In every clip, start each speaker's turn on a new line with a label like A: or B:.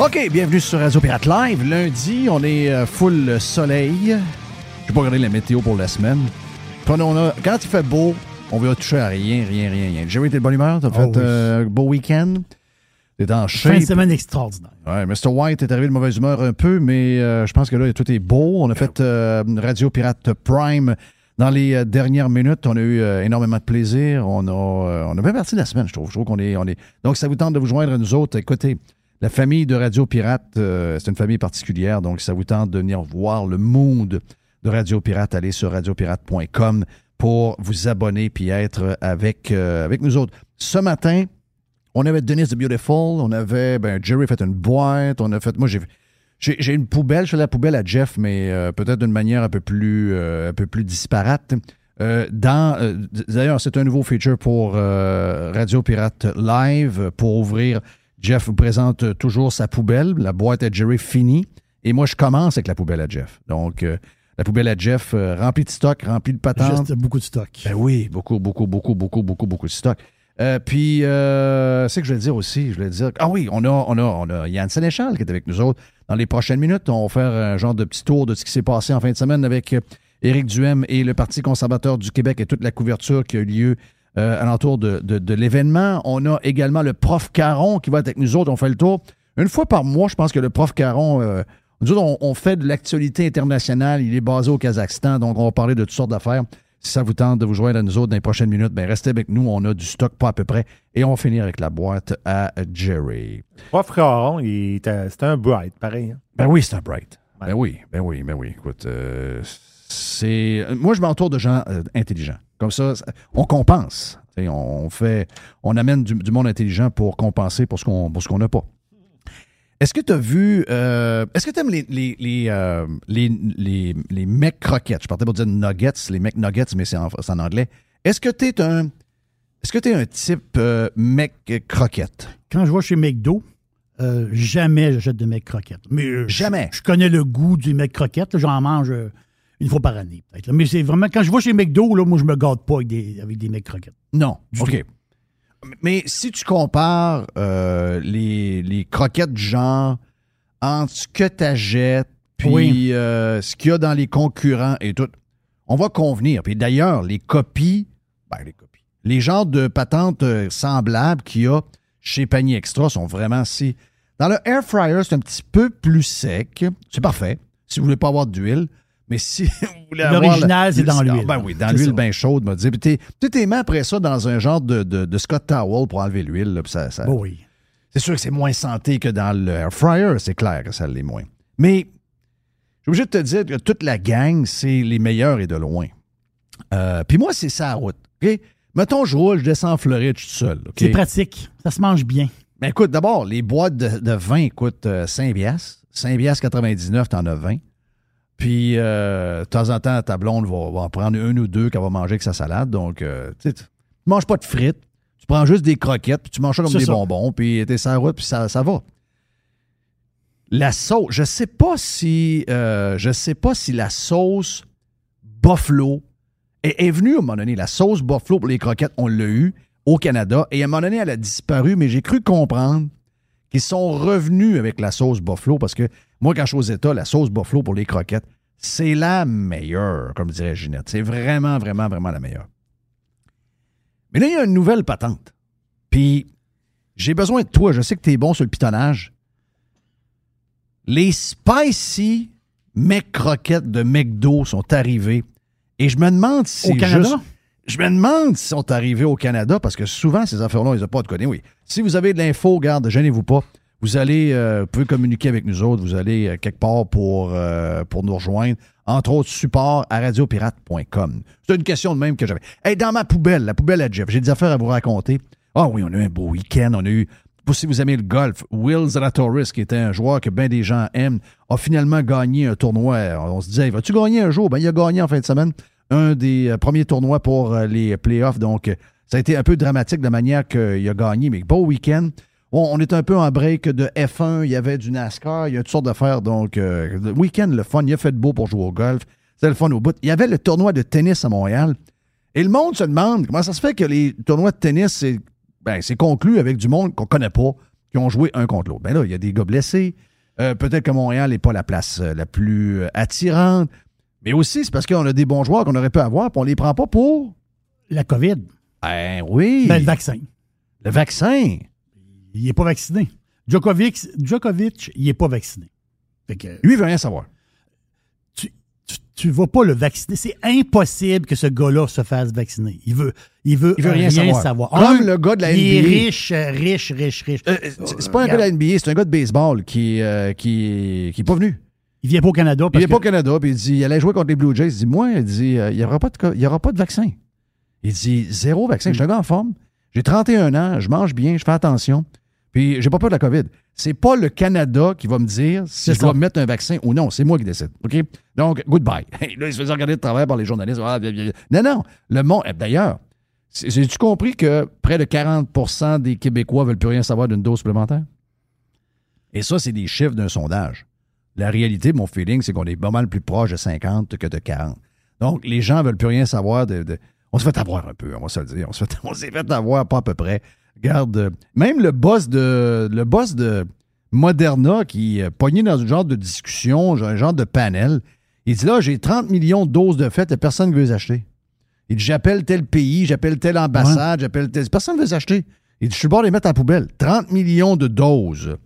A: OK, bienvenue sur Radio Pirate Live. Lundi, on est euh, full soleil. Je vais pas regarder la météo pour la semaine. Prenons on a- quand il fait beau, on va toucher à rien, rien, rien, rien. Jerry, t'es de bonne humeur? T'as
B: Oh
A: fait
B: oui.
A: euh, un beau week-end? T'es en
B: Fin de
A: shape?
B: semaine extraordinaire.
A: Ouais, Mr. White est arrivé de mauvaise humeur un peu, mais euh, je pense que là, tout est beau. On a fait euh, Radio Pirate Prime dans les euh, dernières minutes. On a eu euh, énormément de plaisir. On a, euh, on a bien parti de la semaine, je trouve. Je trouve qu'on est, on est. Donc, ça vous tente de vous joindre à nous autres. Écoutez, la famille de Radio Pirate, c'est une famille particulière. Donc, ça vous tente de venir voir le mood de Radio Pirate. Allez sur radiopirate.com pour vous abonner puis être avec, avec nous autres. Ce matin, on avait Denise the Beautiful, on avait ben, Jerry fait une boîte, on a fait. Moi, j'ai j'ai une poubelle, je fais la poubelle à Jeff, mais euh, peut-être d'une manière un peu plus, euh, un peu plus disparate. Euh, dans, euh, D'ailleurs, c'est un nouveau feature pour euh, Radio Pirate Live. Pour ouvrir, Jeff vous présente euh, toujours sa poubelle, la boîte à Jerry finie. Et moi, je commence avec la poubelle à Jeff. Donc, euh, la poubelle à Jeff remplie de stock, remplie de patentes.
B: Juste beaucoup de stock.
A: Ben oui, beaucoup, beaucoup, beaucoup, beaucoup, beaucoup, beaucoup de stock. Euh, puis, euh, c'est que je vais dire aussi, je le dire. Ah oui, on a, on a, on a Yann Sénéchal qui est avec nous autres. Dans les prochaines minutes, on va faire un genre de petit tour de ce qui s'est passé en fin de semaine avec euh, Éric Duhem et le Parti conservateur du Québec et toute la couverture qui a eu lieu euh, alentour de, de, l'événement. On a également le prof Caron qui va être avec nous autres. On fait le tour. Une fois par mois, je pense que le prof Caron, nous autres, on fait de l'actualité internationale. Il est basé au Kazakhstan, donc on va parler de toutes sortes d'affaires. Si ça vous tente de vous joindre à nous autres dans les prochaines minutes, ben restez avec nous. On a du stock pas à peu près. Et on va finir avec la boîte à Jerry.
C: Il était- c'était un bright, pareil. hein?
A: Ben oui, c'est un bright. Ben oui, ben oui, ben oui. Écoute, euh, c'est. Moi, je m'entoure de gens euh, intelligents. Comme ça, on compense. On fait. On amène du, du monde intelligent pour compenser pour ce qu'on pour ce qu'on n'a pas. Est-ce que tu as vu. euh, Est-ce que tu aimes les, les, les, euh, les, les, les mecs croquettes? Je partais pour dire nuggets, les mecs nuggets, mais c'est en, en anglais. Est-ce que tu es un. Est-ce que tu es un type euh, mec croquette?
B: Quand je vais chez McDo, euh, jamais j'achète de mec croquettes. Mais je-
A: Jamais.
B: Je, connais le goût du mec croquette. J'en mange une fois par année, peut-être. Mais c'est vraiment, quand je vais chez McDo, là, moi, je me gâte pas avec des, avec des mecs croquettes.
A: Non.
B: Du
A: OK. Mais si tu compares euh, les, les croquettes du genre entre ce que tu achètes, puis
B: Oui.
A: euh, ce qu'il y a dans les concurrents et tout, on va convenir. Puis d'ailleurs, les copies, ben les copies, les genres de patentes euh, semblables qu'il y a chez Panier Extra sont vraiment si. Dans le air fryer, c'est un petit peu plus sec. C'est parfait. Si vous voulez pas avoir d'huile. Mais si vous voulez avoir.
B: L'original, c'est dans l'huile.
A: Ben oui, dans l'huile bien chaude, m'a dit. Puis t'es- tu t'es mis après ça dans un genre de, de, de Scott Towel pour enlever l'huile. là, ça- ça-
B: Bon, oui.
A: c'est sûr que c'est moins santé que dans le air fryer, c'est clair que ça l'est moins. Mais je suis obligé de te dire que toute la gang, c'est les meilleurs et de loin. Euh, Puis moi, c'est ça la route. OK? Mettons, je roule, je descends en Floride, je suis tout seul.
B: C'est pratique. Ça se mange bien.
A: Ben écoute, d'abord, les boîtes de, de vin coûtent euh, 5 biasses. 5 biasses 99, t'en as 20. Puis, euh, de temps en temps, ta blonde va, va en prendre une ou deux qu'elle va manger avec sa salade. Donc, euh, tu sais, tu manges pas de frites. Tu prends juste des croquettes, puis tu manges ça comme des
B: ça.
A: bonbons, puis t'es sur la route, puis ça, ça va. La sauce, je sais pas si, euh, je sais pas si la sauce buffalo est, est venue à un moment donné. La sauce buffalo pour les croquettes, on l'a eu au Canada, et à un moment donné, elle a disparu, mais j'ai cru comprendre qu'ils sont revenus avec la sauce buffalo, parce que moi, quand je suis aux États, la sauce buffalo pour les croquettes, c'est la meilleure, comme dirait Ginette. C'est vraiment, vraiment, vraiment la meilleure. Mais là, il y a une nouvelle patente. Puis, j'ai besoin de toi. Je sais que tu es bon sur le pitonnage. Les spicy McCroquettes de McDo sont arrivés. Et je me demande si.
B: Au Canada?
A: juste- je me demande s'ils sont arrivés au Canada, parce que souvent, ces affaires-là, ils n'ont pas de connu. Oui. Si vous avez de l'info, garde, gênez-vous pas. Vous allez, euh, pouvez communiquer avec nous autres. Vous allez euh, quelque part pour, euh, pour nous rejoindre. Entre autres, support à radiopirate.com. C'est une question de même que j'avais. Hey, dans ma poubelle, la poubelle à Jeff, j'ai des affaires à vous raconter. Ah oui, on a eu un beau week-end. On a eu, pour si vous aimez le golf, Will Zalatoris, qui était un joueur que bien des gens aiment, a finalement gagné un tournoi. On se disait, vas-tu gagner un jour? Ben, il a gagné en fin de semaine un des euh, premiers tournois pour euh, les playoffs. Donc, ça a été un peu dramatique de la manière qu'il a gagné, mais beau week-end. On, on est un peu en break de F1, il y avait du NASCAR, il y a toutes sortes d'affaires. Donc, euh, le week-end, le fun, il a fait beau pour jouer au golf. C'était le fun au bout. Il y avait le tournoi de tennis à Montréal. Et le monde se demande comment ça se fait que les tournois de tennis, c'est ben, c'est conclu avec du monde qu'on connaît pas, qui ont joué un contre l'autre. Ben là, il y a des gars blessés. Euh, Peut-être que Montréal n'est pas la place euh, la plus attirante. Mais aussi, c'est parce qu'on a des bons joueurs qu'on aurait pu avoir, puis on les prend pas pour.
B: La COVID.
A: Ben oui.
B: Ben, le vaccin.
A: le vaccin.
B: Il n'est pas vacciné. Djokovic, Djokovic, il n'est pas vacciné. Fait que
A: Lui, il veut rien savoir.
B: tu, tu, vas pas le vacciner. C'est impossible que ce gars-là se fasse vacciner. Il veut, il veut,
A: Il veut rien savoir. Comme
B: Un,
A: le gars de la
B: Il est
A: NBA.
B: riche, euh, riche, riche, riche.
A: Euh, c'est c'est pas un gars de la NBA, c'est un gars de baseball qui, euh, qui, qui est pas venu.
B: Il vient pas au Canada
A: Il
B: parce
A: est pas au Canada, puis il dit il allait jouer contre les Blue Jays. Il dit Moi, il dit euh, il n'y aura, pas de il y aura pas de vaccin. Il dit Zéro vaccin. Je suis un gars en forme. J'ai 31 ans, je mange bien, je fais attention. Puis j'ai pas peur de la COVID. C'est pas le Canada qui va me dire si je dois me mettre un vaccin ou non. C'est moi qui décide. OK? Donc, goodbye. Là, il se faisait regarder de travers par les journalistes. Ah. Non, non. Le monde. eh, D'ailleurs, j'ai-tu compris que près de 40% des Québécois veulent plus rien savoir d'une dose supplémentaire? Et ça, c'est des chiffres d'un sondage. La réalité, mon feeling, c'est qu'on est pas mal plus proche de 50 que de 40. Donc, les gens veulent plus rien savoir de. de- On se fait avoir un peu, on va se le dire. On se fait- on s'est fait avoir pas à peu près. Regarde, euh, même le boss de. Le boss de Moderna qui est pogné dans un genre de discussion, un genre de panel, il dit là, j'ai 30 millions de doses de fait et personne ne veut les acheter. Il dit j'appelle tel pays, j'appelle telle ambassade, j'appelle tel. Personne ne veut les acheter. Il dit je suis bon de les mettre à la poubelle. 30 millions de doses.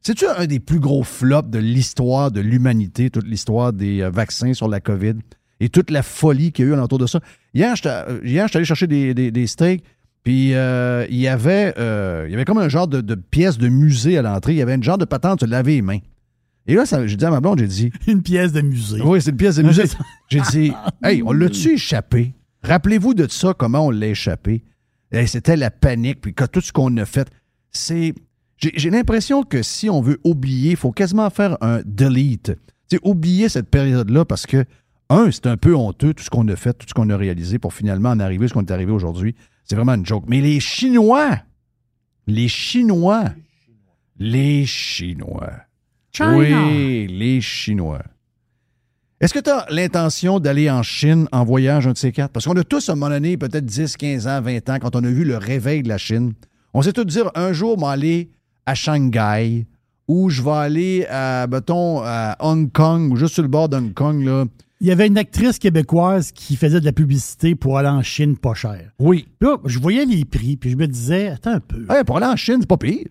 A: C'est-tu un des plus gros flops de l'histoire de l'humanité, toute l'histoire des euh, vaccins sur la COVID et toute la folie qu'il y a eu autour de ça? Hier, euh, hier, j'étais allé chercher des, des- des steaks, puis euh, il, y avait, euh, il y avait comme un genre de, de pièce de musée à l'entrée. Il y avait une genre de patente de laver les mains. Et là, j'ai dit à ma blonde, j'ai dit,
B: une pièce de musée.
A: oui, c'est une pièce de musée. J'ai dit, hey, on l'a-tu échappé? Rappelez-vous de ça, comment on l'a échappé? C'était la panique, puis que tout ce qu'on a fait, c'est. J'ai j'ai l'impression que si on veut oublier, il faut quasiment faire un delete. Tu sais, oublier cette période-là parce que, un, c'est un peu honteux tout ce qu'on a fait, tout ce qu'on a réalisé pour finalement en arriver à ce qu'on est arrivé aujourd'hui. C'est vraiment une joke. Mais les Chinois, les Chinois, les Chinois.
B: China.
A: Oui, les Chinois. Est-ce que tu as l'intention d'aller en Chine en voyage, un de ces quatre? Parce qu'on a tous, à un moment donné, peut-être 10, 15 ans, 20 ans, quand on a vu le réveil de la Chine, on s'est tous dit un jour, je vais aller à Shanghai ou je vais aller à, mettons, à Hong Kong ou juste sur le bord d'Hong Kong. Là.
B: Il y avait une actrice québécoise qui faisait de la publicité pour aller en Chine pas cher.
A: Oui.
B: Puis là, je voyais les prix, puis je me disais, attends un peu.
A: Pour aller en Chine, c'est pas pire.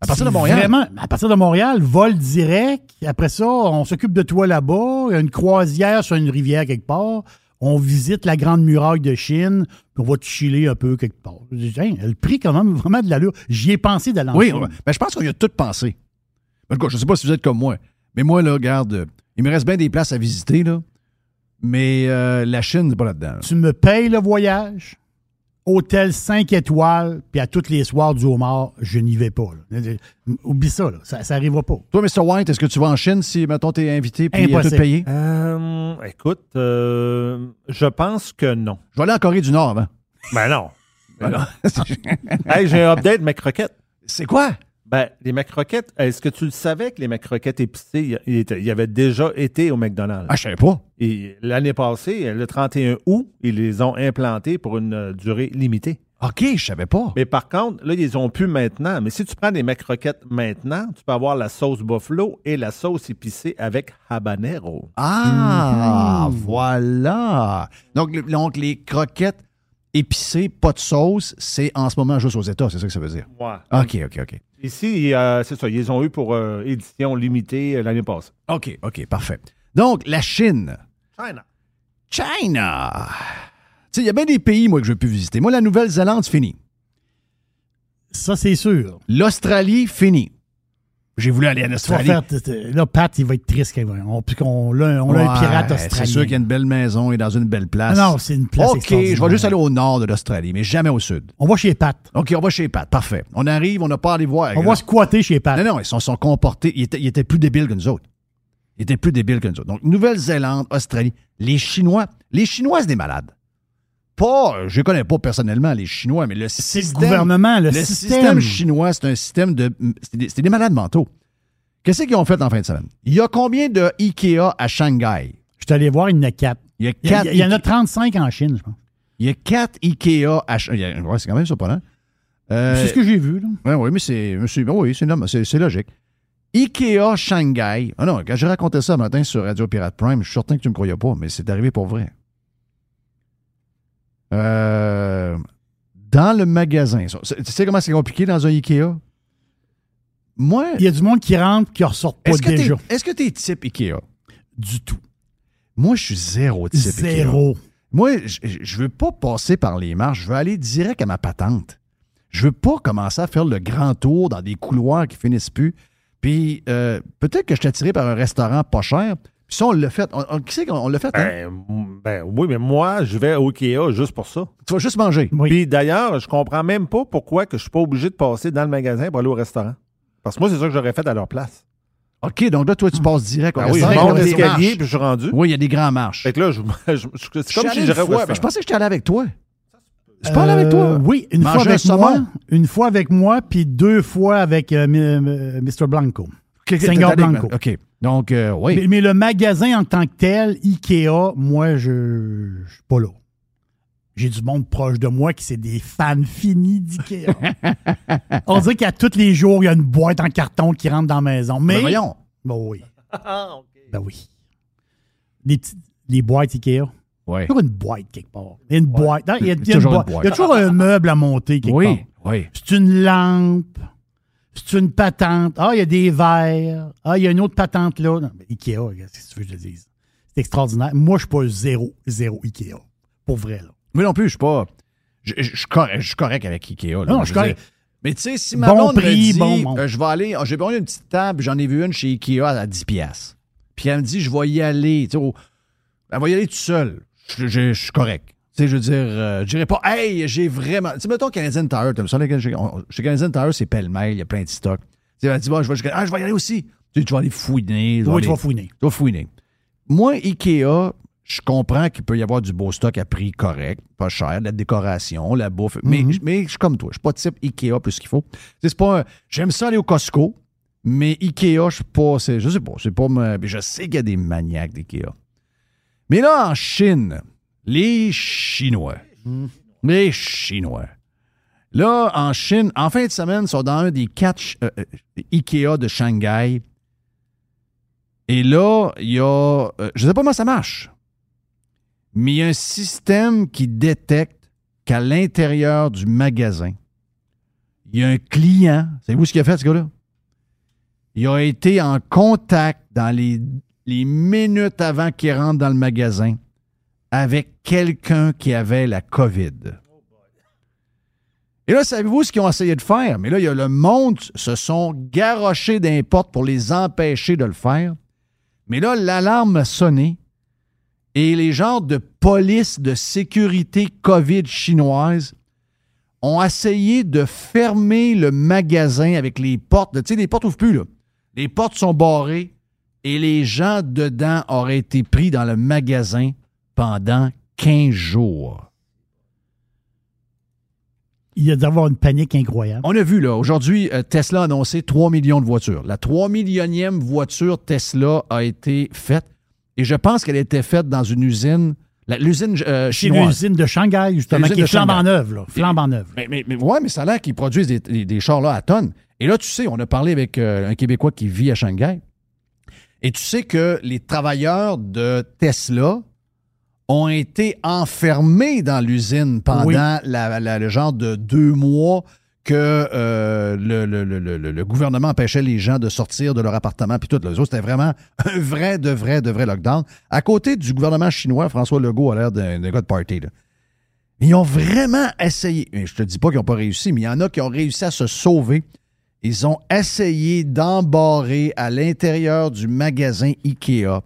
A: À partir de Montréal.
B: Vraiment, à partir de Montréal, vol direct. Après ça, on s'occupe de toi là-bas. Il y a une croisière sur une rivière quelque part. On visite la grande muraille de Chine. Puis on va te chiller un peu quelque part. Je dis, Hein, le prix, quand même, vraiment de l'allure. J'y ai pensé d'aller en
A: Oui,
B: Chine.
A: ouais. Ben, je pense qu'on y a tout pensé. En tout cas, je ne sais pas si vous êtes comme moi. Mais moi, là, regarde, euh, il me reste bien des places à visiter, là. Mais euh, la Chine, c'est pas là-dedans. là.
B: Tu me payes le voyage, hôtel 5 étoiles, puis à tous les soirs du homard, je n'y vais pas. là. Oublie ça, là. ça n'arrivera pas.
A: Toi, Mr. White, est-ce que tu vas en Chine si, mettons, t'es invité puis
B: Impossible.
A: tout payé?
C: Euh, écoute, euh, je pense que non.
A: Je vais aller en Corée du Nord avant.
C: Ben non.
A: Alors,
C: hey, j'ai un update McRocket.
A: c'est quoi?
C: Ben, les McRockets, est-ce que tu le savais que les McRockets épicés, il, il avait déjà été au McDonald's?
A: Ah, je savais pas.
C: Et l'année passée, le 31 août, ils les ont implantés pour une euh, durée limitée.
A: OK, je savais pas.
C: Mais par contre, là, ils ont pu maintenant. Mais si tu prends des McRockets maintenant, tu peux avoir la sauce buffalo et la sauce épicée avec habanero.
A: Ah, voilà. Donc, donc, les croquettes épicées, pas de sauce, c'est en ce moment juste aux États, c'est ça que ça veut dire.
C: Ouais.
A: OK, OK, OK.
C: Ici, euh, c'est ça. Ils les ont eu pour euh, édition limitée euh, l'année passée.
A: OK, OK, parfait. Donc, la Chine.
C: China.
A: China. Tu sais, il y a bien des pays, moi, que je veux plus visiter. Moi, la Nouvelle-Zélande, c'est fini.
B: Ça, c'est sûr.
A: L'Australie, fini. J'ai voulu aller en Australie.
B: faire, là, Pat, il va être triste quand on, qu'on l'a on a un pirate australien.
A: C'est sûr qu'il y a une belle maison et dans une belle place.
B: Non, c'est une place
A: OK, je vais juste aller au nord de l'Australie, mais jamais au sud.
B: On va chez Pat.
A: OK, on va chez Pat. Parfait. On arrive, on n'a pas à aller voir.
B: On va squatter chez Pat.
A: Non, non, ils sont, sont comportés. Ils étaient, ils étaient plus débiles que nous autres. Ils étaient plus débiles que nous autres. Donc, Nouvelle-Zélande, Australie, les Chinois. Les Chinois, c'est des malades. Pas, euh, je ne connais pas personnellement les Chinois, mais le
B: C'est le
A: système.
B: gouvernement, le,
A: le
B: système.
A: système chinois, c'est un système de. C'est des, malades mentaux. Qu'est-ce qu'ils ont fait en fin de semaine? Il y a combien de IKEA à Shanghai?
B: Je suis allé voir, il y en a quatre.
A: Il y a quatre.
B: il y en a
A: Ike-
B: 35 en Chine, je pense.
A: il y a quatre IKEA à Shanghai. Ouais, c'est quand même surprenant. Euh,
B: c'est ce que j'ai vu, là.
A: Oui, mais c'est. Oui, c'est logique. IKEA Shanghai. Ah non, quand j'ai raconté ça matin sur Radio Pirate Prime, je suis certain que tu ne me croyais pas, mais c'est arrivé pour vrai. Euh, dans le magasin. Tu sais comment c'est compliqué dans un IKEA? Moi,
B: Il y a du monde qui rentre qui ne ressort pas
A: est-ce que
B: déjà.
A: t'es est-ce que t'es type IKEA?
B: Du tout.
A: Moi, je suis zéro type IKEA.
B: Zéro.
A: Moi, je- je veux pas passer par les marches, je veux aller direct à ma patente. Je veux pas commencer à faire le grand tour dans des couloirs qui finissent plus. Puis euh, peut-être que je suis attiré par un restaurant pas cher. Puis ça, on l'a fait. On, on- qui c'est qu'on l'a fait? hein?
C: Ben, ben oui, mais moi, je vais au Ikea juste pour ça.
A: Tu vas juste manger.
B: Oui.
C: Puis d'ailleurs, je comprends même pas pourquoi que je suis pas obligé de passer dans le magasin pour aller au restaurant. Parce que moi, c'est ça que j'aurais fait à leur place.
A: OK, donc là, toi, tu passes direct
C: Ben oui, je
A: restaurant.
C: monte
A: Il y a des
C: l'escalier, puis je suis rendu.
A: Oui, il y a des grands marches.
C: Fait que là, je, je- je- c'est
A: Je
C: comme si restaurant.
A: mais je pensais que j'étais allé avec toi. Je suis pas allé avec toi.
B: Euh, Oui, une
A: Manger
B: fois avec moi. Une fois avec moi, puis deux fois avec euh, euh, Mr. Blanco.
A: Allé-
B: Blanco.
A: OK. Donc, euh, oui.
B: Mais, mais le magasin en tant que tel, Ikea, moi, je ne suis pas là. J'ai du monde proche de moi qui c'est des fans finis d'Ikea. On dirait qu'à tous les jours, il y a une boîte en carton qui rentre dans la maison. Mais.
A: Ben voyons.
B: Ben oui. Ben oui. Les, les boîtes Ikea.
A: Oui.
B: Il y a toujours une boîte quelque part. Il y a une boîte. Il y a, il y a une
A: Toujours une
B: boîte.
A: boîte.
B: Il y a toujours un meuble à monter quelque
A: Oui,
B: part.
A: oui.
B: C'est une lampe. C'est une patente. Ah, il y a des verres. Ah, il y a une autre patente là. Non, mais Ikea, qu'est-ce que tu veux que je te dise? C'est extraordinaire. Moi, je suis pas zéro, zéro Ikea. Pour vrai, là.
A: Moi non plus, je suis pas. Je, je- je suis correct, je suis correct avec Ikea. là.
B: Non, je suis correct.
A: dire. Mais tu sais, si ma
B: Bon
A: blonde me
B: prix,
A: dit,
B: bon,
A: euh, je vais aller, j'ai pris une petite table, j'en ai vu une chez Ikea à 10 pièces. Puis elle me dit, je vais y aller. Tu sais, au- elle va y aller tout seul. Je suis correct. Tu sais, je veux dire, euh, je dirais pas, hey, j'ai vraiment. Tu sais, mettons Canadian Tire, t'aimes ça, chez, Canadian Tire, c'est pêle-mêle, il y a plein de stocks. Tu sais, bon, je vais, ah, je vais y aller aussi. Tu sais, tu vas aller fouiner. vais
B: Oui, tu vas fouiner.
A: tu vas fouiner. Moi, Ikea, je comprends qu'il peut y avoir du beau stock à prix correct, pas cher, la décoration, la bouffe. mais, mais je suis comme toi, je suis pas type Ikea plus qu'il faut. Tu sais, C'est pas un- J'aime ça aller au Costco, mais Ikea, je suis pas. Je sais pas. C'est pas ma- mais je sais qu'il y a des maniaques d'Ikea. Mais là, en Chine, les Chinois. Les Chinois. Là, en Chine, en fin de semaine, ils sont dans un des quatre euh, euh, Ikea de Shanghai. Et là, il y a. euh, je ne sais pas comment ça marche, mais il y a un système qui détecte qu'à l'intérieur du magasin, il y a un client. Savez-vous ce qu'il a fait, ce gars-là? Il a été en contact dans les minutes avant qu'il rentre dans le magasin avec quelqu'un qui avait la COVID. Et là, savez-vous ce qu'ils ont essayé de faire? Mais là, il y a le monde se sont garochés d'un porte pour les empêcher de le faire. Mais là, l'alarme a sonné et les genres de police de sécurité COVID chinoise ont essayé de fermer le magasin avec les portes. Tu sais, les portes n'ouvrent plus. Les portes sont barrées et les gens dedans auraient été pris dans le magasin pendant 15 jours.
B: Il y a d'avoir une panique incroyable.
A: On a vu, là, aujourd'hui, euh, Tesla a annoncé 3 millions de voitures. La 3 millionième voiture Tesla a été faite et je pense qu'elle a été faite dans une usine, l'usine euh, chinoise.
B: l'usine de Shanghai, justement, qui est flambe en neuve, là. Flambe en.
A: Mais, mais, mais ouais, mais ça a l'air qu'ils produisent des, des, des chars là à tonnes. Et là, tu sais, on a parlé avec euh, un Québécois qui vit à Shanghai. Et tu sais que les travailleurs de Tesla ont été enfermés dans l'usine pendant
B: Oui.
A: la- la- le genre de deux mois que euh, le, le- le- le- le gouvernement empêchait les gens de sortir de leur appartement. Puis tout, autres, c'était vraiment un vrai, de vrai, de vrai lockdown. À côté du gouvernement chinois, François Legault a l'air d'un d'un gars de party. Là. Ils ont vraiment essayé. Et je te dis pas qu'ils n'ont pas réussi, mais il y en a qui ont réussi à se sauver. Ils ont essayé d'embarrer à l'intérieur du magasin IKEA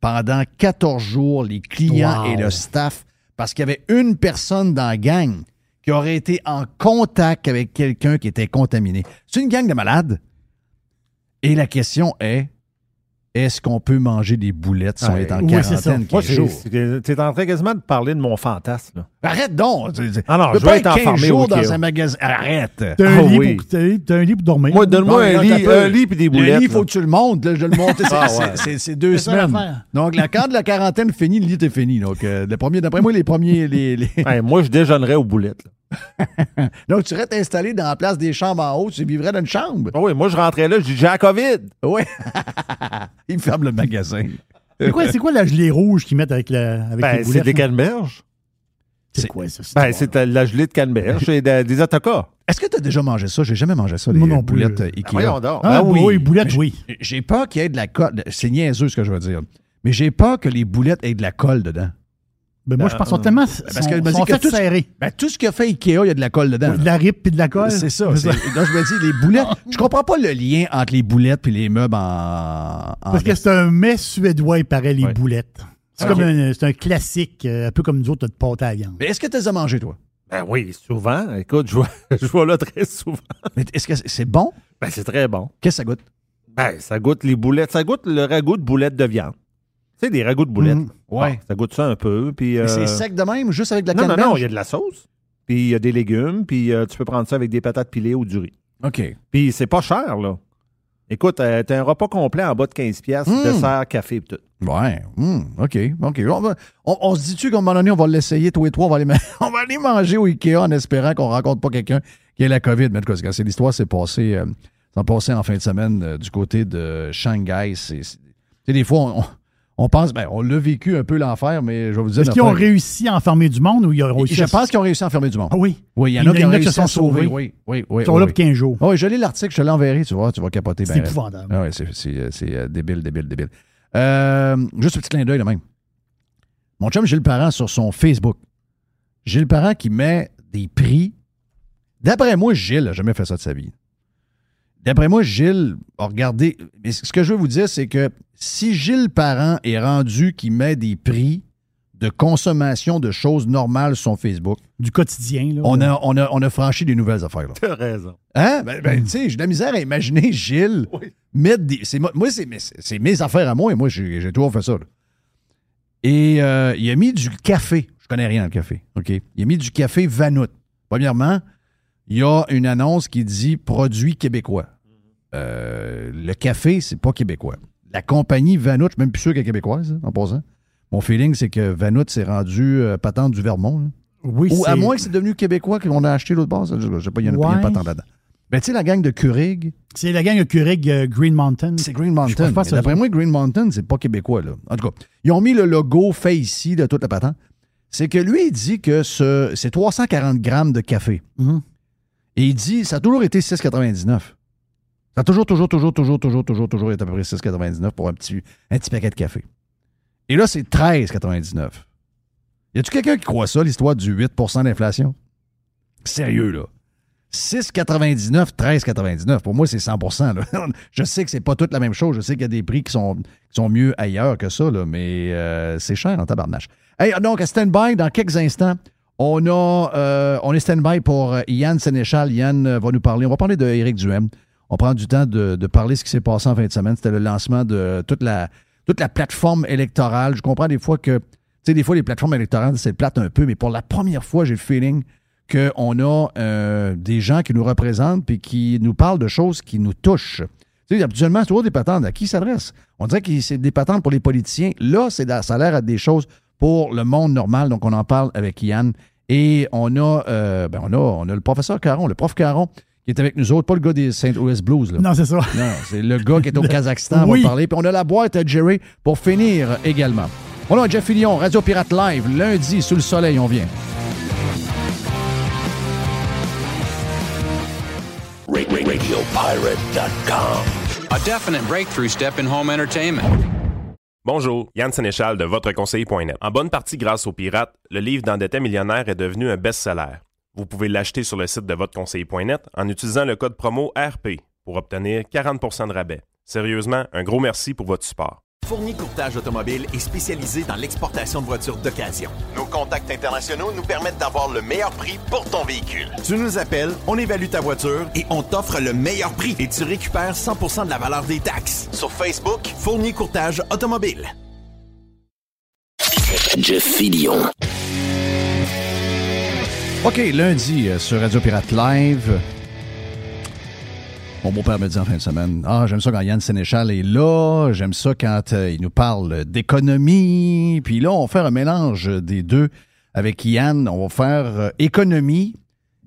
A: pendant 14 jours les clients
B: Wow.
A: et le staff parce qu'il y avait une personne dans la gang qui aurait été en contact avec quelqu'un qui était contaminé. C'est une gang de malades. Et la question est, est-ce qu'on peut manger des boulettes si on est en
B: Oui,
A: quarantaine
C: Moi,
A: 15
C: c'est-
A: jours?
C: c'est- t'es en train quasiment de parler de mon fantasme. là.
A: Arrête donc!
C: Ah non,
A: Tu
C: je
A: pas
C: vais être
A: être 15
C: enfermé
A: jours
C: au
A: dans un magasin. Arrête!
B: T'as un,
C: Ah
B: lit
C: oui.
B: pour- un lit pour dormir?
C: Moi, donne-moi un, lit, un lit puis des
A: Le
C: boulettes.
A: lit, il faut que tu le montes. là, je le monte. C'est-
C: Ah ouais.
A: c'est- deux semaines. Donc, la, quand la quarantaine finit, le lit est fini. Donc, euh, le premier, d'après moi, les premiers. Les, les-
C: Ouais, moi, je déjeunerais aux boulettes. là.
A: Donc, tu serais installé dans la place des chambres en haut. Tu vivrais dans une chambre.
C: Ah oui, moi, je rentrais là, je dis j'ai la COVID.
A: Oui. il ferme le magasin.
B: C'est quoi, c'est quoi la gelée rouge qu'ils mettent avec, la, avec
C: Ben,
B: les
C: c'est
B: boulettes?
C: des
B: là?
C: canneberges.
B: C'est quoi ça?
C: Ben, c'est la gelée de canneberge et de- des autocars.
A: Est-ce que tu as déjà mangé ça? J'ai jamais mangé ça, les
B: Moi non plus.
A: boulettes euh,
C: Ben,
A: Ikea.
B: Ah,
A: Ben
B: oui,
A: oui.
B: boulettes, oui.
A: J'ai peur qu'il y ait de la colle. C'est niaiseux ce que je veux dire. Mais j'ai peur que les boulettes aient de la colle dedans.
B: Ben, moi, je pense qu'ils sont tellement
A: parce
B: sont,
A: que que
B: fait
A: tout-
B: serrés.
A: Ben, tout ce que fait Ikea, il y a de la colle dedans.
B: De la rip puis de la colle.
A: C'est ça. c'est- Donc, je me dis, les boulettes. Je comprends pas le lien entre les boulettes et les meubles en. en
B: Parce que c'est un mets suédois, il paraît, les
C: Ouais.
B: boulettes. C'est
A: Ok.
B: comme un, c'est un classique, euh, un peu comme nous autres, de pâte à la viande.
A: Mais est-ce que tu les as mangés, toi?
C: Ben oui, souvent. Écoute, je vois, je vois là très souvent.
A: Mais est-ce que c'est bon?
C: Ben, c'est très bon.
A: Qu'est-ce que ça goûte?
C: Ben, ça goûte les boulettes. Ça goûte le ragoût de boulettes de viande. Tu sais, des ragoûts de boulettes.
A: Mhm. Ouais.
C: Bon, ça goûte ça un peu. Puis,
A: Mais
C: euh,
A: c'est sec de même, juste avec de la
C: Non, non,
A: canneberge?
C: non, il y a de la sauce. Puis il y a des légumes. Puis euh, tu peux prendre ça avec des patates pilées ou du riz.
A: OK.
C: Puis c'est pas cher, là. Écoute, euh, t'as un repas complet en bas de 15$, piastres,
A: Mm.
C: dessert, café et tout.
A: Ouais. Hmm, OK. OK. On, va- on- on se dit-tu qu'à un moment donné, on va l'essayer, tous les trois, on va aller, on va aller manger au Ikea en espérant qu'on rencontre pas quelqu'un qui a la COVID? Mais en tout cas, c'est l'histoire s'est passée, euh, s'est passée en fin de semaine du côté de Shanghai. C'est, c'est- tu sais, des fois, on, on pense, ben, on l'a vécu un peu l'enfer, mais je vais vous dire.
B: Est-ce qu'ils ont réussi à enfermer du monde ou ils ont réussi
A: Je
B: à-
A: pense qu'ils ont réussi à enfermer du monde.
B: Ah oui.
A: Oui, il y en a qui ont réussi
B: qui se
A: à
B: sont
A: sauver.
B: sauvés.
A: Oui, oui, oui.
B: Ils sont
A: oui,
B: là pour 15 jours.
A: Oui, je lis l'article, je te l'enverrai, tu vois, tu vas capoter.
B: C'est
A: ben,
B: épouvantable.
A: Ah oui, c'est, c'est, euh, c'est, euh, débile, débile, débile. Euh, juste un petit clin d'œil, là même. Mon chum Gilles Parent sur son Facebook. Gilles Parent qui met des prix. D'après moi, Gilles n'a jamais fait ça de sa vie. D'après moi, Gilles a regardé. Mais ce que je veux vous dire, c'est que si Gilles Parent est rendu qui met des prix de consommation de choses normales sur son Facebook,
B: Du quotidien. Là.
A: on a, on a, on a franchi des nouvelles affaires. Là.
C: T'as raison.
A: Hein? Ben, ben, tu sais, j'ai de la misère à imaginer Gilles mettre des. c'est moi, c'est mes, c'est mes affaires à moi et moi, j'ai j'ai toujours fait ça. là. Et euh, il a mis du café. Je connais rien dans le café. OK? Il a mis du café Vanout. Premièrement, il y a une annonce qui dit produit québécois. Euh, le café, c'est pas québécois. La compagnie Vanout, je suis même plus sûr qu'elle est québécoise, hein, en passant. Mon feeling, c'est que Vanout s'est rendu euh, patente du Vermont. là.
B: Oui,
A: Ou à
B: c'est-
A: moins que c'est devenu québécois qu'on a acheté l'autre base. Je sais pas, il y en a, il y pas tant là-dedans. Ben, tu sais, la gang de Keurig,
B: C'est la gang de Keurig euh, Green Mountain.
A: c'est Green
B: Je
A: Mountain.
B: pas
A: Mais
B: ça-
A: D'après moi, Green Mountain, c'est pas québécois, là. En tout cas, ils ont mis le logo fait ici de toute la patente. C'est que lui, il dit que ce, c'est 340 grammes de café.
B: Mhm.
A: Et il dit, ça a toujours été 6,99. Ça a toujours, toujours, toujours, toujours, toujours, toujours, toujours été à peu près 6,99 pour un petit, un petit paquet de café. Et là, c'est 13,99. Y a-tu quelqu'un qui croit ça, l'histoire du 8% d'inflation? Sérieux, là. 6,99, 13,99. Pour moi, c'est 100 là. Je sais que c'est pas toute la même chose. Je sais qu'il y a des prix qui sont, qui sont mieux ailleurs que ça, là, mais euh, c'est cher en tabarnache. Hey, donc, à stand-by, dans quelques instants, on, a, euh, on est stand-by pour euh, Yann Sénéchal. Yann va nous parler. On va parler de Éric Duhem. On prend du temps de, parler de ce qui s'est passé en fin de semaine. C'était le lancement de toute la, plateforme électorale. Je comprends des fois que, tu sais, des fois, les plateformes électorales, c'est plate un peu, mais pour la première fois, j'ai le feeling qu'on a euh, des gens qui nous représentent puis qui nous parlent de choses qui nous touchent. Tu sais, habituellement, c'est toujours des patentes. À qui ils s'adressent? On dirait que c'est des patentes pour les politiciens. Là, c'est ça a l'air à des choses pour le monde normal. Donc, on en parle avec Yann. Et on a, euh, ben, on a le professeur Caron, le prof Caron, qui est avec nous autres, pas le gars des St. Louis Blues. Là.
B: Non, c'est ça.
A: Non, c'est le gars qui est au Kazakhstan, on
B: Oui.
A: va parler. Puis on a la boîte à Jerry pour finir également. On a Jeff Fillion, Radio Pirate Live, lundi, sous le soleil, on vient.
D: A definite breakthrough step in home entertainment.
E: Bonjour, Yann Sénéchal de VotreConseiller.net. En bonne partie grâce aux pirates, le livre d'endetté millionnaire est devenu un best-seller. Vous pouvez l'acheter sur le site de VotreConseiller.net en utilisant le code promo RP. pour obtenir 40% de rabais. Sérieusement, un gros merci pour votre support.
F: Fournier Courtage Automobile est spécialisé dans l'exportation de voitures d'occasion. Nos contacts internationaux nous permettent d'avoir le meilleur prix pour ton véhicule. Tu nous appelles, on évalue ta voiture et on t'offre le meilleur prix et tu récupères 100% de la valeur des taxes. Sur Facebook, Fournier Courtage Automobile.
G: Jeff Fillion.
A: OK, lundi euh, sur Radio Pirate Live. Mon beau-père me dit en fin de semaine Ah, j'aime ça quand Yann Sénéchal est là. J'aime ça quand euh, il nous parle d'économie. Puis là, on va faire un mélange des deux avec Yann. On va faire euh, économie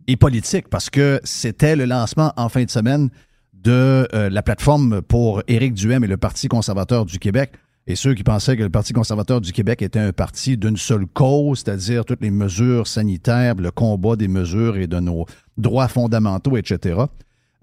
A: et politique parce que c'était le lancement en fin de semaine de la plateforme pour Éric Duhem et le Parti conservateur du Québec. Et ceux qui pensaient que le Parti conservateur du Québec était un parti d'une seule cause, c'est-à-dire toutes les mesures sanitaires, le combat des mesures et de nos droits fondamentaux, etc.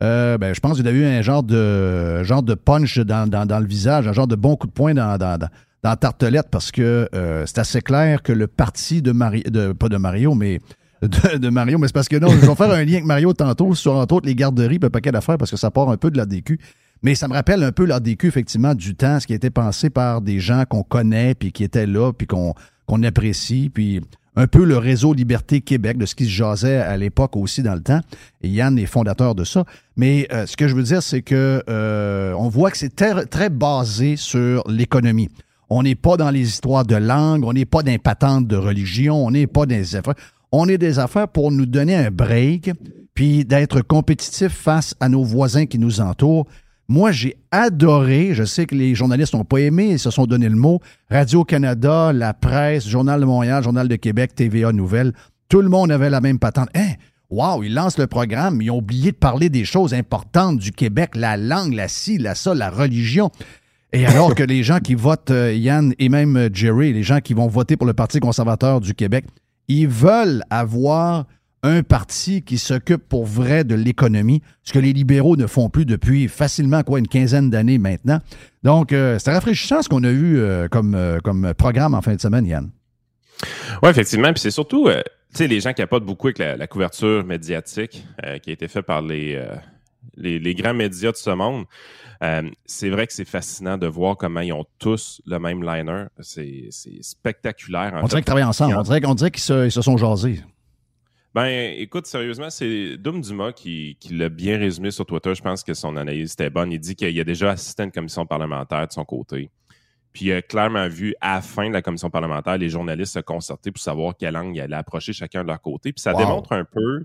A: Euh, ben, je pense qu'il a eu un genre de genre de punch dans, le visage, un genre de bon coup de poing dans, dans, dans la tartelette parce que euh, c'est assez clair que le parti de Mario, pas de Mario, mais de, Mario, mais c'est parce que non, je vais faire un lien avec Mario tantôt sur entre autres les garderies, un paquet d'affaires parce que ça part un peu de la DQ. Mais ça me rappelle un peu l'ADQ, effectivement, du temps, ce qui a été pensé par des gens qu'on connaît, puis qui étaient là, puis qu'on apprécie, puis un peu le réseau Liberté Québec, de ce qui se jasait à l'époque aussi dans le temps. Et Yann est fondateur de ça. Mais euh, ce que je veux dire, c'est que euh, on voit que c'est très, très basé sur l'économie. On n'est pas dans les histoires de langue, on n'est pas dans les patentes de religion, on n'est pas dans les affaires. On est des affaires pour nous donner un break, puis d'être compétitif face à nos voisins qui nous entourent. Moi, j'ai adoré, je sais que les journalistes n'ont pas aimé, ils se sont donné le mot, Radio-Canada, la presse, Journal de Montréal, Journal de Québec, TVA Nouvelles, tout le monde avait la même patente. Hein? Wow, ils lancent le programme, ils ont oublié de parler des choses importantes du Québec, la langue, la ci, la ça, la religion. Et alors que les gens qui votent, euh, Yann et même euh, Jerry, les gens qui vont voter pour le Parti conservateur du Québec, ils veulent avoir un parti qui s'occupe pour vrai de l'économie, ce que les libéraux ne font plus depuis facilement quoi une quinzaine d'années maintenant. Donc, euh, c'est rafraîchissant ce qu'on a eu euh, comme, euh, comme programme en fin de semaine, Yann.
E: Oui, effectivement. Puis c'est surtout, tu sais, les gens qui capotent beaucoup avec la, couverture médiatique qui a été faite par les, les, grands médias de ce monde. c'est vrai que c'est fascinant de voir comment ils ont tous le même liner. C'est spectaculaire.
A: on dirait qu'ils travaillent ensemble. On dirait, dirait qu'ils se, se, sont jasés.
E: Ben, écoute, sérieusement, c'est Doom Dumas qui, l'a bien résumé sur Twitter. Je pense que son analyse était bonne. Il dit qu'il a déjà assisté à une commission parlementaire de son côté. Puis il a clairement vu, à la fin de la commission parlementaire, les journalistes se concerter pour savoir quelle langue il allait approcher chacun de leur côté. Puis ça démontre un peu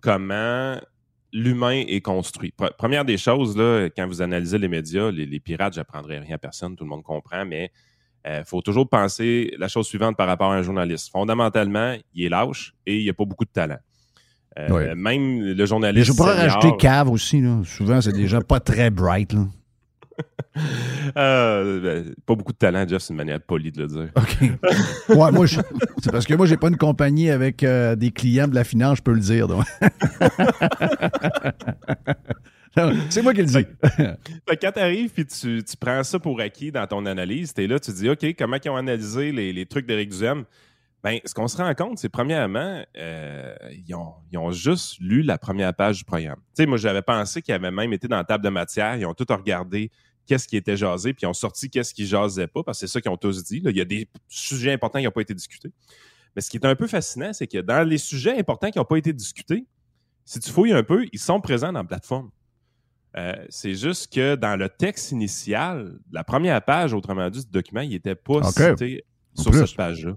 E: comment l'humain est construit. Première des choses, là, quand vous analysez les médias, les, les pirates, j'apprendrai rien à personne, tout le monde comprend, mais il euh, faut toujours penser la chose suivante par rapport à un journaliste. Fondamentalement, il est lâche et il n'a pas beaucoup de talent. Euh, même le journaliste.
A: Mais je pourrais rajouter cave aussi. Souvent, c'est des gens pas très bright. Là.
E: Euh, ben, pas beaucoup de talent, Jeff, c'est une manière polie de le dire.
A: OK. Ouais, moi, c'est parce que moi, j'ai pas une compagnie avec des clients de la finance, je peux le dire. C'est moi qui le dis.
E: quand tu arrives et tu, prends ça pour acquis dans ton analyse, tu es là, tu dis OK, comment ils ont analysé les, trucs d'Éric Duhem? Ben, ce qu'on se rend compte, c'est premièrement, euh, ils, ont, juste lu la première page du programme. Tu moi, j'avais pensé qu'ils avaient même été dans la table de matière, ils ont tout regardé qu'est-ce qui était jasé, puis ils ont sorti qu'est-ce qui jasait pas, parce que c'est ça qu'ils ont tous dit. Il y a des sujets importants qui n'ont pas été discutés. Mais ce qui est un peu fascinant, c'est que dans les sujets importants qui n'ont pas été discutés, si tu fouilles un peu, ils sont présents dans la plateforme. Euh, c'est juste que dans le texte initial, la première page, autrement dit, du document, il n'était pas cité sur cette page-là.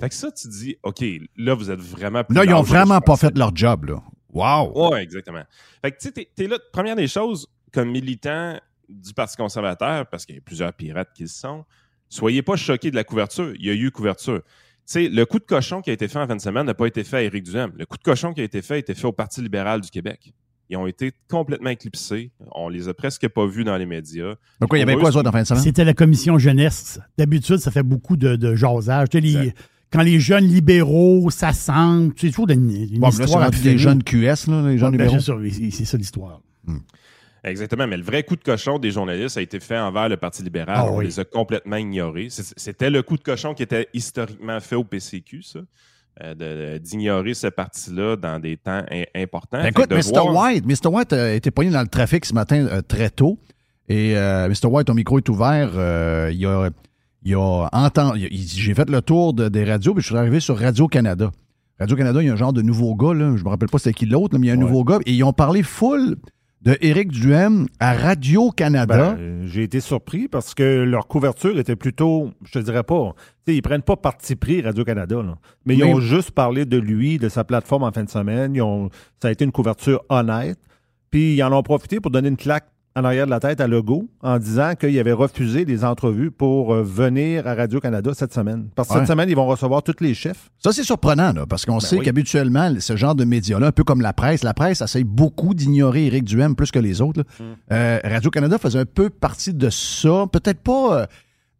E: Fait que ça, tu dis, OK, là, vous êtes vraiment
A: Là, ils n'ont vraiment pas fait leur job, là. Wow!
E: Oui, exactement. Fait que, tu sais, t'es là, première des choses, comme militant du Parti conservateur, parce qu'il y a plusieurs pirates qui le sont, soyez pas choqués de la couverture. Il y a eu couverture. Tu sais, le coup de cochon qui a été fait en fin de semaine n'a pas été fait à Éric Duhem. Le coup de cochon qui a été fait a été fait au Parti libéral du Québec. Ils ont été complètement éclipsés. On les a presque pas vus dans les médias.
A: Donc, il y avait quoi, ça, en fin de semaine?
B: C'était la commission jeunesse. D'habitude, ça fait beaucoup de, de jasage. quand les jeunes libéraux s'assemblent, c'est toujours une, une bon, histoire.
A: Là, les jeunes QS, là, les jeunes ben, libéraux.
B: C'est ça l'histoire. Hmm.
E: Exactement, mais le vrai coup de cochon des journalistes a été fait envers le Parti libéral. Ah On les a complètement ignorés. C'était le coup de cochon qui était historiquement fait au PCQ, ça. Euh, d'ignorer ce parti-là dans des temps im- importants.
A: Ben, écoute, Mr.
E: voir-
A: White, Mr. White a été poigné dans le trafic ce matin euh, très tôt. Et euh, Mr. White, ton micro est ouvert. euh, il a, il a entendu. J'ai fait le tour de- des radios, puis je suis arrivé sur Radio-Canada. Radio-Canada, il y a un genre de nouveau gars, là, je me rappelle pas c'était qui l'autre, mais il y a un nouveau gars, et ils ont parlé full de Éric Duhem à Radio-Canada.
C: Ben, J'ai été surpris parce que leur couverture était plutôt, je te dirais pas, tu sais, ils prennent pas parti pris Radio-Canada, là. mais ils
A: Mais-
C: ont juste parlé de lui, de sa plateforme en fin de semaine. Ils ont, ça a été une couverture honnête. Puis ils en ont profité pour donner une claque en arrière de la tête à Legault en disant qu'il avait refusé des entrevues pour euh, venir à Radio-Canada cette semaine. Parce que
A: Ouais.
C: cette semaine, ils vont recevoir tous les chefs.
A: Ça, c'est surprenant, là, parce qu'on sait
C: oui.
A: qu'habituellement, ce genre de médias-là, un peu comme la presse, la presse essaye beaucoup d'ignorer Éric Duhem plus que les autres. là. Euh, Radio-Canada faisait un peu partie de ça. Peut-être pas euh,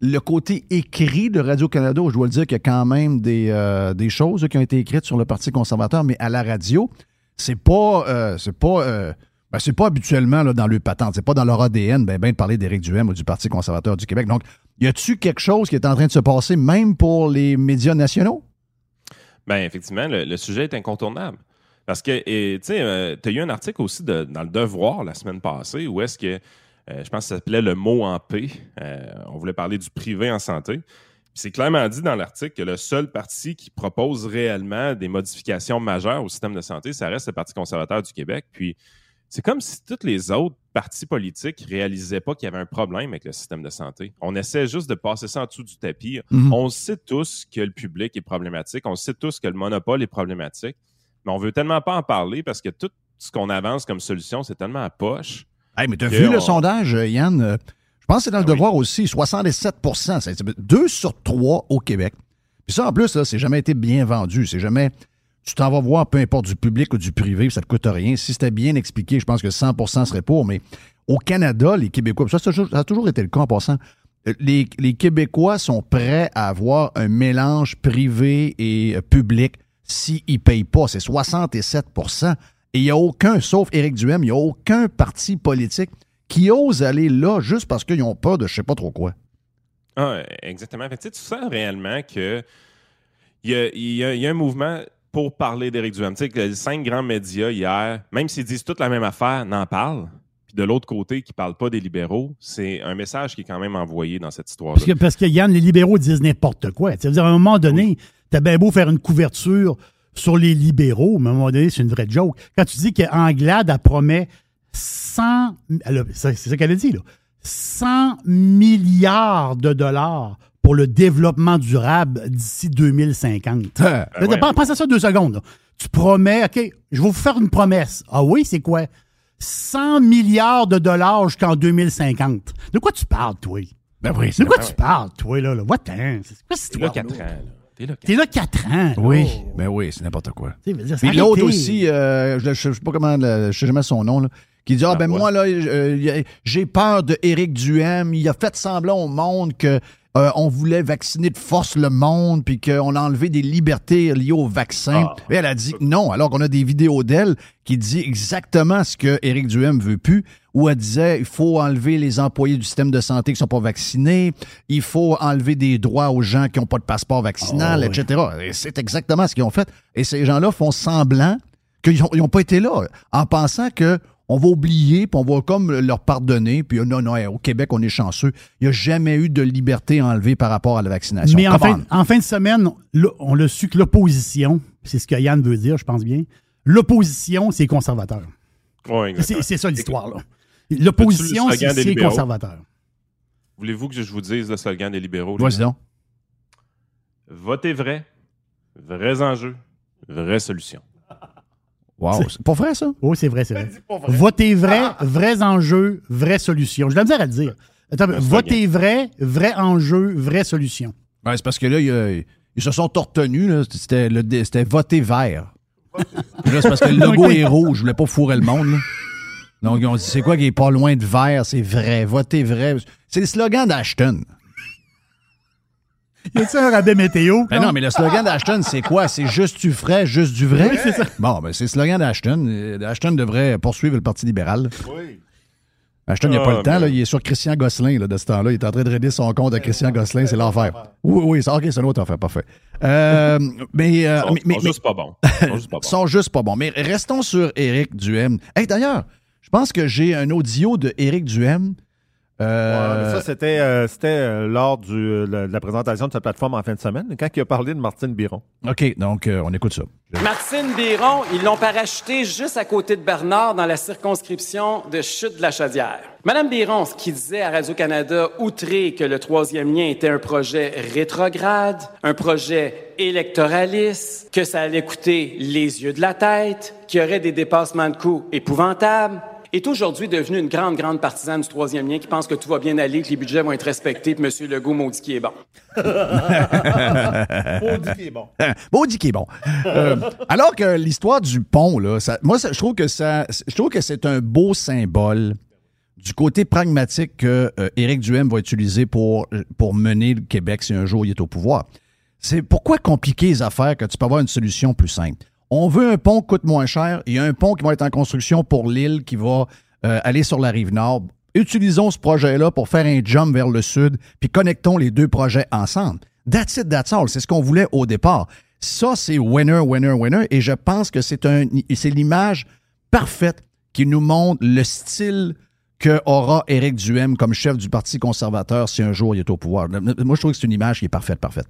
A: le côté écrit de Radio-Canada, où je dois le dire qu'il y a quand même des, des choses qui ont été écrites sur le Parti conservateur, mais à la radio, c'est pas, c'est pas, ben, c'est pas habituellement dans le patente, c'est pas dans leur ADN ben, ben de parler d'Éric Duhem ou du Parti conservateur du Québec. Donc, y a-tu quelque chose qui est en train de se passer, même pour les médias nationaux?
E: Ben, effectivement, le, sujet est incontournable. Parce que, tu sais, tu as eu un article aussi dans Le Devoir la semaine passée où est-ce que, euh, je pense que ça s'appelait Le mot en paix. Euh, on voulait parler du privé en santé. C'est clairement dit dans l'article que le seul parti qui propose réellement des modifications majeures au système de santé, ça reste le Parti conservateur du Québec. Puis c'est comme si tous les autres partis politiques réalisaient pas qu'il y avait un problème avec le système de santé. On essaie juste de passer ça en dessous du tapis.
A: Mhm.
E: On sait tous que le public est problématique. On sait tous que le monopole est problématique. Mais on veut tellement pas en parler parce que tout ce qu'on avance comme solution, c'est tellement à poche.
A: Hey, mais t'as vu le
E: on-
A: sondage, euh, Yann? Euh, Je pense que c'est dans le
E: Ah oui.
A: devoir aussi, 67 c'est deux sur trois au Québec. Puis ça, en plus, là, c'est jamais été bien vendu. C'est jamais. Tu t'en vas voir, peu importe du public ou du privé, ça te coûte rien. Si c'était bien expliqué, je pense que 100% serait pour. Mais au Canada, les Québécois, ça, ça, a toujours- été le cas en passant. euh, Les, les Québécois sont prêts à avoir un mélange privé et euh, public s'ils ne payent pas. C'est 67% Et il n'y a aucun, sauf Éric Duhem, il n'y a aucun parti politique qui ose aller là juste parce qu'ils ont peur de je sais pas trop quoi.
E: Ah, exactement. Fait tu sens réellement que il y y a un mouvement pour parler d'Éric Duhem. Tu sais, que les cinq grands médias hier, même s'ils disent toute la même affaire, n'en parlent. Puis de l'autre côté, qui ne parlent pas des libéraux, c'est un message qui est quand même envoyé dans cette histoire-là.
B: Parce que, parce que Yann, les libéraux disent n'importe quoi. Ça veut dire, à un moment donné, t'as bien beau faire une couverture sur les libéraux, mais à un moment donné, c'est une vraie joke. Quand tu dis qu'Anglade, elle promet 100... elle a- C'est c'est ça qu'elle a dit, là. 100 milliards de dollars pour le développement durable d'ici 2050.
A: Ah,
B: Je veux dire,
E: ouais.
B: Pense à ça deux secondes. là. Tu promets, OK, je vais vous faire une promesse. Ah oui, c'est quoi? 100 milliards de dollars jusqu'en 2050. De quoi tu parles, toi?
A: Ben oui,
B: De quoi tu parles, toi, là? là? Va-t'en. C'est quoi cette
E: T'es là
B: histoire-là?
E: quatre ans. là. T'es là quatre
B: T'es là 4 ans. là.
A: Oui, ben oui, c'est n'importe quoi.
B: Tu sais, veux dire,
A: Puis
B: arrêtez.
A: l'autre aussi, euh, je ne sais pas comment, le- je sais jamais son nom, là, qui dit Ah, ben
E: ouais.
A: moi, là, euh, j'ai peur de Éric Duhem. Il a fait semblant au monde que. Euh, on voulait vacciner de force le monde, puis qu'on a enlevé des libertés liées au vaccin. Et elle a dit non, alors qu'on a des vidéos d'elle qui dit exactement ce que Éric Duhem veut plus, où elle disait il faut enlever les employés du système de santé qui sont pas vaccinés, il faut enlever des droits aux gens qui n'ont pas de passeport vaccinal,
B: Ah, oui.
A: etc. Et c'est exactement ce qu'ils ont fait. Et ces gens-là font semblant qu'ils n'ont pas été là, en pensant que on va oublier, puis on va comme leur pardonner, puis non, non, au Québec, on est chanceux. Il n'y a jamais eu de liberté enlevée par rapport à la vaccination.
B: Mais en fin, en fin de semaine, on l'a su que l'opposition, c'est ce que Yann veut dire, je pense bien, l'opposition, c'est conservateur.
E: Ouais.
B: C'est c'est ça l'histoire, là. L'opposition,
E: le
B: c'est conservateur.
E: Voulez-vous que je vous dise le slogan des libéraux?
A: Vas-y donc.
E: Votez vrai, vrais enjeux, vraies solutions.
A: Wow. C'est pas vrai, ça?
B: Oui, c'est vrai, c'est vrai. Votez vrai, vrais enjeux, vraies solutions. Je dois me dire à le dire. Attends,
E: Un
B: votez vrai, vrai enjeu, vraie solution.
A: Ben, c'est parce que là, ils se sont tortenus. C'était le- c'était voter vert. Puis là, c'est parce que le logo est rouge. Je voulais pas fourrer le monde. là. Donc, ils ont dit, c'est quoi qui est pas loin de vert? C'est vrai. Voter vrai. C'est le slogan d'Ashton.
B: Y a-t-il un rabais météo?
A: Ben non, mais le slogan d'Ashton, c'est quoi? C'est juste du frais, juste du vrai? Bon, ben c'est le slogan d'Ashton. Euh, Ashton devrait poursuivre le Parti libéral. Ashton, il n'a pas
E: Ah,
A: le temps. Là,
E: mais-
A: il est sur Christian Gosselin là, de ce temps-là. Il est en train de raider son compte à Christian Gosselin. C'est l'enfer. Oui, oui, c'est, OK, c'est une autre affaire. Parfait. Euh, mais, euh,
E: Ils sont,
A: mais, mais-
E: sont juste pas bons. Ils sont juste pas
A: mais-
E: bons.
A: sont juste pas bons. Mais restons sur Éric Duhem. Hey, d'ailleurs, je pense que j'ai un audio de Éric Duhem. Euh,
C: Ouais, mais ça, c'était euh, c'était, euh, lors du, euh, de la présentation de sa plateforme en fin de semaine, quand il a parlé de Martine Biron.
A: OK, donc euh, on écoute ça.
G: Martine Biron, ils l'ont parachuté juste à côté de Bernard dans la circonscription de Chute de la Chaudière. Madame Biron, ce qui disait à Radio-Canada, outré que le troisième lien était un projet rétrograde, un projet électoraliste, que ça allait coûter les yeux de la tête, qu'il y aurait des dépassements de coûts épouvantables, est aujourd'hui devenue une grande, grande partisane du troisième lien qui pense que tout va bien aller, que les budgets vont être respectés, puis M. Legault maudit qui est bon.
C: bon.
A: Maudit qui est bon. Euh, alors que l'histoire du pont, là, ça- moi, ça- je trouve que ça, je trouve que c'est un beau symbole du côté pragmatique que euh, Éric Duhem va utiliser pour, pour mener le Québec si un jour il est au pouvoir. C'est pourquoi compliquer les affaires que tu peux avoir une solution plus simple. On veut un pont qui coûte moins cher. Il y a un pont qui va être en construction pour l'île qui va euh, aller sur la rive nord. Utilisons ce projet-là pour faire un jump vers le sud, puis connectons les deux projets ensemble. That's it, that's all. C'est ce qu'on voulait au départ. Ça, c'est winner, winner, winner. Et je pense que c'est c'est l'image parfaite qui nous montre le style que aura Éric Duhem comme chef du Parti conservateur si un jour il est au pouvoir. Moi, je trouve que c'est une image qui est parfaite, parfaite.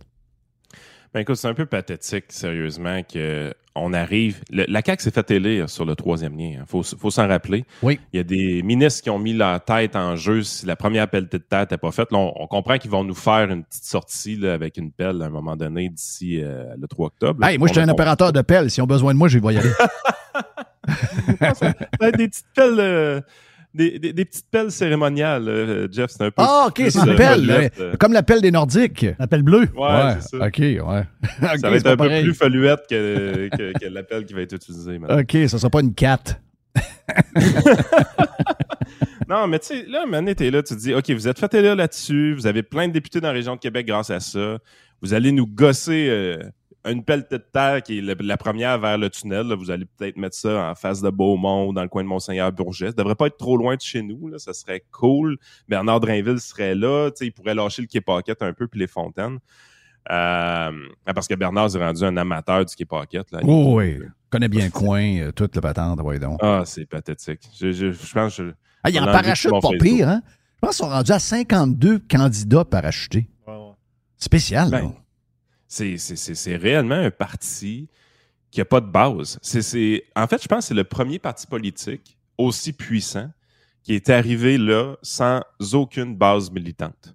E: Ben écoute, c'est un peu pathétique, sérieusement, que on arrive. le- la CAQ s'est fait élire sur le troisième lien. Il faut, faut s'en rappeler.
A: Oui.
E: Il y a des ministres qui ont mis leur tête en jeu si la première pelletée de terre n'était pas faite. Là, on, on comprend qu'ils vont nous faire une petite sortie là, avec une pelle à un moment donné d'ici euh, le 3 octobre. là.
A: Hey, moi,
E: On
A: j'étais un opérateur de pelle. Si on a besoin de moi, je vais y aller.
E: Des petites pelles. euh, des, des- des petites pelles cérémoniales, euh, Jeff, c'est un peu.
A: Ah, OK, c'est une
E: euh,
A: pelle.
E: euh.
A: Comme la pelle des Nordiques.
B: L'appel bleu.
E: Ouais, c'est ça.
A: OK, ouais.
E: Ça va être un peu
A: pareil.
E: plus folluette que, que, que l'appel qui va être utilisé maintenant.
A: OK, ça sera pas une 4.
E: Non, mais tu sais, là, Mané, t'es là, tu te dis, OK, vous êtes fait élire là-dessus, vous avez plein de députés dans la région de Québec grâce à ça. Vous allez nous gosser euh, une pelletée de terre qui est le- la première vers le tunnel. là. Vous allez peut-être mettre ça en face de Beaumont ou dans le coin de Monseigneur-Bourget. Ça devrait pas être trop loin de chez nous, là. Ça serait cool. Bernard Drainville serait là. Tu sais, il pourrait lâcher le Paquette un peu puis les fontaines. Euh, parce que Bernard s'est rendu un amateur du. Là.
A: Oh, oui. Connais bien le coin, euh, toute la patente. Ouais, donc.
E: Ah, c'est pathétique. Je, je, je pense que je-
A: Ah, il y a
E: on
A: en
E: a enlevé
A: parachute pas
E: Facebook.
A: pire, hein? Je pense qu'ils sont rendus à 52 candidats parachutés. Spécial,
E: Ben,
A: là.
E: C'est, c'est, c'est, c'est réellement un parti qui n'a pas de base. C'est, c'est, en fait, je pense que c'est le premier parti politique aussi puissant qui est arrivé là sans aucune base militante.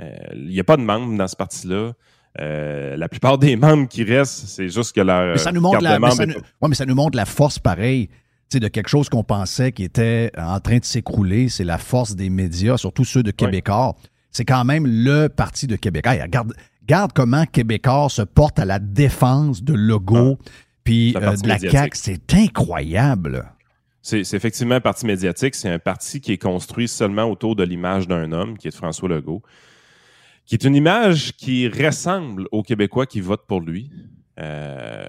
E: Euh, Il n'y a pas de membres dans ce parti-là. Euh, la plupart des membres qui restent, c'est juste que leur
A: Mais ça nous montre la, mais ça nous-
E: pas-
A: ouais, mais ça nous montre la force pareille de quelque chose qu'on pensait qui était en train de s'écrouler. C'est la force des médias, surtout ceux de Québécois. C'est quand même le parti de Québec. Hey, regarde, regarde comment Québécois se porte à la défense de Legault puis
E: C'est un
A: euh, de la. CAQ. C'est incroyable.
E: C'est, effectivement un parti médiatique. C'est un parti qui est construit seulement autour de l'image d'un homme, qui est de François Legault, qui est une image qui ressemble aux Québécois qui votent pour lui. Euh,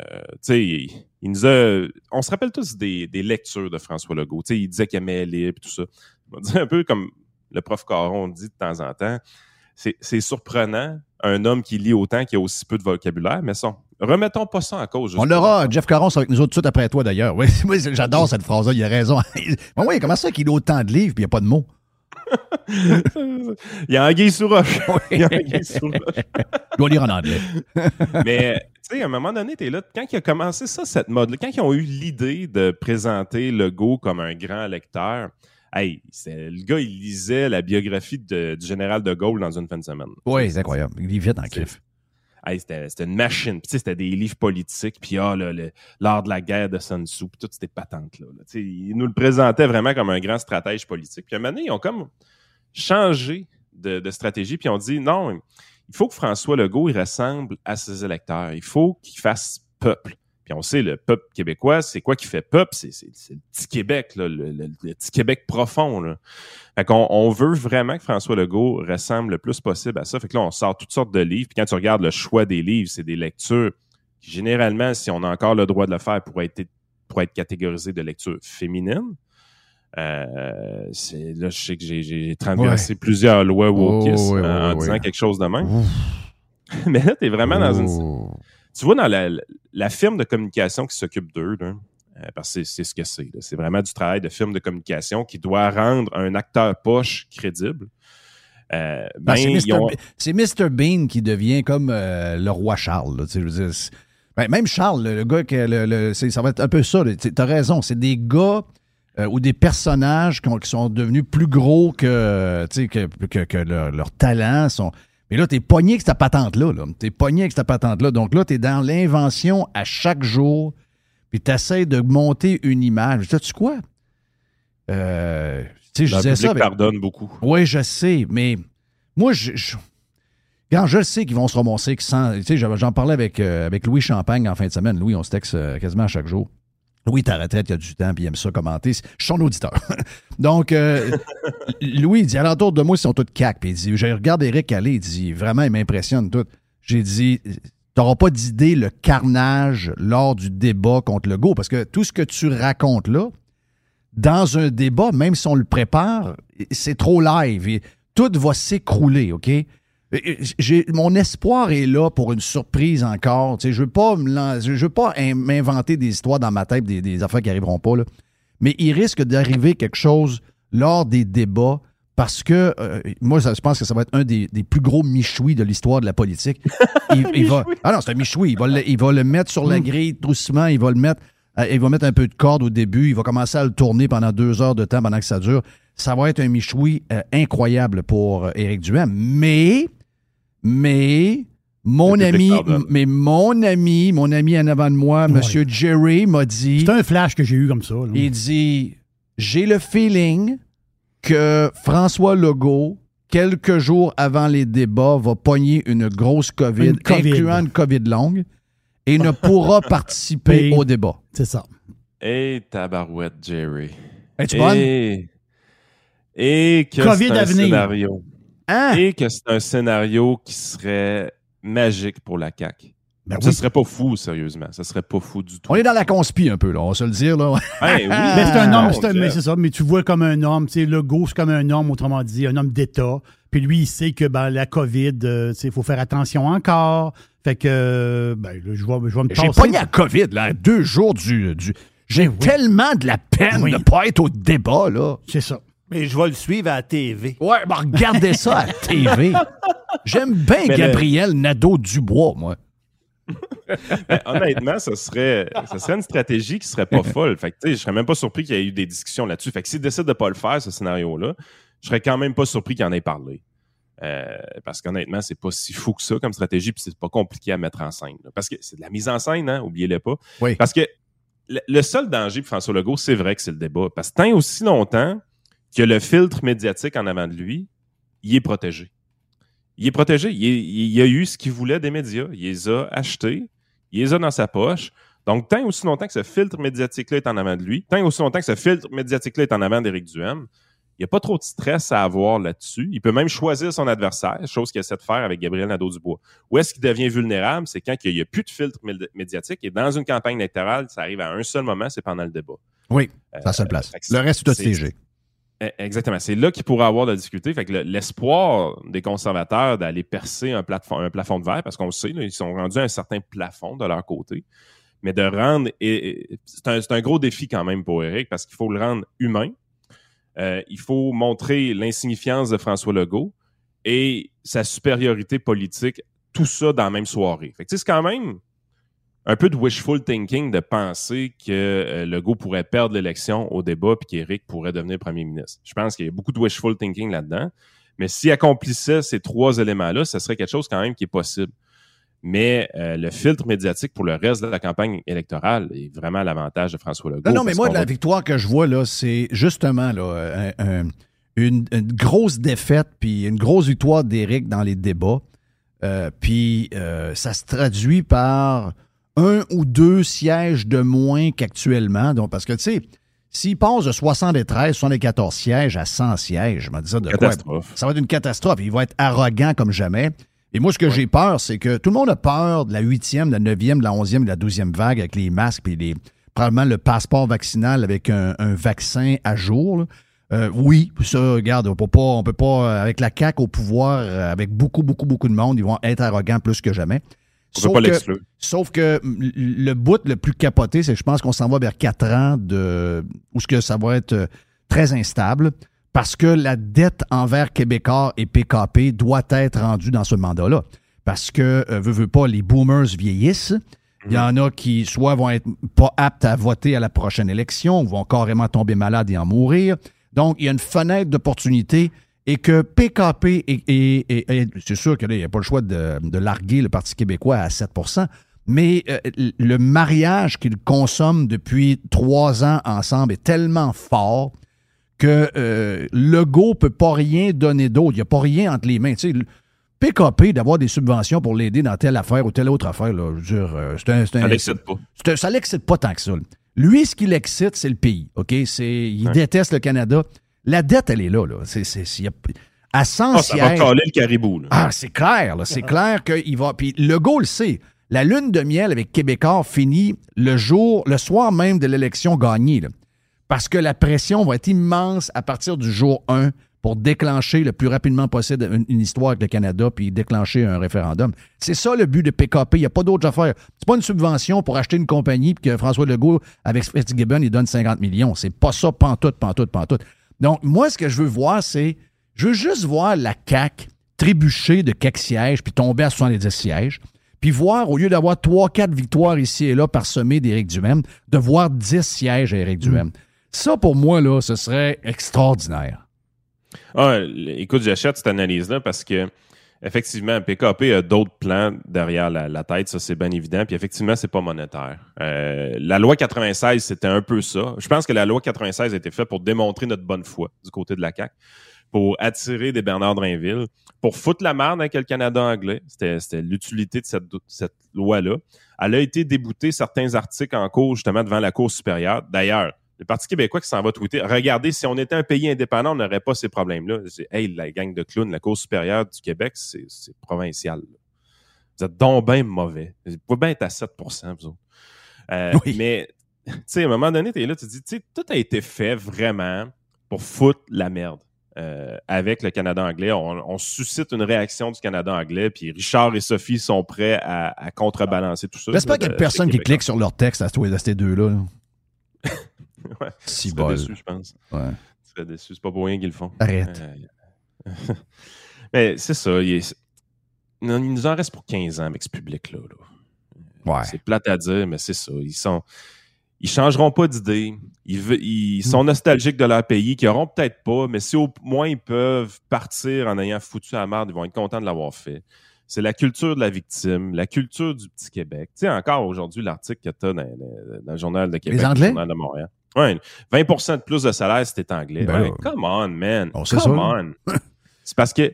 E: il, il nous a. On se rappelle tous des, des lectures de François Legault. Il disait qu'il aimait lire et tout ça. On dire un peu comme le prof Caron dit de temps en temps. C'est surprenant, un homme qui lit autant, qui a aussi peu de vocabulaire, mais ça, remettons pas ça en cause.
A: On
E: juste pour
A: aura Jeff Caron avec nous autres tout de suite après toi, d'ailleurs. Oui, j'adore cette phrase-là. Il a raison. Mais oui, comment ça qu'il lit autant de livres puis il n'y a pas de mots?
E: Il y a Anguille sous roche. Il y a Anguille sous roche.
A: Je dois lire en anglais.
E: Mais, tu sais, à un moment donné, t'es là. Quand il a commencé ça, cette mode-là, quand ils ont eu l'idée de présenter Legault comme un grand lecteur, hey, c'est- le gars, il lisait la biographie de- du général de Gaulle dans une fin de semaine.
A: Oui, c'est incroyable. Il lit vite en kiff.
E: Hey, c'était une machine. Puis, c'était des livres politiques. Puis, ah, l'art de la guerre de Sun Tzu. Puis, toutes ces patentes-là. là. Nous le présentait vraiment comme un grand stratège politique. Puis, à un moment donné, ils ont comme changé de, de stratégie. Puis, ils ont dit, non, il faut que François Legault, il ressemble à ses électeurs. Il faut qu'il fasse peuple. Puis, on sait, le peuple québécois, c'est quoi qui fait peuple? C'est le petit Québec, là, le, le- le petit Québec profond. Là. Fait qu'on on veut vraiment que François Legault ressemble le plus possible à ça. Fait que là, on sort toutes sortes de livres. Puis quand tu regardes le choix des livres, c'est des lectures qui, généralement, si on a encore le droit de le faire, pourraient être, pourraient être catégorisées de lectures féminines. Euh, là, je sais que j'ai, traversé plusieurs lois wokistes
A: Oh,
E: en, disant quelque chose de même. Mais là, t'es vraiment dans une. Tu vois, dans la, la firme de communication qui s'occupe d'eux, là, euh, parce que c'est, ce que c'est. C'est vraiment du travail de firme de communication qui doit rendre un acteur poche crédible. Euh, ben,
A: Ben, c'est Mr.
E: ont-.
A: Bean qui devient comme euh, le roi Charles. là, tu sais, ben, même Charles, le, le gars, que le- le- ça va être un peu ça. Tu as raison. C'est des gars euh, ou des personnages qui, ont- qui sont devenus plus gros que, que, que leur, leur talent. Sont... Mais là, tu es pogné avec cette patente-là. Là. Tu es pogné avec cette patente-là. Donc là, tu es dans l'invention à chaque jour. Puis tu essaies de monter une image. Sais-tu quoi? Euh, tu sais, je disais
E: public
A: ça. avec-
E: pardonne beaucoup.
A: oui, je sais, mais moi, je, je, Regarde, je sais qu'ils vont se ramasser. qu'ils Tu sais, j'en j'en parlais avec, euh, avec Louis Champagne en fin de semaine. Louis, on se texte euh, quasiment à chaque jour. Louis, ta retraite, il a du temps, puis il aime ça commenter. Je suis son auditeur. Donc, euh, Louis, il dit, alentour de moi, ils sont tous cac. Puis il dit, je regarde Eric aller, il dit, vraiment, il m'impressionne tout. J'ai dit, t'auras pas d'idée le carnage lors du débat contre le go, parce que tout ce que tu racontes là, dans un débat, même si on le prépare, c'est trop live. Et tout va s'écrouler, OK? Mon espoir est là pour une surprise encore. Tu sais, je ne veux pas, me lan- je veux pas in- m'inventer des histoires dans ma tête, des, des affaires qui n'arriveront pas. Là. Mais il risque d'arriver quelque chose lors des débats parce que euh, moi, ça, je pense que ça va être un des, des plus gros michouis de l'histoire de la politique. Il, il va, ah non, c'est un michoui. Il va, le, il va le mettre sur la grille doucement. Il va le mettre, euh, il va mettre un peu de corde au début. Il va commencer à le tourner pendant deux heures de temps pendant que ça dure. Ça va être un michoui euh, incroyable pour Éric Duhem. Mais, mais, mon ami, mais mon ami, mon ami en avant de moi,
B: Ouais.
A: Monsieur Jerry, m'a dit.
B: C'est un flash que j'ai eu comme ça. là.
A: Il dit J'ai le feeling que François Legault, quelques jours avant les débats, va pogner une grosse COVID,
B: Une COVID.
A: incluant une COVID longue, et ne pourra participer au débat.
B: C'est ça.
E: Et tabarouette, Jerry.
A: Es-tu bonne?
E: Et, et que
B: COVID
E: c'est
B: à
E: un
B: venir.
E: scénario.
A: Hein?
E: Et que c'est un scénario qui serait magique pour la CAQ.
B: Ben
E: Ce
B: oui.
E: serait pas fou, sérieusement. Ce serait pas fou du tout.
A: On est dans la conspi un peu, là, on va se le dire. Là.
E: Ben oui.
B: Mais c'est un homme,
E: Mon
B: c'est un-
E: Dieu.
B: mais c'est ça, mais tu vois comme un homme, tu sais, le c'est comme un homme, autrement dit, un homme d'État. Puis lui, il sait que ben, la COVID, euh, il faut faire attention encore. Fait que, euh, ben, là, je vais, je vais me
A: J'ai
B: passer.
A: pogné la COVID, là, deux jours du. du- J'ai tellement de la peine
B: Oui.
A: de ne pas être au débat, là.
B: C'est ça.
H: Mais je vais le suivre à la TV.
A: Ouais, ben regardez ça à la TV. J'aime bien
E: Mais le-
A: Gabriel Nadeau-Dubois, moi.
E: Ben, honnêtement, ça serait, ça serait une stratégie qui serait pas folle. Fait que, tu sais, je serais même pas surpris qu'il y ait eu des discussions là-dessus. Fait que s'il décide de pas le faire, ce scénario-là, je serais quand même pas surpris qu'il en ait parlé. Euh, parce qu'honnêtement, c'est pas si fou que ça comme stratégie, puis c'est pas compliqué à mettre en scène. là. Parce que c'est de la mise en scène, hein, oubliez-le pas.
A: Oui.
E: Parce que le, le seul danger pour François Legault, c'est vrai que c'est le débat. Parce que tant et aussi longtemps que le filtre médiatique en avant de lui, il est protégé. Il est protégé. Il, est- il a eu ce qu'il voulait des médias. Il les a achetés. Il les a dans sa poche. Donc, tant et aussi longtemps que ce filtre médiatique-là est en avant de lui, tant et aussi longtemps que ce filtre médiatique-là est en avant d'Éric Duhem, il n'y a pas trop de stress à avoir là-dessus. Il peut même choisir son adversaire, chose qu'il essaie de faire avec Gabriel Nadeau-Dubois. Où est-ce qu'il devient vulnérable? C'est quand il n'y a plus de filtre médi- médiatique. Et dans une campagne électorale, ça arrive à un seul moment, c'est pendant le débat.
A: Oui,
E: Euh,
A: c'est la seule place. Le reste, c'est tout
E: Exactement. C'est là qu'il pourra avoir de la difficulté. Fait que le- l'espoir des conservateurs d'aller percer un plafond, un plafond de verre, parce qu'on le sait, là, ils sont rendus à un certain plafond de leur côté, mais de rendre... C'est un, gros défi quand même pour Eric, parce qu'il faut le rendre humain. Euh, il faut montrer l'insignifiance de François Legault et sa supériorité politique, tout ça dans la même soirée. Fait que, c'est quand même un peu de wishful thinking de penser que euh, Legault pourrait perdre l'élection au débat puis qu'Éric pourrait devenir premier ministre. Je pense qu'il y a beaucoup de wishful thinking là-dedans. Mais s'il accomplissait ces trois éléments-là, ce serait quelque chose quand même qui est possible. Mais euh, le filtre médiatique pour le reste de la campagne électorale est vraiment à l'avantage de François Legault.
A: Non, non, mais moi, la
E: va-
A: victoire que je vois, là, c'est justement là, un- un- une, une grosse défaite, puis une grosse victoire d'Éric dans les débats. Euh, puis ça se traduit par un ou deux sièges de moins qu'actuellement. Donc, parce que, tu sais, s'il passe de 73, 74 sièges à 100 sièges, je me dis ça de quoi? Ça va être une catastrophe. Il va être arrogant comme jamais. Et moi, ce que j'ai peur, c'est que tout le monde a peur de la huitième, de la neuvième, de la onzième, de la douzième vague avec les masques et les probablement le passeport vaccinal avec un, un vaccin à jour. Euh, oui, ça, regarde, on peut pas, on peut pas, avec la CAQ au pouvoir, euh, avec beaucoup, beaucoup, beaucoup de monde, ils vont être arrogants plus que jamais.
E: On peut pas
A: que,
E: l'exclure.
A: sauf que le bout le plus capoté, c'est que je pense qu'on s'en va vers quatre ans de où ce que ça va être euh, très instable parce que la dette envers Québécois et PKP doit être rendue dans ce mandat-là. Parce que, euh, veut, veut pas, les boomers vieillissent. Il y en a qui soit vont être pas aptes à voter à la prochaine élection, ou vont carrément tomber malades et en mourir. Donc, il y a une fenêtre d'opportunité et que PKP, et, et- et- et c'est sûr qu'il n'y a pas le choix de, de larguer le Parti québécois à 7% mais euh, le mariage qu'ils consomment depuis trois ans ensemble est tellement fort que euh, Legault peut pas rien donner d'autre. Il n'y a pas rien entre les mains. Tu sais, le PKP, d'avoir des subventions pour l'aider dans telle affaire ou telle autre affaire, là, je veux dire, euh, c'est un...
E: Ça l'excite pas.
A: un- ça l'excite pas tant que ça. Lui, ce qui l'excite, c'est le pays. OK? Il
E: Ouais.
A: déteste le Canada. La dette, elle est là. là. C'est, c'est, à 100
E: Ah, ça va caler le caribou. Là.
A: ah, c'est clair, là. C'est clair qu'il va. Puis Legault le sait. La lune de miel avec Québécois finit le jour, le soir même de l'élection gagnée. là. Parce que la pression va être immense à partir du jour 1 pour déclencher le plus rapidement possible une, une histoire avec le Canada puis déclencher un référendum. C'est ça le but de PKP. Il n'y a pas d'autre affaire. C'est pas une subvention pour acheter une compagnie puis que François Legault, avec Fitzgibbon, il donne 50 millions. C'est pas ça, pantoute, pantoute, pantoute. Donc, moi, ce que je veux voir, c'est. Je veux juste voir la CAQ trébucher de quelques sièges puis tomber à 70 sièges. Puis voir, au lieu d'avoir 3-4 victoires ici et là parsemées d'Éric Duhem, de voir 10 sièges à Éric Duhem. Ça, pour moi, là, ce serait extraordinaire.
E: Ah, écoute, j'achète cette analyse-là parce que effectivement, PKP a d'autres plans derrière la, tête, ça c'est bien évident. Puis effectivement, c'est pas monétaire. Euh, la loi 96, c'était un peu ça. Je pense que la loi 96 a été faite pour démontrer notre bonne foi du côté de la CAQ, pour attirer des Bernard Drainville, pour foutre la merde avec le Canada anglais. C'était c'était l'utilité de cette, cette loi-là. Elle a été déboutée certains articles en cours justement devant la Cour supérieure. D'ailleurs, le Parti québécois qui s'en va tweeter, regardez, si on était un pays indépendant, on n'aurait pas ces problèmes-là. Hey, la gang de clowns, la Cour supérieure du Québec, c'est, provincial. là. Vous êtes donc bien mauvais. Vous pouvez bien être à 7 vous autres. Euh,
A: Oui.
E: Mais, tu sais, à un moment donné, tu es là, tu te dis, tu sais, tout a été fait vraiment pour foutre la merde. euh, avec le Canada anglais. On, on suscite une réaction du Canada anglais, puis Richard et Sophie sont prêts à, à contrebalancer tout ça.
A: J'espère qu'il y a personne qui clique sur leur texte à, à ces deux-là. là.
E: Ouais. Déçu, je pense.
A: Ouais.
E: Tu serais déçu. C'est pas pour rien qu'ils le font.
A: Arrête.
E: Euh, Mais c'est ça. Il, est- Non, il nous en reste pour 15 ans avec ce public-là. là.
A: Ouais.
E: C'est plate à dire, mais c'est ça. Ils sont. Ils changeront pas d'idée. Ils, sont nostalgiques de leur pays, qu'ils auront peut-être pas, mais si au moins ils peuvent partir en ayant foutu à la merde, ils vont être contents de l'avoir fait. C'est la culture de la victime, la culture du petit Québec. Tu sais, encore aujourd'hui, l'article que tu as dans, dans- dans le Journal de Québec,
A: Les Anglais?
E: le Journal de Montréal. Ouais, 20% de plus de salaire si t'es anglais.
A: Ben
E: Ouais, come on, man.
A: On
E: come on. c'est parce que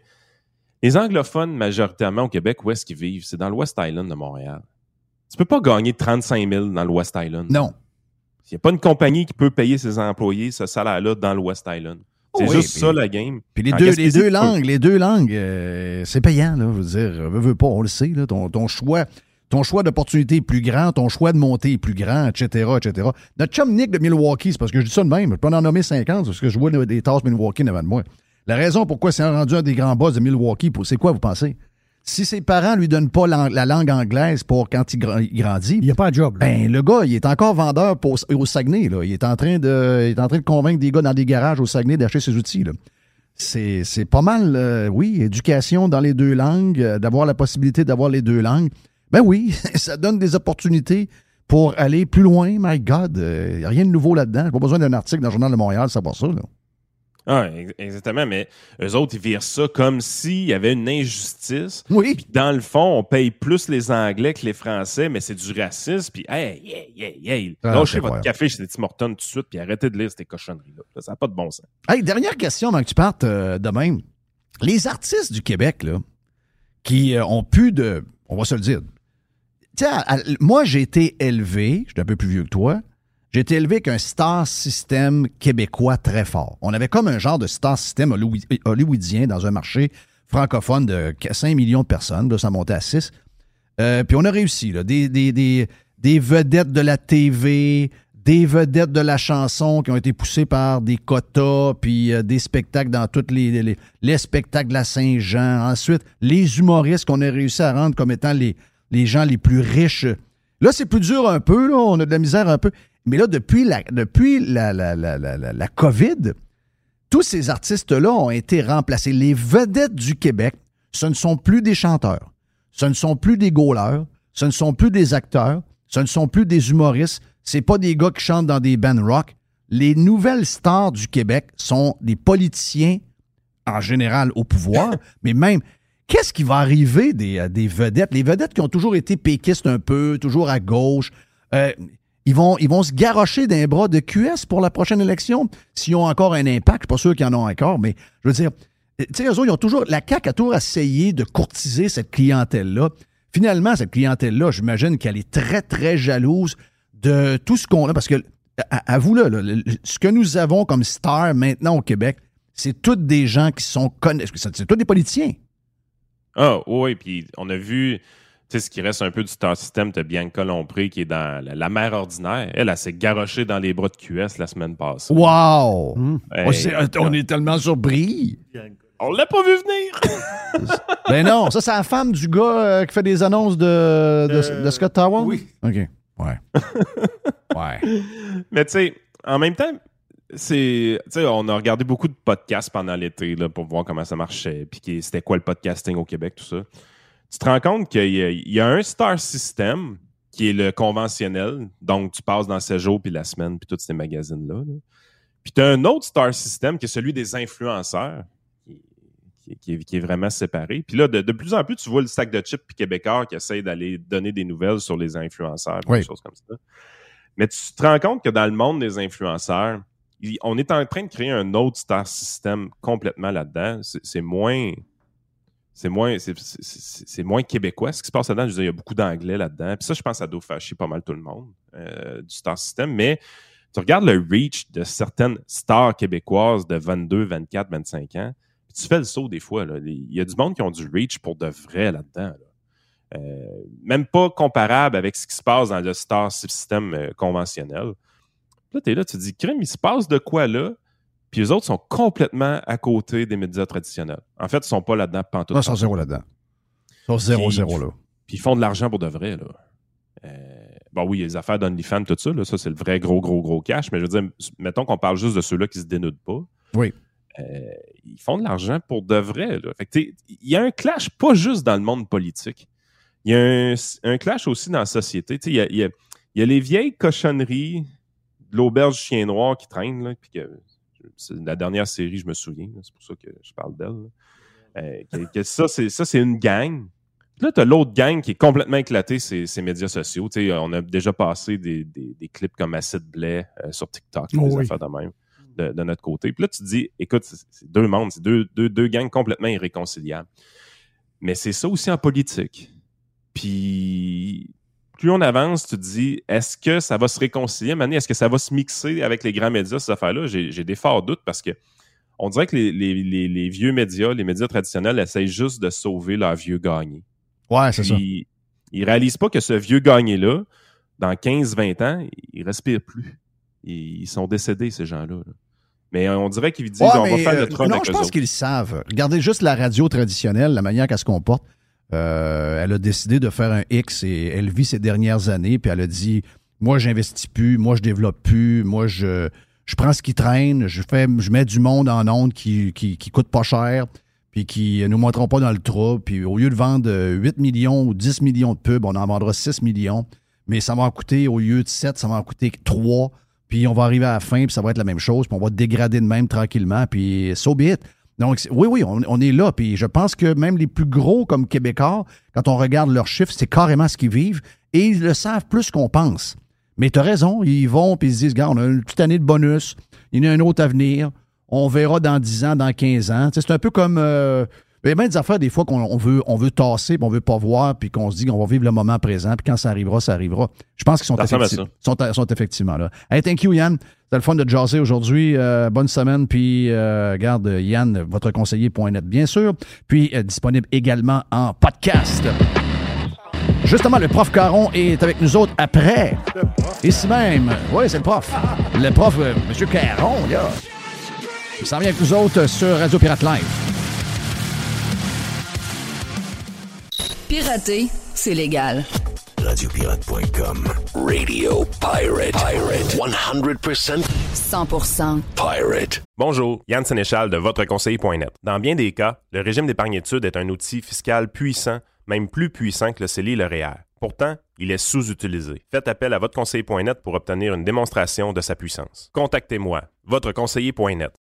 E: les anglophones, majoritairement au Québec, où est-ce qu'ils vivent? C'est dans le West Island de Montréal. Tu peux pas gagner 35 000 dans le West Island.
A: Non.
E: Il n'y a pas une compagnie qui peut payer ses employés ce salaire-là dans le West Island. C'est
A: Oh oui,
E: juste
A: puis-
E: ça, la game.
A: Puis les deux, les deux langues, les deux langues, euh, c'est payant, là. Je veux dire, veux, veux pas, on le sait, là. Ton, ton choix, ton choix d'opportunité est plus grand, ton choix de montée est plus grand, etc., etc. Notre chum Nick de Milwaukee, c'est parce que je dis ça de même, je peux en nommer 50 parce que je vois des tasses Milwaukee devant de moi. La raison pourquoi c'est rendu un des grands boss de Milwaukee, c'est quoi, vous pensez? Si ses parents lui donnent pas la, la langue anglaise pour quand il, gra- il grandit,
B: Il n'y a pas de job. là.
A: ben, le gars, il est encore vendeur pour- au Saguenay. Là. Il, est en train de, il est en train de convaincre des gars dans des garages au Saguenay d'acheter ses outils. là. C'est pas mal, euh, oui, éducation dans les deux langues, euh, d'avoir la possibilité d'avoir les deux langues. Ben oui, ça donne des opportunités pour aller plus loin. My God, il n'y a rien de nouveau là-dedans. J'ai pas besoin d'un article dans le Journal de Montréal pour savoir ça. là.
E: Ah, ex- exactement, mais eux autres, ils virent ça comme s'il y avait une injustice.
A: Oui.
E: Puis dans le fond, on paye plus les Anglais que les Français, mais c'est du racisme. Puis, hey, hey, hey, hey,
A: Ah,
E: lâchez votre café chez les Tim Hortons tout de suite, puis arrêtez de lire ces cochonneries-là. Ça n'a pas de bon sens.
A: Hey, dernière question avant que tu partes euh, de même. Les artistes du Québec, là, qui euh, ont pu de. On va se le dire. Moi, j'ai été élevé, je suis un peu plus vieux que toi, j'ai été élevé avec un star system québécois très fort. On avait comme un genre de star hollywood- hollywoodien dans un marché francophone de 5 millions de personnes. Là, ça montait à 6. Euh, puis on a réussi. Là, des, des, des, des vedettes de la TV, des vedettes de la chanson qui ont été poussées par des quotas, puis euh, des spectacles dans tous les, les, les spectacles de la Saint-Jean. Ensuite, les humoristes qu'on a réussi à rendre comme étant les, les gens les plus riches. Là, c'est plus dur un peu, là, on a de la misère un peu. Mais là, depuis la, depuis la, la, la, la, la COVID, tous ces artistes-là ont été remplacés. Les vedettes du Québec, ce ne sont plus des chanteurs, ce ne sont plus des gauleurs, ce ne sont plus des acteurs, ce ne sont plus des humoristes, c'est pas des gars qui chantent dans des bands rock. Les nouvelles stars du Québec sont des politiciens, en général au pouvoir, mais même, qu'est-ce qui va arriver des, euh, des, vedettes? Les vedettes qui ont toujours été péquistes un peu, toujours à gauche, euh, ils, vont, se garrocher d'un bras de QS pour la prochaine élection? S'ils ont encore un impact. Je suis pas sûr qu'ils en ont encore, mais je veux dire, tu sais, toujours, la CAQ a toujours essayé de courtiser cette clientèle-là. Finalement, cette clientèle-là, j'imagine qu'elle est très, très jalouse de tout ce qu'on a, parce que, avoue-le, ce que nous avons comme star maintenant au Québec, c'est toutes des gens qui sont connus, c'est tous des politiciens.
E: Ah oui, puis on a vu, tu sais, ce qui reste un peu du star system de Bianca Lompré qui est dans la, mer ordinaire. Elle, elle, s'est garochée dans les bras de QS la semaine passée.
A: Wow! on, est tellement surpris.
E: On l'a pas vu venir!
A: ben non, ça, c'est la femme du gars euh, qui fait des annonces de, de, de Scott Tower?
E: Oui.
A: OK. Ouais. ouais.
E: Mais tu sais, en même temps, c'est on a regardé beaucoup de podcasts pendant l'été pour voir comment ça marchait puis c'était quoi le podcasting au Québec tout ça tu te rends compte qu'il y, a un star system qui est le conventionnel donc tu passes dans ces jours puis la semaine puis tous ces magazines là, puis tu as un autre star system qui est celui des influenceurs qui, est, vraiment séparé. Puis là, de, plus en plus, tu vois le stack de chips puis québécois qui essaye d'aller donner des nouvelles sur les influenceurs, des choses comme ça. Mais tu te rends compte que dans le monde des influenceurs, on est en train de créer un autre star system complètement là-dedans. C'est moins. C'est moins, moins québécois ce qui se passe là-dedans. Je veux il y a beaucoup d'anglais là-dedans. Puis ça, je pense, ça doit fâcher pas mal tout le monde euh, du star system. Mais tu regardes le reach de certaines stars québécoises de 22, 24, 25 ans tu fais le saut des fois. Il y a du monde qui ont du reach pour de vrai là-dedans. Euh, même pas comparable avec ce qui se passe dans le star system euh, conventionnel. Là, tu es là, tu te dis, crème, il se passe de quoi là? Puis les autres sont complètement à côté des médias traditionnels. En fait, ils sont pas là-dedans pantoute.
A: Non, ils sont zéro là-dedans. Ils sont zéro, zéro là.
E: Puis ils font de l'argent pour de vrai. Là. Euh, bon, oui, les affaires d'OnlyFans, tout ça, là, ça, c'est le vrai gros, gros, gros cash. Mais je veux dire, mettons qu'on parle juste de ceux-là qui se dénudent pas.
A: Oui.
E: Euh, ils font de l'argent pour de vrai. il y a un clash pas juste dans le monde politique. Il y a un, clash aussi dans la société. Il y a, les vieilles cochonneries l'auberge chien noir qui traînent. la dernière série, je me souviens. C'est pour ça que je parle d'elle. Euh, ça, c'est une gang. Là, tu as l'autre gang qui est complètement éclaté, c'est ces médias sociaux. on a déjà passé des, clips comme Acid Blais euh, sur TikTok, des oh affaires de même de, notre côté. Puis là, tu te dis, écoute, c'est deux mondes, c'est deux, deux, deux gangs complètement irréconciliables. Mais c'est ça aussi en politique. Puis plus on avance, tu te dis, est-ce que ça va se réconcilier, Mané? Est-ce que ça va se mixer avec les grands médias, ces affaires-là? J'ai des forts doutes parce que on dirait que les, les, les, vieux médias, les médias traditionnels, essayent juste de sauver leur vieux gagné.
A: Ouais, c'est ça.
E: Ils réalisent pas que ce vieux gagné-là, dans 15-20 ans, il respire plus. Ils sont décédés, ces gens-là. là mais on dirait qu'ils disent on va faire le euh, trône
A: Non, je pense qu'ils savent. Regardez juste la radio traditionnelle, la manière qu'elle se comporte. Euh, elle a décidé de faire un X et elle vit ses dernières années, puis elle a dit Moi, j'investis plus, moi, je développe plus, moi, je, je prends ce qui traîne, je, fais, je mets du monde en onde qui, qui, coûte pas cher, puis qui ne nous montreront pas dans le trou. Puis au lieu de vendre 8 millions ou 10 millions de pubs, on en vendra 6 millions. Mais ça va en coûter, au lieu de 7, ça va en coûter 3 puis on va arriver à la fin, puis ça va être la même chose, puis on va dégrader de même tranquillement, puis so be it. Donc, oui, oui, on, est là. Puis je pense que même les plus gros comme Québécois, quand on regarde leurs chiffres, c'est carrément ce qu'ils vivent. Et ils le savent plus qu'on pense. Mais tu raison, ils vont puis ils se disent, regarde, on a une petite année de bonus, il y a un autre avenir, on verra dans 10 ans, dans 15 ans. c'est un peu comme euh, il y a bien des affaires, des fois, qu'on veut, on veut tasser, puis on veut pas voir, puis qu'on se dit qu'on va vivre le moment présent, puis quand ça arrivera, ça arrivera. Je pense qu'ils sont, sont, effectivement là. Hey, thank you, Yann. C'était le fun de jaser aujourd'hui. Euh, bonne semaine, puis euh, garde Yann, votre conseiller.net, bien sûr, puis euh, disponible également en podcast. Justement, le prof Caron est avec nous autres après. Ici même. Oui, c'est le prof. Le prof, euh, M. Caron, là. Il s'en vient avec nous autres sur Radio Pirate Live.
I: Pirater, c'est légal.
J: Radiopirate.com. Radio Pirate. Pirate. 100%
I: 100%
J: pirate.
E: Bonjour, Yann Sénéchal de votreconseiller.net. Dans bien des cas, le régime d'épargne-études est un outil fiscal puissant, même plus puissant que le CELI et le REER. Pourtant, il est sous-utilisé. Faites appel à votreconseiller.net pour obtenir une démonstration de sa puissance. Contactez-moi, votreconseiller.net.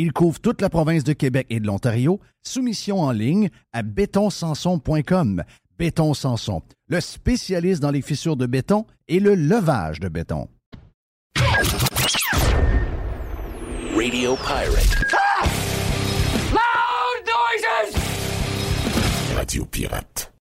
A: Il couvre toute la province de Québec et de l'Ontario. Soumission en ligne à bétonsanson.com. Béton Sanson, le spécialiste dans les fissures de béton et le levage de béton.
J: Radio Pirate.
K: Loud noises!
J: Radio Pirate.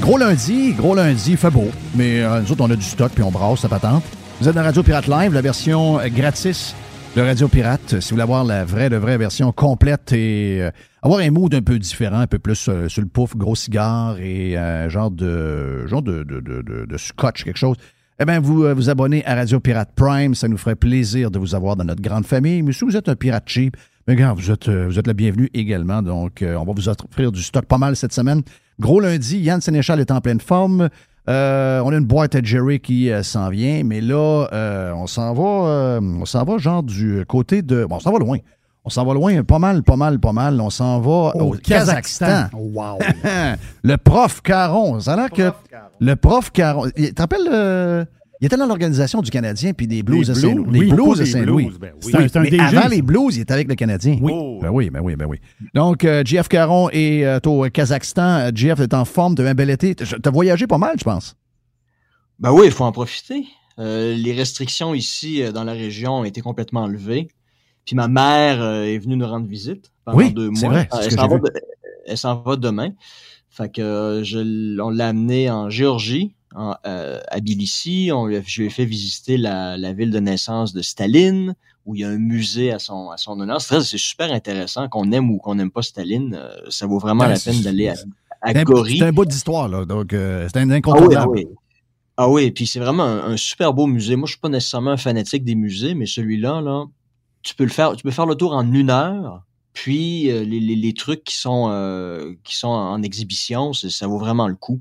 A: Gros lundi, gros lundi, fait beau, mais euh, nous autres, on a du stock puis on brasse, ça patente. Vous êtes dans Radio Pirate Live, la version euh, gratis de Radio Pirate. Si vous voulez avoir la vraie, de vraie version complète et euh, avoir un mood un peu différent, un peu plus euh, sur le pouf, gros cigare et un genre de genre de, de, de, scotch, quelque chose, eh bien, vous euh, vous abonnez à Radio Pirate Prime. Ça nous ferait plaisir de vous avoir dans notre grande famille. Mais si vous êtes un pirate cheap, mais gars, vous êtes, euh, vous êtes la bienvenue également. Donc, euh, on va vous offrir du stock pas mal cette semaine. Gros lundi, Yann Sénéchal est en pleine forme. Euh, on a une boîte à Jerry qui euh, s'en vient, mais là, euh, on s'en va, on s'en va genre du côté de, bon, on s'en va loin. On s'en va loin, pas mal, pas mal, pas mal. On s'en va au,
B: Au
A: Kazakhstan.
B: Kazakhstan. Wow.
A: le prof Caron. Ça a l'air que le prof Caron. Il- Tu te rappelles, euh, il était dans l'organisation du Canadien puis des Blues
C: Les
A: de Les
C: oui,
A: Blues de
C: des
A: Saint-Louis.
C: Blues, ben oui.
A: Mais avant
B: ça.
A: les Blues, il était avec le Canadien.
B: Oui.
A: Ben oui, ben oui, ben oui. Donc, euh, JF Caron est euh, au Kazakhstan. Euh, JF est en forme, tu as un bel été. Tu as voyagé pas mal, je pense.
L: Ben oui, il faut en profiter. Euh, les restrictions ici euh, dans la région ont été complètement enlevées. Puis ma mère euh, est venue nous rendre visite pendant
A: Oui,
L: deux mois.
A: vrai,
L: elle s'en va, de- demain. Fait que euh, je, on l'a amenée en Géorgie, en, euh, à Tbilissi. On lui a, je lui ai fait visiter la, la ville de naissance de Staline, où il y a un musée à son, à son honneur. C'est super intéressant, qu'on aime ou qu'on n'aime pas Staline. euh, ça vaut vraiment
A: Ben,
L: la peine d'aller à, à
A: C'est un-
L: Gori.
A: C'est un bout d'histoire, là. Donc, euh, c'est un
L: Ah oui,
A: incontournable.
L: ah oui. Ah oui, puis c'est vraiment un, un super beau musée. Moi, je suis pas nécessairement un fanatique des musées, mais celui-là, là, tu peux le faire, tu peux faire le tour en une heure. Puis les, les- les trucs qui sont qui sont en exhibition, ça vaut vraiment le coup.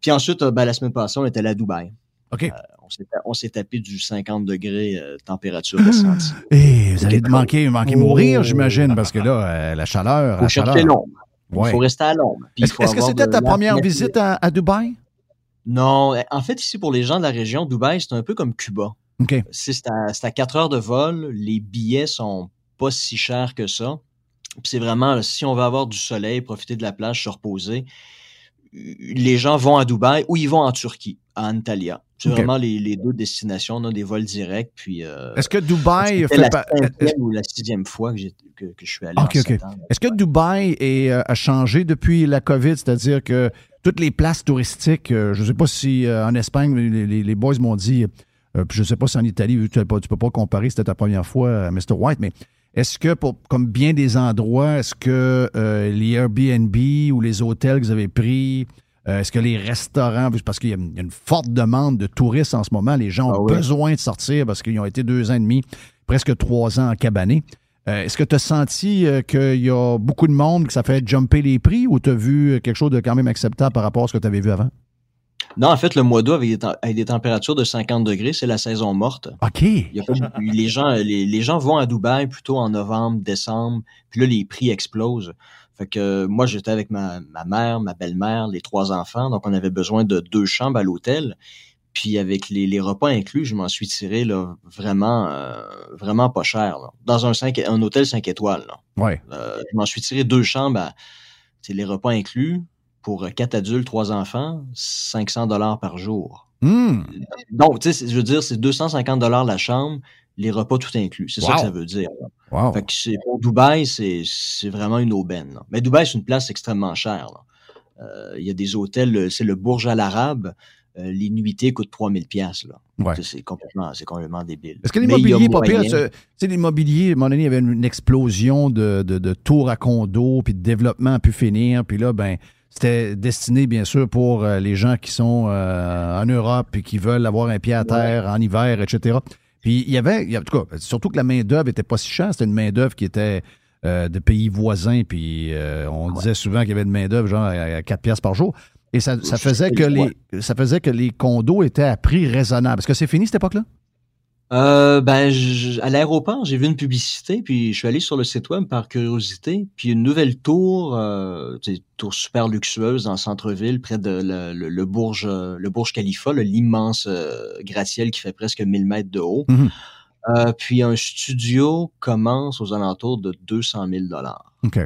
L: Puis ensuite, euh, ben, la semaine passée, on était allé à Dubaï.
A: OK.
L: On s'est on s'est tapé du 50 degrés euh, température ressentie.
A: Et vous allez manquer, manquer
L: Oh.
A: mourir, j'imagine, parce que là, euh, la chaleur.
L: Faut
A: la chaleur.
L: l'ombre. Il
A: Ouais.
L: faut rester à l'ombre. Il
A: Est-ce que c'était ta première visite à, à Dubaï?
L: Non, en fait, ici, pour les gens de la région, Dubaï, c'est un peu comme Cuba.
A: OK.
L: C'est à, c'est à 4 heures de vol. Les billets sont pas si chers que ça. Puis c'est vraiment, là, si on veut avoir du soleil, profiter de la plage, se reposer, euh, les gens vont à Dubaï ou ils vont en Turquie, à Antalya. C'est vraiment les, les deux destinations. On a des vols directs. Puis, euh,
A: Est-ce que Dubaï fait
L: la
A: pa-
L: cinquième ou la sixième fois que, j'ai- que, que je suis allé.
A: Est-ce que Dubaï est, euh, a changé depuis la COVID? C'est-à-dire que toutes les places touristiques, euh, je ne sais pas si en Espagne, les, les- les boys m'ont dit, puis je ne sais pas si en Italie, tu ne peux pas comparer, c'était ta première fois, Mr. White, mais est-ce que, pour, comme bien des endroits, est-ce que euh, les Airbnb ou les hôtels que vous avez pris, euh, est-ce que les restaurants, parce qu'il y, a une il y a une forte demande de touristes en ce moment, les gens ont
L: Ah oui.
A: besoin de sortir parce qu'ils ont été deux ans et demi, presque trois ans en cabanés. Euh, Est-ce que tu as senti qu'il y a beaucoup de monde, que ça fait jumper les prix ou tu as vu quelque chose de quand même acceptable par rapport à ce que tu avais vu avant?
L: Non, en fait, le mois d'août avec, des tem- avec des températures de 50 degrés, c'est la saison morte.
A: OK.
L: Il y a pas- les, gens, les, les gens vont à Dubaï plutôt en novembre, décembre, puis là, les prix explosent. Fait que moi, j'étais avec ma, ma mère, ma belle-mère, les trois enfants, donc on avait besoin de deux chambres à l'hôtel. Puis avec les, les repas inclus, je m'en suis tiré là, vraiment, euh, vraiment pas cher. là. Dans un, un hôtel 5 étoiles. Là.
A: Ouais.
L: Euh, je m'en suis tiré deux chambres, à, c'est les repas inclus pour quatre adultes, trois enfants, 500 dollars par jour.
A: Hmm.
L: Donc, tu sais, je veux dire, c'est 250 dollars la chambre, les repas tout inclus. C'est ça que ça veut dire.
A: Wow.
L: Fait que c'est, pour Dubaï, c'est, c'est vraiment une aubaine. là. Mais Dubaï, c'est une place extrêmement chère. Euh, Il y a des hôtels, c'est le Bourj Al Arab. euh, les nuitées coûtent 3000 pièces.
A: Ouais.
L: C'est- complètement, c'est complètement débile.
A: Est-ce que l'immobilier, pas pire, l'immobilier, à un moment donné, il y avait une, explosion de, de, de tours à condos, puis de développement a pu finir, puis là, ben, c'était destiné, bien sûr, pour euh, les gens qui sont euh, en Europe et qui veulent avoir un pied à terre en hiver, etc. Puis il y avait, en tout cas, surtout que la main-d'œuvre était pas si chère, c'était une main-d'œuvre qui était euh, de pays voisins, puis euh, on disait souvent qu'il y avait une main-d'œuvre genre à, à 4 piastres par jour. Et ça, ça faisait que les, ça faisait que les condos étaient à prix raisonnable. Est-ce que c'est fini cette époque-là?
L: Euh, ben, je- à l'aéroport, j'ai vu une publicité, puis je suis allé sur le site web par curiosité, puis une nouvelle tour, euh, sais, tour super luxueuse dans le centre-ville, près de le, le, le Bourge, euh, le Bourge Khalifa, l'immense euh, gratte-ciel qui fait presque 1000 mètres de haut.
A: Mhm.
L: Euh, puis un studio commence aux alentours de 200 000 dollars.
A: OK.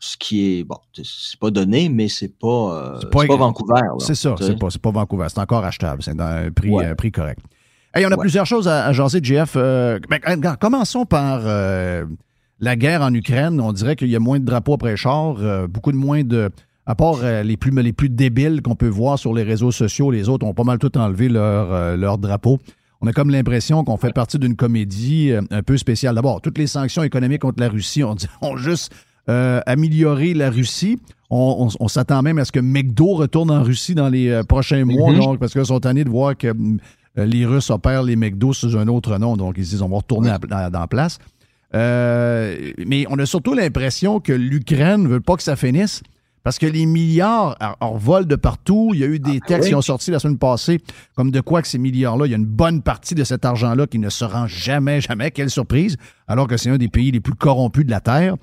L: Ce qui est bon, c'est- pas donné, mais c'est pas, euh, c'est
A: pas
L: pas, Vancouver.
A: C'est ça, c'est pas, c'est pas Vancouver, c'est encore achetable, c'est dans un prix,
L: Ouais.
A: prix correct. Hey, on a
L: Ouais.
A: plusieurs choses à, à jaser, JF. Euh, ben, commençons par euh, la guerre en Ukraine. On dirait qu'il y a moins de drapeaux après char, euh, beaucoup de moins de. À part les, plus, les plus débiles qu'on peut voir sur les réseaux sociaux, les autres ont pas mal tout enlevé leur, leur drapeau. On a comme l'impression qu'on fait partie d'une comédie un peu spéciale. D'abord, toutes les sanctions économiques contre la Russie ont, dit- ont juste amélioré la Russie. On, on- on s'attend même à ce que McDo retourne en Russie dans les prochains mois,
L: Mhm.
A: donc, parce qu'ils sont tannés de voir que euh, les Russes opèrent les McDo sous un autre nom. Donc, ils se disent, on va retourner à- dans, dans la place. Euh, mais on a surtout l'impression que l'Ukraine ne veut pas que ça finisse. Parce que les milliards en- en volent de partout. Il y a eu des textes qui ont sorti la semaine passée, comme de quoi que ces milliards-là, il y a une bonne partie de cet argent-là qui ne se rend jamais, jamais. Quelle surprise! Alors que c'est un des pays les plus corrompus de la Terre.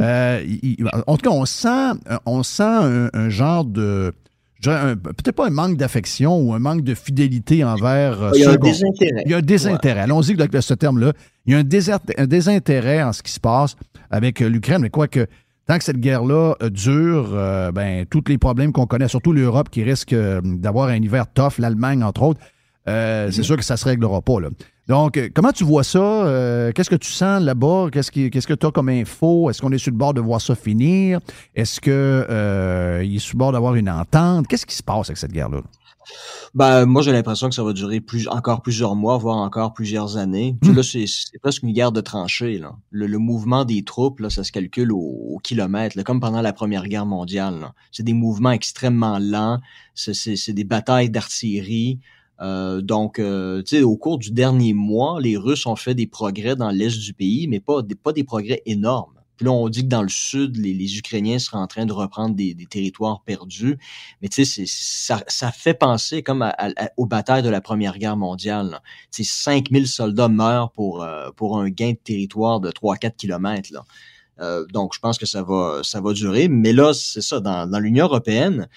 A: Euh, il- il- en tout cas, on sent, on sent un, un genre de. Peut-être pas un manque d'affection ou un manque de fidélité envers. euh,
L: Il y a un désintérêt.
A: Il y a un désintérêt. Allons-y avec ce terme-là. Il y a un, désert- un désintérêt en ce qui se passe avec euh, l'Ukraine, mais quoique. Tant que cette guerre-là euh, dure, euh, ben, tous les problèmes qu'on connaît, surtout l'Europe qui risque euh, d'avoir un hiver tough, l'Allemagne entre autres, c'est sûr que ça ne se réglera pas. Là. Donc, euh, comment tu vois ça? Euh, qu'est-ce que tu sens là-bas? Qu'est-ce, qui- qu'est-ce que tu as comme info? Est-ce qu'on est sur le bord de voir ça finir? Est-ce qu'il est sur le bord d'avoir une entente? Qu'est-ce qui se passe avec cette guerre-là?
L: Ben, moi, j'ai l'impression que ça va durer plus, encore plusieurs mois, voire encore plusieurs années. Sais, Là, c'est c'est presque une guerre de tranchées. Là. Le, le mouvement des troupes, là, ça se calcule au, au kilomètre, là, comme pendant la Première Guerre mondiale. là. C'est des mouvements extrêmement lents. C'est- C'est c'est des batailles d'artillerie. Euh, donc, euh, tu sais, au cours du dernier mois, les Russes ont fait des progrès dans l'est du pays, mais pas des, pas des progrès énormes. Puis là, on dit que dans le sud, les, Ukrainiens seraient en train de reprendre des, territoires perdus. Mais tu sais, ça, fait penser comme aux batailles de la Première Guerre mondiale. Tu sais, 5000 soldats meurent pour, euh, pour un gain de territoire de 3-4 kilomètres. Euh, donc, je pense que ça va, ça va durer. Mais là, c'est ça, dans l'Union européenne,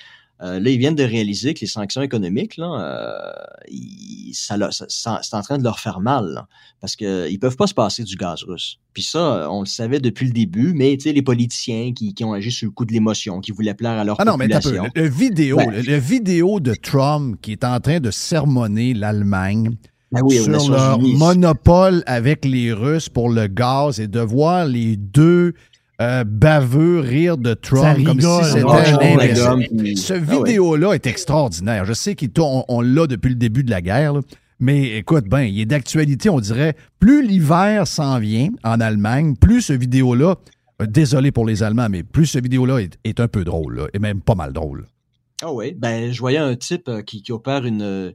L: euh, là, ils viennent de réaliser que les sanctions économiques, là, euh, ils- ça, leur- ça- ça- c'est en train de leur faire mal, là, parce que ils peuvent pas se passer du gaz russe. Puis ça, on le savait depuis le début, mais tu sais, les politiciens qui, qui ont agi sur le coup de l'émotion, qui voulaient plaire à leur
A: Ah non, mais peu. Le, le vidéo,
L: Ben,
A: le, le vidéo de Trump qui est en train de sermonner l'Allemagne
L: Ben oui,
A: sur leur monopole avec les Russes pour le gaz et de voir les deux euh, baveux rire de
B: Ça
A: Trump comme si c'était un
L: puis-
A: Ce
L: Ah
A: vidéo-là est extraordinaire. Je sais qu'on on, l'a depuis le début de la guerre, là. mais écoute, ben, il est d'actualité, on dirait. Plus l'hiver s'en vient en Allemagne, plus ce vidéo-là, euh, désolé pour les Allemands, mais plus ce vidéo-là est, est un peu drôle, là, et même pas mal drôle.
L: Ah oui, ben je voyais un type euh, qui, qui opère une euh,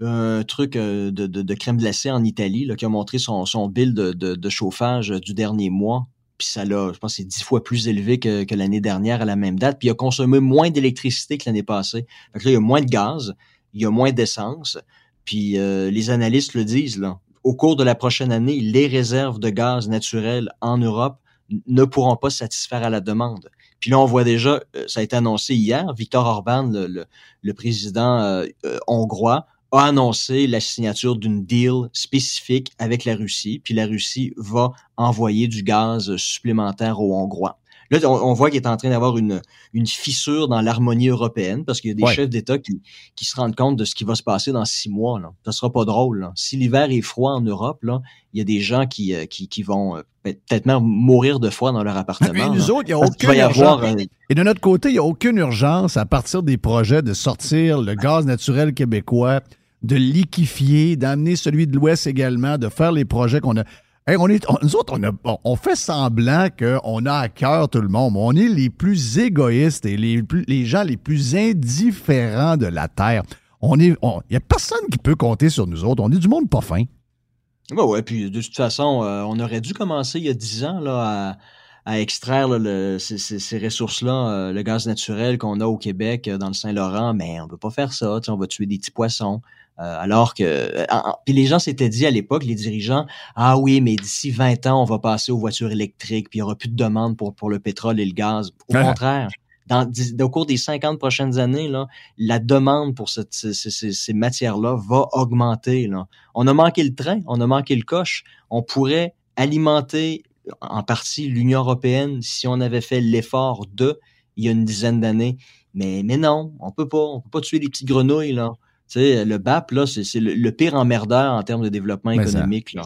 L: un truc de, de, de crème glacée en Italie, là, qui a montré son, son bill de, de, de chauffage du dernier mois. Puis ça l'a, je pense, c'est dix fois plus élevé que, que l'année dernière à la même date. Puis il a consommé moins d'électricité que l'année passée. Fait là, il y a moins de gaz, il y a moins d'essence. Puis euh, les analystes le disent, là. Au cours de la prochaine année, les réserves de gaz naturel en Europe ne pourront pas satisfaire à la demande. Puis là, on voit déjà, euh, ça a été annoncé hier, Viktor Orban, le, le, président euh, hongrois, a annoncé la signature d'une deal spécifique avec la Russie, puis la Russie va envoyer du gaz supplémentaire aux Hongrois. Là, on, voit qu'il est en train d'avoir une, une fissure dans l'harmonie européenne parce qu'il y a des
A: Ouais.
L: chefs d'État qui, qui se rendent compte de ce qui va se passer dans six mois. Là. Ça sera pas drôle. là. Si l'hiver est froid en Europe, là, il y a des gens qui, euh, qui, qui vont euh, peut-être même mourir de froid dans leur appartement.
A: Mais nous
L: là.
A: autres, il n'y a
L: Parce qu'il va
A: aucune
L: y avoir euh,
A: Et de notre côté, il n'y a aucune urgence à partir des projets de sortir le gaz naturel québécois, de liquéfier, d'amener celui de l'Ouest également, de faire les projets qu'on a. On est, nous autres, on, fait semblant qu'on a à cœur tout le monde. On est les plus égoïstes et les, gens les plus indifférents de la Terre. On il n'y a personne qui peut compter sur nous autres. On est du monde pas fin.
L: Ouais, ouais, puis de toute façon, euh, on aurait dû commencer il y a 10 ans là, à, extraire ces, ces- ces ressources-là, euh, le gaz naturel qu'on a au Québec, euh, dans le Saint-Laurent, mais on peut pas faire ça, on va tuer des petits poissons. Euh, alors que, euh, puis les gens s'étaient dit à l'époque, les dirigeants, ah oui, mais d'ici 20 ans, on va passer aux voitures électriques, puis il y aura plus de demande pour, pour le pétrole et le gaz. Au
A: Ah.
L: contraire, dans, au cours des 50 prochaines années, là, la demande pour cette- ces, ces- ces- ces matières-là va augmenter. Là. On a manqué le train, on a manqué le coche. On pourrait alimenter en partie l'Union européenne si on avait fait l'effort de il y a une dizaine d'années. Mais, mais non, on peut pas. On peut pas tuer les petites grenouilles. Là. Tu sais, le BAP, là, c'est le, le pire emmerdeur en termes de développement
A: Mais ça-
L: économique. Là.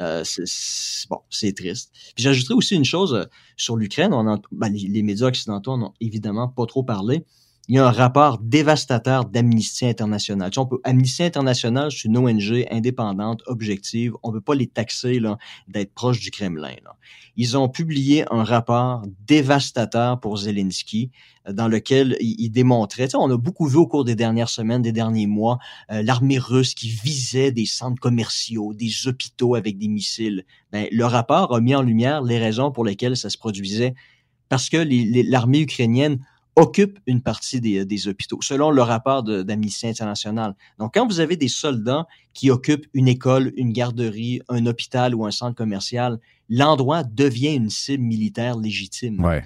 L: Euh, c'est- c'est- bon, c'est triste. Puis j'ajouterais aussi une chose euh, sur l'Ukraine. On en- ben, les, les médias occidentaux n'ont évidemment pas trop parlé. Il y a un rapport dévastateur d'Amnesty International. Tu sais, on peut, Amnesty International, c'est une ONG indépendante, objective. On ne peut pas les taxer là, d'être proche du Kremlin. Là. Ils ont publié un rapport dévastateur pour Zelensky euh, dans lequel ils ils démontraient, tu sais, on a beaucoup vu au cours des dernières semaines, des derniers mois, euh, l'armée russe qui visait des centres commerciaux, des hôpitaux avec des missiles. Ben, le rapport a mis en lumière les raisons pour lesquelles ça se produisait. Parce que l'armée ukrainienne occupe une partie des, des hôpitaux, selon le rapport d'Amnesty International. Donc, quand vous avez des soldats qui occupent une école, une garderie, un hôpital ou un centre commercial, l'endroit devient une cible militaire légitime.
A: ouais.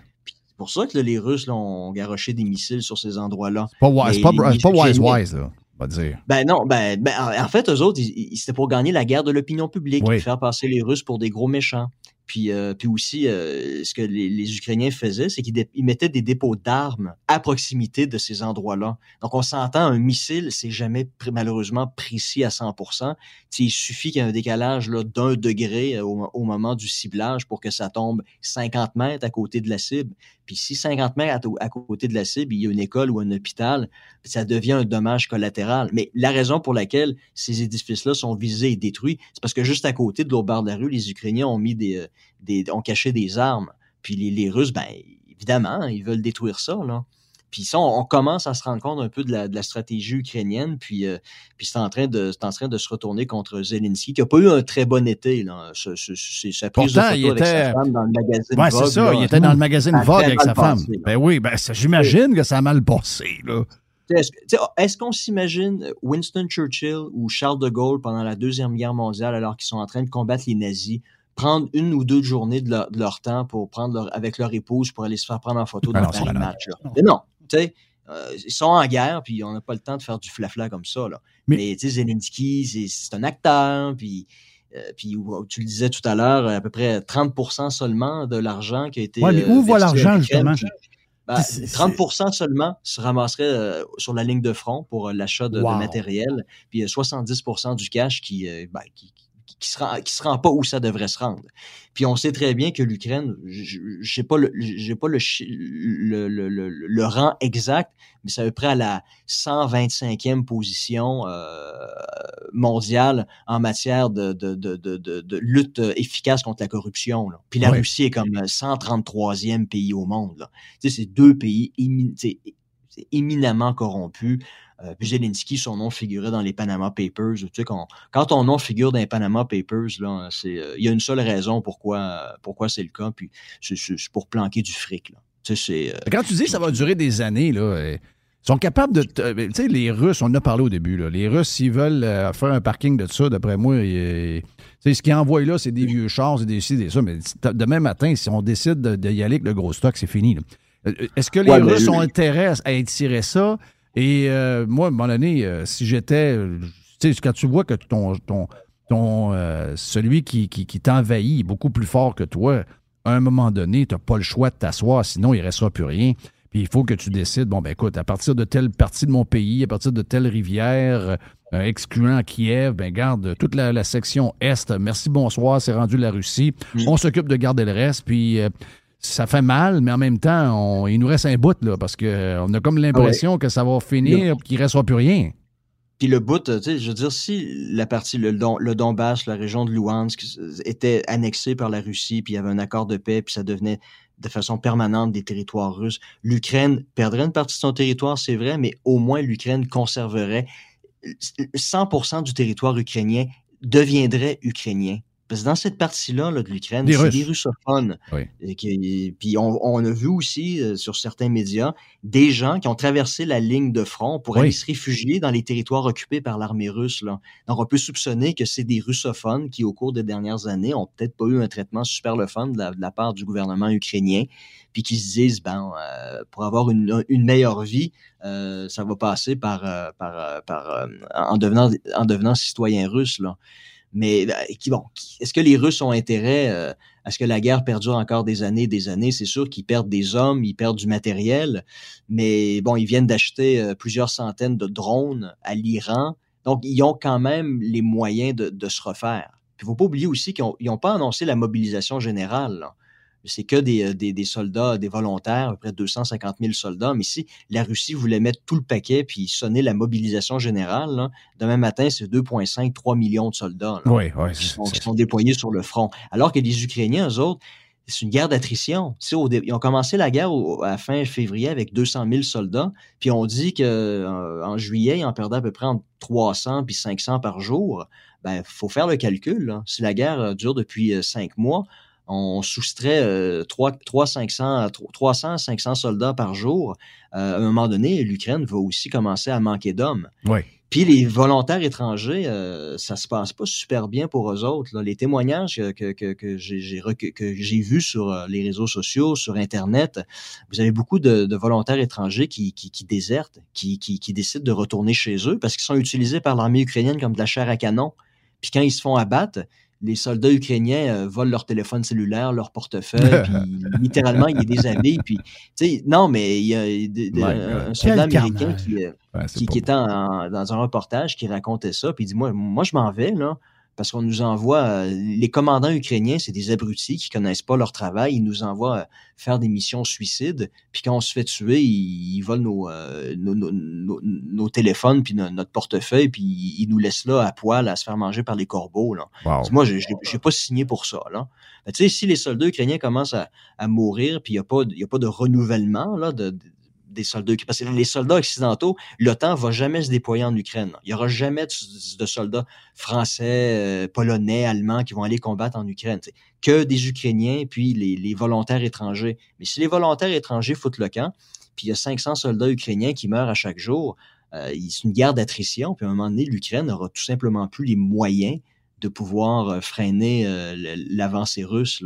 L: C'est pour ça que là, les Russes là, ont garoché des missiles sur ces endroits-là.
A: Pas wise, c'est pas, c'est pas
L: les
A: wise, wise, là, va dire.
L: Ben non, ben, ben, en fait, eux autres, c'était pour gagner la guerre de l'opinion publique,
A: Oui.
L: faire passer les Russes pour des gros méchants. Puis, euh, puis aussi, euh, ce que les, les Ukrainiens faisaient, c'est qu'ils mettaient des dépôts d'armes à proximité de ces endroits-là. Donc, on s'entend, un missile, c'est jamais malheureusement précis à 100%. Tu sais, il suffit qu'il y ait un décalage d'un degré euh, au, au moment du ciblage pour que ça tombe 50 mètres à côté de la cible. Puis si 50 mètres à, côté de la cible, il y a une école ou un hôpital, ça devient un dommage collatéral. Mais la raison pour laquelle ces édifices-là sont visés et détruits, c'est parce que juste à côté de l'autre de la rue, les Ukrainiens ont mis des, euh, des ont caché des armes. Puis les, les Russes, ben évidemment, ils veulent détruire ça. Là. Puis ça, on, on commence à se rendre compte un peu de la, de la stratégie ukrainienne, puis, euh, puis c'est en, train de, c'est en train de se retourner contre Zelensky, qui n'a pas eu un très bon été. Là. Ce- ce- c'est sa prise
A: Pourtant,
L: de
A: il
L: avec
A: était-
L: sa femme dans le magazine
A: Ouais,
L: Vogue,
A: c'est ça.
L: là,
A: il était dans le magazine Vogue avec sa femme.
L: passé.
A: Ben oui, ben ça, j'imagine que ça a mal passé, là.
L: Est-ce sais, est-ce qu'on s'imagine Winston Churchill ou Charles de Gaulle pendant la Deuxième Guerre mondiale, alors qu'ils sont en train de combattre les nazis, prendre une ou deux journées de leur, de leur temps pour prendre leur, avec leur épouse pour aller se faire prendre en photo
A: Ah
L: dans
A: non.
L: Match? là? Mais non, tu sais, euh, ils sont en guerre, puis on n'a pas le temps de faire du flafla comme ça. Là.
A: Mais-
L: Mais, tu sais, Zelensky, c'est, un acteur, puis, euh, puis tu le disais tout à l'heure, à peu près 30% seulement de l'argent qui a été.
B: Mais
L: euh,
B: où va l'argent, justement?
L: ben,
B: C'est- c'est-
L: 30 seulement se ramasserait euh, sur la ligne de front pour euh, l'achat de, de
B: Wow.
L: matériel, puis euh, 70% du cash qui, ben, qui, qui, qui se rend, qui se rend pas où ça devrait se rendre. Puis on sait très bien que l'Ukraine, j'ai pas le, j'ai pas le, le, le, le, le rang exact, mais c'est à peu près à la 125e position euh, mondiale en matière de, de, de, de, lutte efficace contre la corruption. Là. Puis la
A: Ouais.
L: Russie est comme le 133e pays au monde. Tu sais, c'est deux pays éminemment corrompus. Euh, puis Zelensky, son nom figurait dans les Panama Papers. Tu sais, quand, quand ton nom figure dans les Panama Papers, là, c'est, euh, il y a une seule raison pourquoi, pourquoi c'est le cas, puis c'est, c'est- c'est pour planquer du fric. Là. Tu sais, c'est, euh,
A: Quand tu dis que ça va durer des années, là, euh, ils sont capables de. Tu sais, les Russes, on en a parlé au début, là, les Russes, s'ils veulent euh, faire un parking de ça, d'après moi, ils- ce qu'ils envoient là, c'est des vieux chars, c'est des ci, des ça, mais demain matin, si on décide de- d'y aller avec le gros stock, c'est fini. là. Euh, Est-ce que les
L: Ouais,
A: Russes ont intérêt à étirer ça? Et euh, moi, à un moment donné, euh, si j'étais. euh, Tu sais, quand tu vois que ton. ton, ton euh, celui qui, qui, qui t'envahit est beaucoup plus fort que toi, à un moment donné, tu n'as pas le choix de t'asseoir, sinon il ne restera plus rien. Puis il faut que tu décides, bon, ben écoute, à partir de telle partie de mon pays, à partir de telle rivière, euh, excluant Kiev, ben garde toute la, la section Est, merci, bonsoir, c'est rendu la Russie. On s'occupe de garder le reste, puis euh, ça fait mal, mais en même temps, on- il nous reste un bout, là, parce qu'on a comme l'impression que ça va finir, puis qu'il ne restera plus rien.
L: Puis le bout, euh, tu sais, je veux dire, si la partie, le, Don, le Donbass, la région de Luhansk, euh, était annexée par la Russie, puis il y avait un accord de paix, puis ça devenait de façon permanente des territoires russes, l'Ukraine perdrait une partie de son territoire, c'est vrai, mais au moins l'Ukraine conserverait 100% du territoire ukrainien deviendrait ukrainien. Parce que dans cette partie-là là, de l'Ukraine, c'est des russophones.
A: Oui.
L: Et qui- puis on, on a vu aussi euh, sur certains médias des gens qui ont traversé la ligne de front pour
A: Oui.
L: aller se réfugier dans les territoires occupés par l'armée russe. Là. Donc on peut soupçonner que c'est des russophones qui, au cours des dernières années, ont peut-être pas eu un traitement super le fun de la, de la part du gouvernement ukrainien, puis qui se disent, ben, euh, pour avoir une, une meilleure vie, euh, ça va passer par, euh, par, euh, par euh, en devenant en devenant citoyen russe là. Mais euh, qui est-ce que les Russes ont intérêt euh, à ce que la guerre perdure encore des années, et des années? C'est sûr qu'ils perdent des hommes, ils perdent du matériel, mais bon, ils viennent d'acheter euh, plusieurs centaines de drones à l'Iran, donc ils ont quand même les moyens de, se refaire. Il faut pas oublier aussi qu'ils n'ont pas annoncé la mobilisation générale. C'est que des, euh, des, des soldats, des volontaires, à peu près 250 000 soldats. Mais si la Russie voulait mettre tout le paquet puis sonner la mobilisation générale, là, demain matin, c'est 2,5, 3 millions de soldats là,
A: Oui, oui.
L: qui, sont, qui sont déployés sur le front. Alors que les Ukrainiens, eux autres, c'est une guerre d'attrition. Tu sais, ils ont commencé la guerre au- à la fin février avec 200 000 soldats, puis on dit que euh, en juillet, ils en perdaient à peu près entre 300 puis 500 par jour. Ben, faut faire le calcul. là. Si la guerre euh, dure depuis euh, cinq mois, on soustrait euh, 3, 3, 500, 300, 500 soldats par jour. Euh, à un moment donné, l'Ukraine va aussi commencer à manquer d'hommes.
A: Oui.
L: Puis les volontaires étrangers, euh, ça se passe pas super bien pour eux autres. là. Les témoignages que, que, que, que j'ai vus sur euh, les réseaux sociaux, sur Internet, vous avez beaucoup de, de volontaires étrangers qui, qui, qui désertent, qui, qui, qui décident de retourner chez eux parce qu'ils sont utilisés par l'armée ukrainienne comme de la chair à canon. Puis quand ils se font abattre, les soldats ukrainiens euh, volent leur téléphone cellulaire, leur portefeuille, puis littéralement, ils les déshabillent. Puis, tu sais, non, mais il y a de- de-
A: My
L: un, soldat américain
B: carnage.
L: qui, euh,
A: Ouais,
L: qui, était en- dans un reportage qui racontait ça, puis il dit moi, moi je m'en vais là, parce qu'on nous envoie euh, les commandants ukrainiens, c'est des abrutis qui connaissent pas leur travail, ils nous envoient euh, faire des missions suicides, puis quand on se fait tuer, ils, ils volent nos, euh, nos, nos, nos- téléphones puis no- notre portefeuille, puis ils, nous laissent là à poil à se faire manger par les corbeaux là.
A: Wow.
L: Moi, je n'ai pas signé pour ça. Là. Mais tu sais, si les soldats ukrainiens commencent à, à mourir, puis il n'y a, pas y a pas de renouvellement là, de, de- les soldats occidentaux, l'OTAN va jamais se déployer en Ukraine. Il n'y aura jamais de, soldats français, euh, polonais, allemands qui vont aller combattre en Ukraine. Que des Ukrainiens, puis les, volontaires étrangers. Mais si les volontaires étrangers foutent le camp, puis il y a 500 soldats ukrainiens qui meurent à chaque jour, euh, c'est une guerre d'attrition, puis à un moment donné, l'Ukraine n'aura tout simplement plus les moyens de pouvoir euh, freiner l'avancée russe.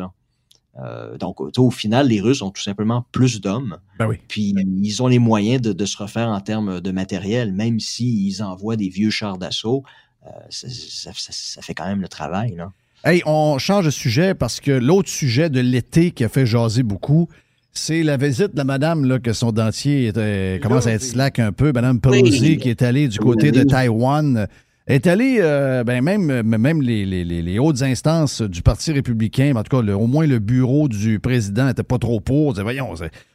L: Euh, donc, au final, les Russes ont tout simplement plus d'hommes.
A: Ben oui.
L: Puis ils ont les moyens de, de se refaire en termes de matériel, même s'ils envoient des vieux chars d'assaut. euh, ça, ça- ça- ça fait quand même le travail. Là.
A: Hey, on change de sujet parce que l'autre sujet de l'été qui a fait jaser beaucoup, c'est la visite de la madame, là, que son dentier était- commence à être slack un peu. Madame Pelosi,
L: Oui.
A: qui est allée du côté de Taïwan, est allée, euh, ben même, même les, les- les- hautes instances du Parti républicain, en tout cas, le- au moins le bureau du président n'était pas trop pour. On disait, voyons,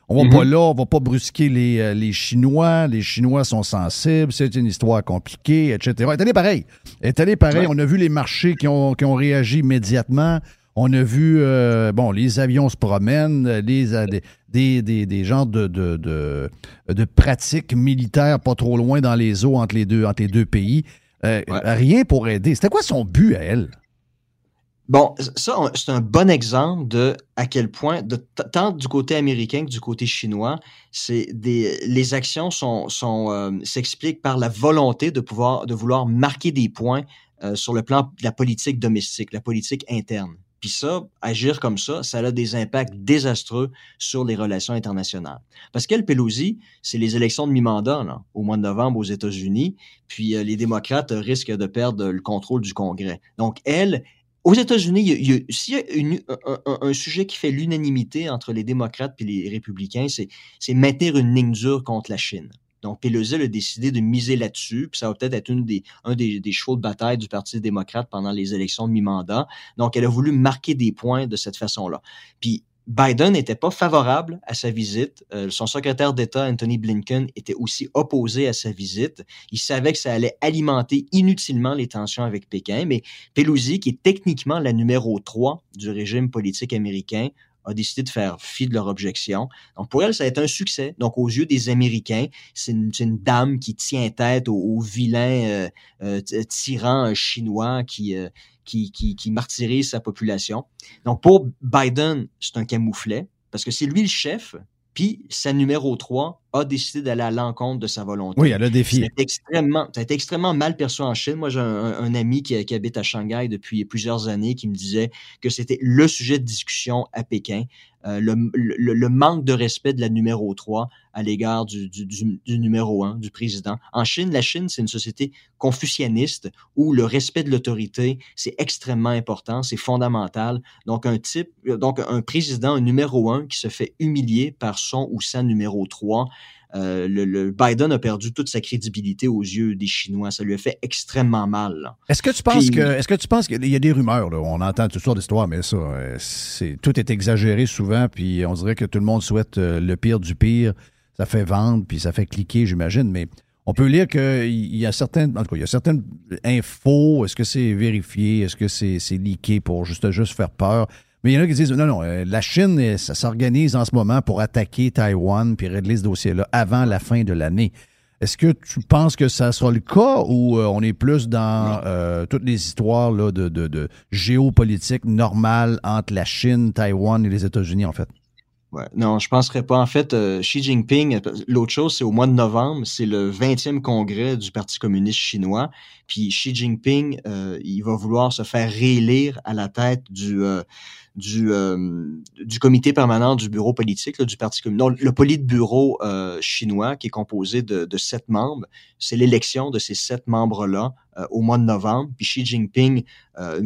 A: on va
L: Mhm.
A: pas là, on va pas brusquer les, euh, les Chinois. Les Chinois sont sensibles, c'est une histoire compliquée, etc. Est allée pareil. Est allée pareil.
L: Ouais.
A: On a vu les marchés qui ont, qui ont réagi immédiatement. On a vu, euh, bon, les avions se promènent, les, euh, des, des, des, des genres de, de, de, de pratiques militaires pas trop loin dans les eaux entre les deux, entre les deux pays. Euh, Rien pour aider. C'était quoi son but à elle?
L: Bon, ça, c'est un bon exemple de à quel point, de, tant du côté américain que du côté chinois, c'est des, les actions sont, sont, euh, s'expliquent par la volonté de pouvoir, de vouloir marquer des points euh, sur le plan de la politique domestique, la politique interne. Puis ça, agir comme ça, ça a des impacts désastreux sur les relations internationales. Parce qu'elle, Pelosi, c'est les élections de mi-mandat au mois de novembre aux États-Unis, puis euh, les démocrates risquent de perdre le contrôle du Congrès. Donc elle, aux États-Unis, s'il y a un, un, sujet qui fait l'unanimité entre les démocrates et les républicains, c'est maintenir une ligne dure contre la Chine. Donc, Pelosi a décidé de miser là-dessus, puis ça va peut-être être une des, un des, chevaux de bataille du Parti démocrate pendant les élections de mi-mandat. Donc, elle a voulu marquer des points de cette façon-là. Puis, Biden n'était pas favorable à sa visite. Euh, son secrétaire d'État, Anthony Blinken, était aussi opposé à sa visite. Il savait que ça allait alimenter inutilement les tensions avec Pékin, mais Pelosi, qui est techniquement la numéro 3 du régime politique américain, a décidé de faire fi de leur objection. Donc, pour elle, ça a été un succès. Donc, aux yeux des Américains, c'est une, une, dame qui tient tête aux, aux vilains euh, euh, tyrans chinois qui, euh, qui, qui, qui martyrisent sa population. Donc, pour Biden, c'est un camouflet, parce que c'est lui le chef, puis sa numéro 3 a décidé d'aller à l'encontre de sa volonté.
A: Oui, elle a défié.
L: Ça a été extrêmement, ça a été extrêmement mal perçu en Chine. Moi, j'ai un, un, ami qui, qui, habite à Shanghai depuis plusieurs années qui me disait que c'était le sujet de discussion à Pékin. Euh, le, le, le, manque de respect de la numéro 3 à l'égard du, du, du, du, numéro 1, du président. En Chine, la Chine, c'est une société confucianiste où le respect de l'autorité, c'est extrêmement important, c'est fondamental. Donc, un type, donc un président, un numéro 1 qui se fait humilier par son ou sa numéro 3, euh, le, le, Biden a perdu toute sa crédibilité aux yeux des Chinois. Ça lui a fait extrêmement mal.
A: Est-ce que tu penses Puis, que est-ce que tu penses qu'il y a des rumeurs là, on entend toutes sortes d'histoires, mais ça, c'est tout est exagéré souvent, puis on dirait que tout le monde souhaite euh, le pire du pire. Ça fait vendre, puis ça fait cliquer, j'imagine, mais on peut lire qu'il y a certaines, en tout cas, il y a certaines infos. Est-ce que c'est vérifié? Est-ce que c'est leaké pour juste, juste faire peur? Mais il y en a qui disent non, non, euh, la Chine, ça s'organise en ce moment pour attaquer Taïwan puis régler ce dossier-là avant la fin de l'année. Est-ce que tu penses que ça sera le cas ou euh, on est plus dans euh, toutes les histoires là, de, de, de géopolitique normale entre la Chine, Taïwan et les États-Unis, en fait?
L: Ouais, non, je penserais pas. En fait, euh, Xi Jinping, l'autre chose, c'est au mois de novembre, c'est le 20e congrès du Parti communiste chinois. Puis Xi Jinping, euh, il va vouloir se faire réélire à la tête du euh, du, du comité permanent du bureau politique là, du Parti communiste. le politburo chinois, qui est composé de, de sept membres, c'est l'élection de ces sept membres-là euh, au mois de novembre. Puis Xi Jinping euh,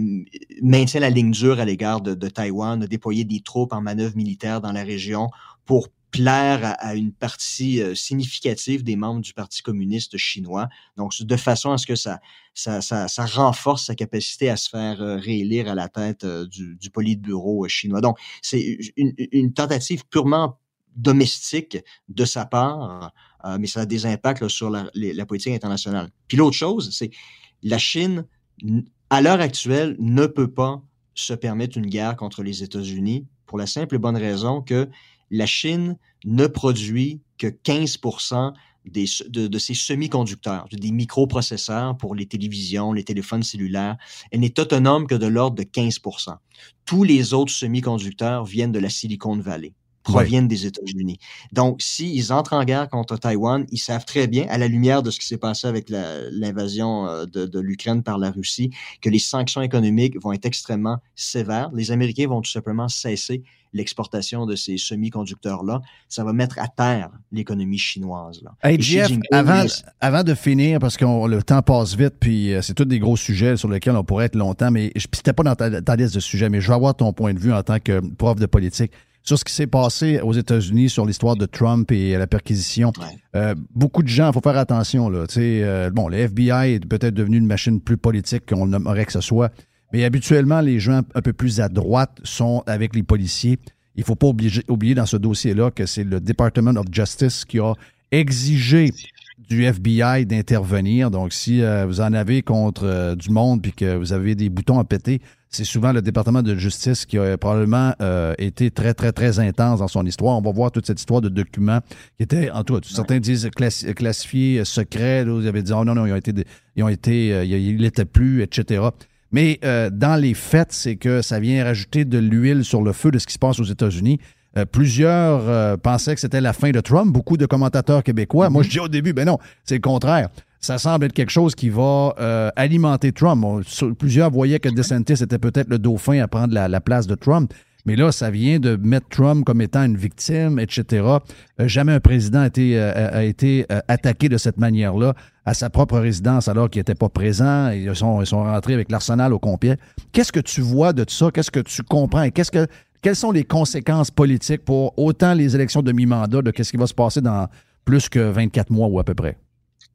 L: maintient la ligne dure à l'égard de, de, Taïwan, a déployé des troupes en manœuvre militaire dans la région pour plaire à, une partie euh, significative des membres du Parti communiste chinois. Donc, de façon à ce que ça, ça, ça, renforce sa capacité à se faire euh, réélire à la tête euh, du, du politburo chinois. Donc, c'est une, tentative purement domestique de sa part, mais ça a des impacts sur la, la, politique internationale. Puis l'autre chose, c'est la Chine, à l'heure actuelle, ne peut pas se permettre une guerre contre les États-Unis pour la simple et bonne raison que la Chine ne produit que 15 des, de, de ces semi-conducteurs, des microprocesseurs pour les télévisions, les téléphones cellulaires. Elle n'est autonome que de l'ordre de 15 Tous les autres semi-conducteurs viennent de la Silicon Valley proviennent des États-Unis. Donc, s'ils entrent en guerre contre Taïwan, ils savent très bien, à la lumière de ce qui s'est passé avec l'invasion euh, de, de l'Ukraine par la Russie, que les sanctions économiques vont être extrêmement sévères. Les Américains vont tout simplement cesser l'exportation de ces semi-conducteurs-là. Ça va mettre à terre l'économie chinoise. Là.
A: Hey, Jeff, avant, avant de finir, parce que le temps passe vite, puis euh, c'est tous des gros sujets sur lesquels on pourrait être longtemps, mais c'était pas dans ta, ta liste de sujets, mais je veux avoir ton point de vue en tant que prof de politique sur ce qui s'est passé aux États-Unis, sur l'histoire de Trump et la perquisition. Ouais. Euh, beaucoup de gens, il faut faire attention. Là, euh, bon, le FBI est peut-être devenu une machine plus politique qu'on aimerait que ce soit, mais habituellement, les gens un peu plus à droite sont avec les policiers. Il ne faut pas oublier dans ce dossier-là que c'est le Department of Justice qui a exigé du FBI d'intervenir. Donc, si euh, vous en avez contre euh, du monde puis que vous avez des boutons à péter, c'est souvent le département de justice qui a probablement euh, été très, très, très intense dans son histoire. On va voir toute cette histoire de documents qui étaient, en tout cas, certains disent classi classifiés, secrets. Là, vous avez dit, oh non, non, ils ont été, ils ont été, euh, il n'était plus, etc. Mais euh, dans les faits, c'est que ça vient rajouter de l'huile sur le feu de ce qui se passe aux États-Unis. Euh, plusieurs euh, pensaient que c'était la fin de Trump. Beaucoup de commentateurs québécois. Moi, je dis au début, ben non, c'est le contraire. Ça semble être quelque chose qui va euh, alimenter Trump. Plusieurs voyaient que DeSantis était peut-être le dauphin à prendre la, la, place de Trump. Mais là, ça vient de mettre Trump comme étant une victime, etc. Jamais un président a été, attaqué de cette manière-là à sa propre résidence alors qu'il n'était pas présent. Ils sont, rentrés avec l'arsenal au complet. Qu'est-ce que tu vois de ça? Qu'est-ce que tu comprends? Qu'est-ce que, quelles sont les conséquences politiques pour autant les élections de mi-mandat de qu'est-ce qui va se passer dans plus que 24 mois ou à peu près?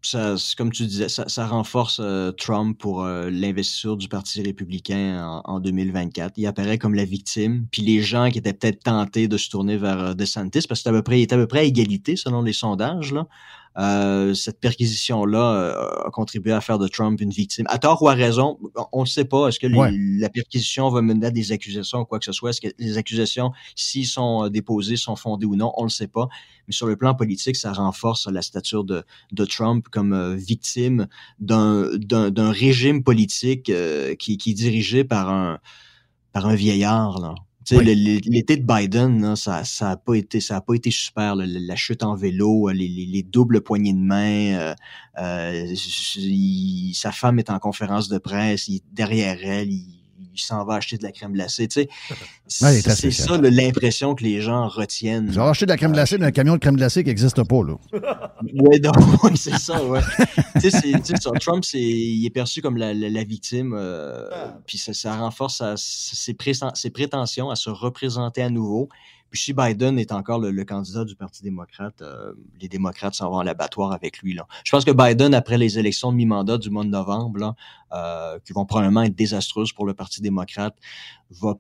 L: ça, comme tu disais, ça, renforce euh, Trump pour euh, l'investiture du Parti républicain en, en, 2024. Il apparaît comme la victime, puis les gens qui étaient peut-être tentés de se tourner vers euh, DeSantis, parce que à peu près, à peu près à égalité selon les sondages, là. Euh, cette perquisition-là euh, a contribué à faire de Trump une victime. À tort ou à raison, on ne sait pas. Est-ce que
A: Ouais.
L: les- la perquisition va mener à des accusations ou quoi que ce soit? Est-ce que les accusations, s'ils sont euh, déposées, sont fondées ou non? On ne le sait pas. Mais sur le plan politique, ça renforce la stature de, de Trump comme victime d'un régime politique euh, qui, qui est dirigé par un par un vieillard. Là.
A: Oui.
L: L'été de Biden, là, ça ça a pas été ça a pas été super. là. La, chute en vélo, les, les, les doubles poignées de main. euh, euh, il- sa femme est en conférence de presse, il derrière elle, il, il s'en va acheter de la crème glacée. Tu sais,
A: Ouais,
L: c'est ça l'impression que les gens retiennent.
A: Avez acheté de la crème glacée d'un camion de crème glacée qui n'existe pas, là.
L: Ouais, donc, ouais, c'est ça, ouais. tu sais, c'est- tu sais, ça, Trump, c'est, il est perçu comme la, la, la victime, euh, puis ça, ça renforce sa- ses prétentions à se représenter à nouveau. Puis si Biden est encore le, candidat du Parti démocrate, euh, les démocrates s'en vont à l'abattoir avec lui. Là. Je pense que Biden, après les élections de mi-mandat du mois de novembre, là, euh, qui vont probablement être désastreuses pour le Parti démocrate, va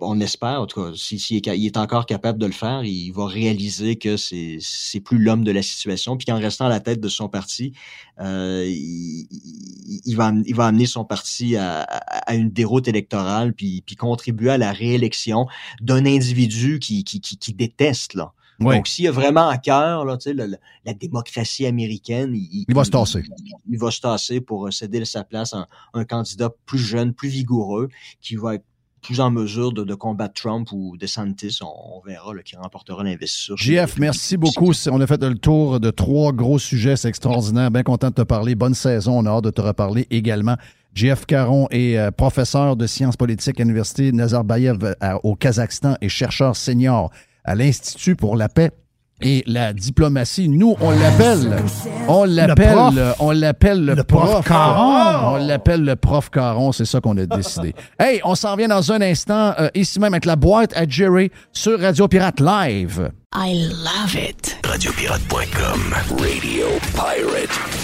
L: on espère, en tout cas, s'il si, est encore capable de le faire, il va réaliser que c'est c'est plus l'homme de la situation, puis qu'en restant à la tête de son parti, euh, il, va, am- il va amener son parti à, une déroute électorale, puis, puis contribuer à la réélection d'un individu qui, qui, qui, qui déteste. Là. Donc, s'il a vraiment à cœur là, le- la démocratie américaine, il,
A: Il va se tasser.
L: il va se tasser pour euh, céder sa place à un, un candidat plus jeune, plus vigoureux, qui va être plus en mesure de, de combattre Trump ou DeSantis. On, on verra là, qui remportera l'investiture.
A: JF, merci beaucoup. On a fait le tour de trois gros sujets. C'est extraordinaire. Bien content de te parler. Bonne saison. On a hâte de te reparler également. JF Caron est euh, professeur de sciences politiques à l'Université Nazarbayev euh, au Kazakhstan et chercheur senior à l'Institut pour la paix et la diplomatie. Nous, on l'appelle, on l'appelle,
B: prof.
A: on l'appelle le,
B: Le prof Caron.
A: On l'appelle le prof Caron. C'est ça qu'on a décidé. Hey, on s'en vient dans un instant, euh, ici même avec la boîte à Jerry sur Radio Pirate Live.
I: I love it.
J: Radiopirate.com. Radio Pirate.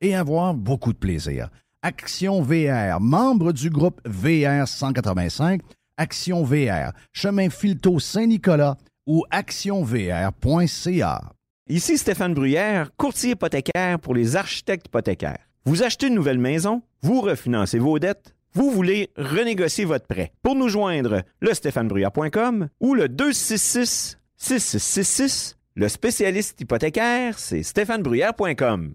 A: et avoir beaucoup de plaisir. Action VR, membre du groupe VR 185, Action VR, chemin Filto Saint-Nicolas ou actionvr.ca.
K: Ici Stéphane Bruyère, courtier hypothécaire pour les architectes hypothécaires. Vous achetez une nouvelle maison, vous refinancez vos dettes, vous voulez renégocier votre prêt. Pour nous joindre, le stéphanebruyère.com ou le 266 6666. Le spécialiste hypothécaire, c'est stéphanebruyère.com.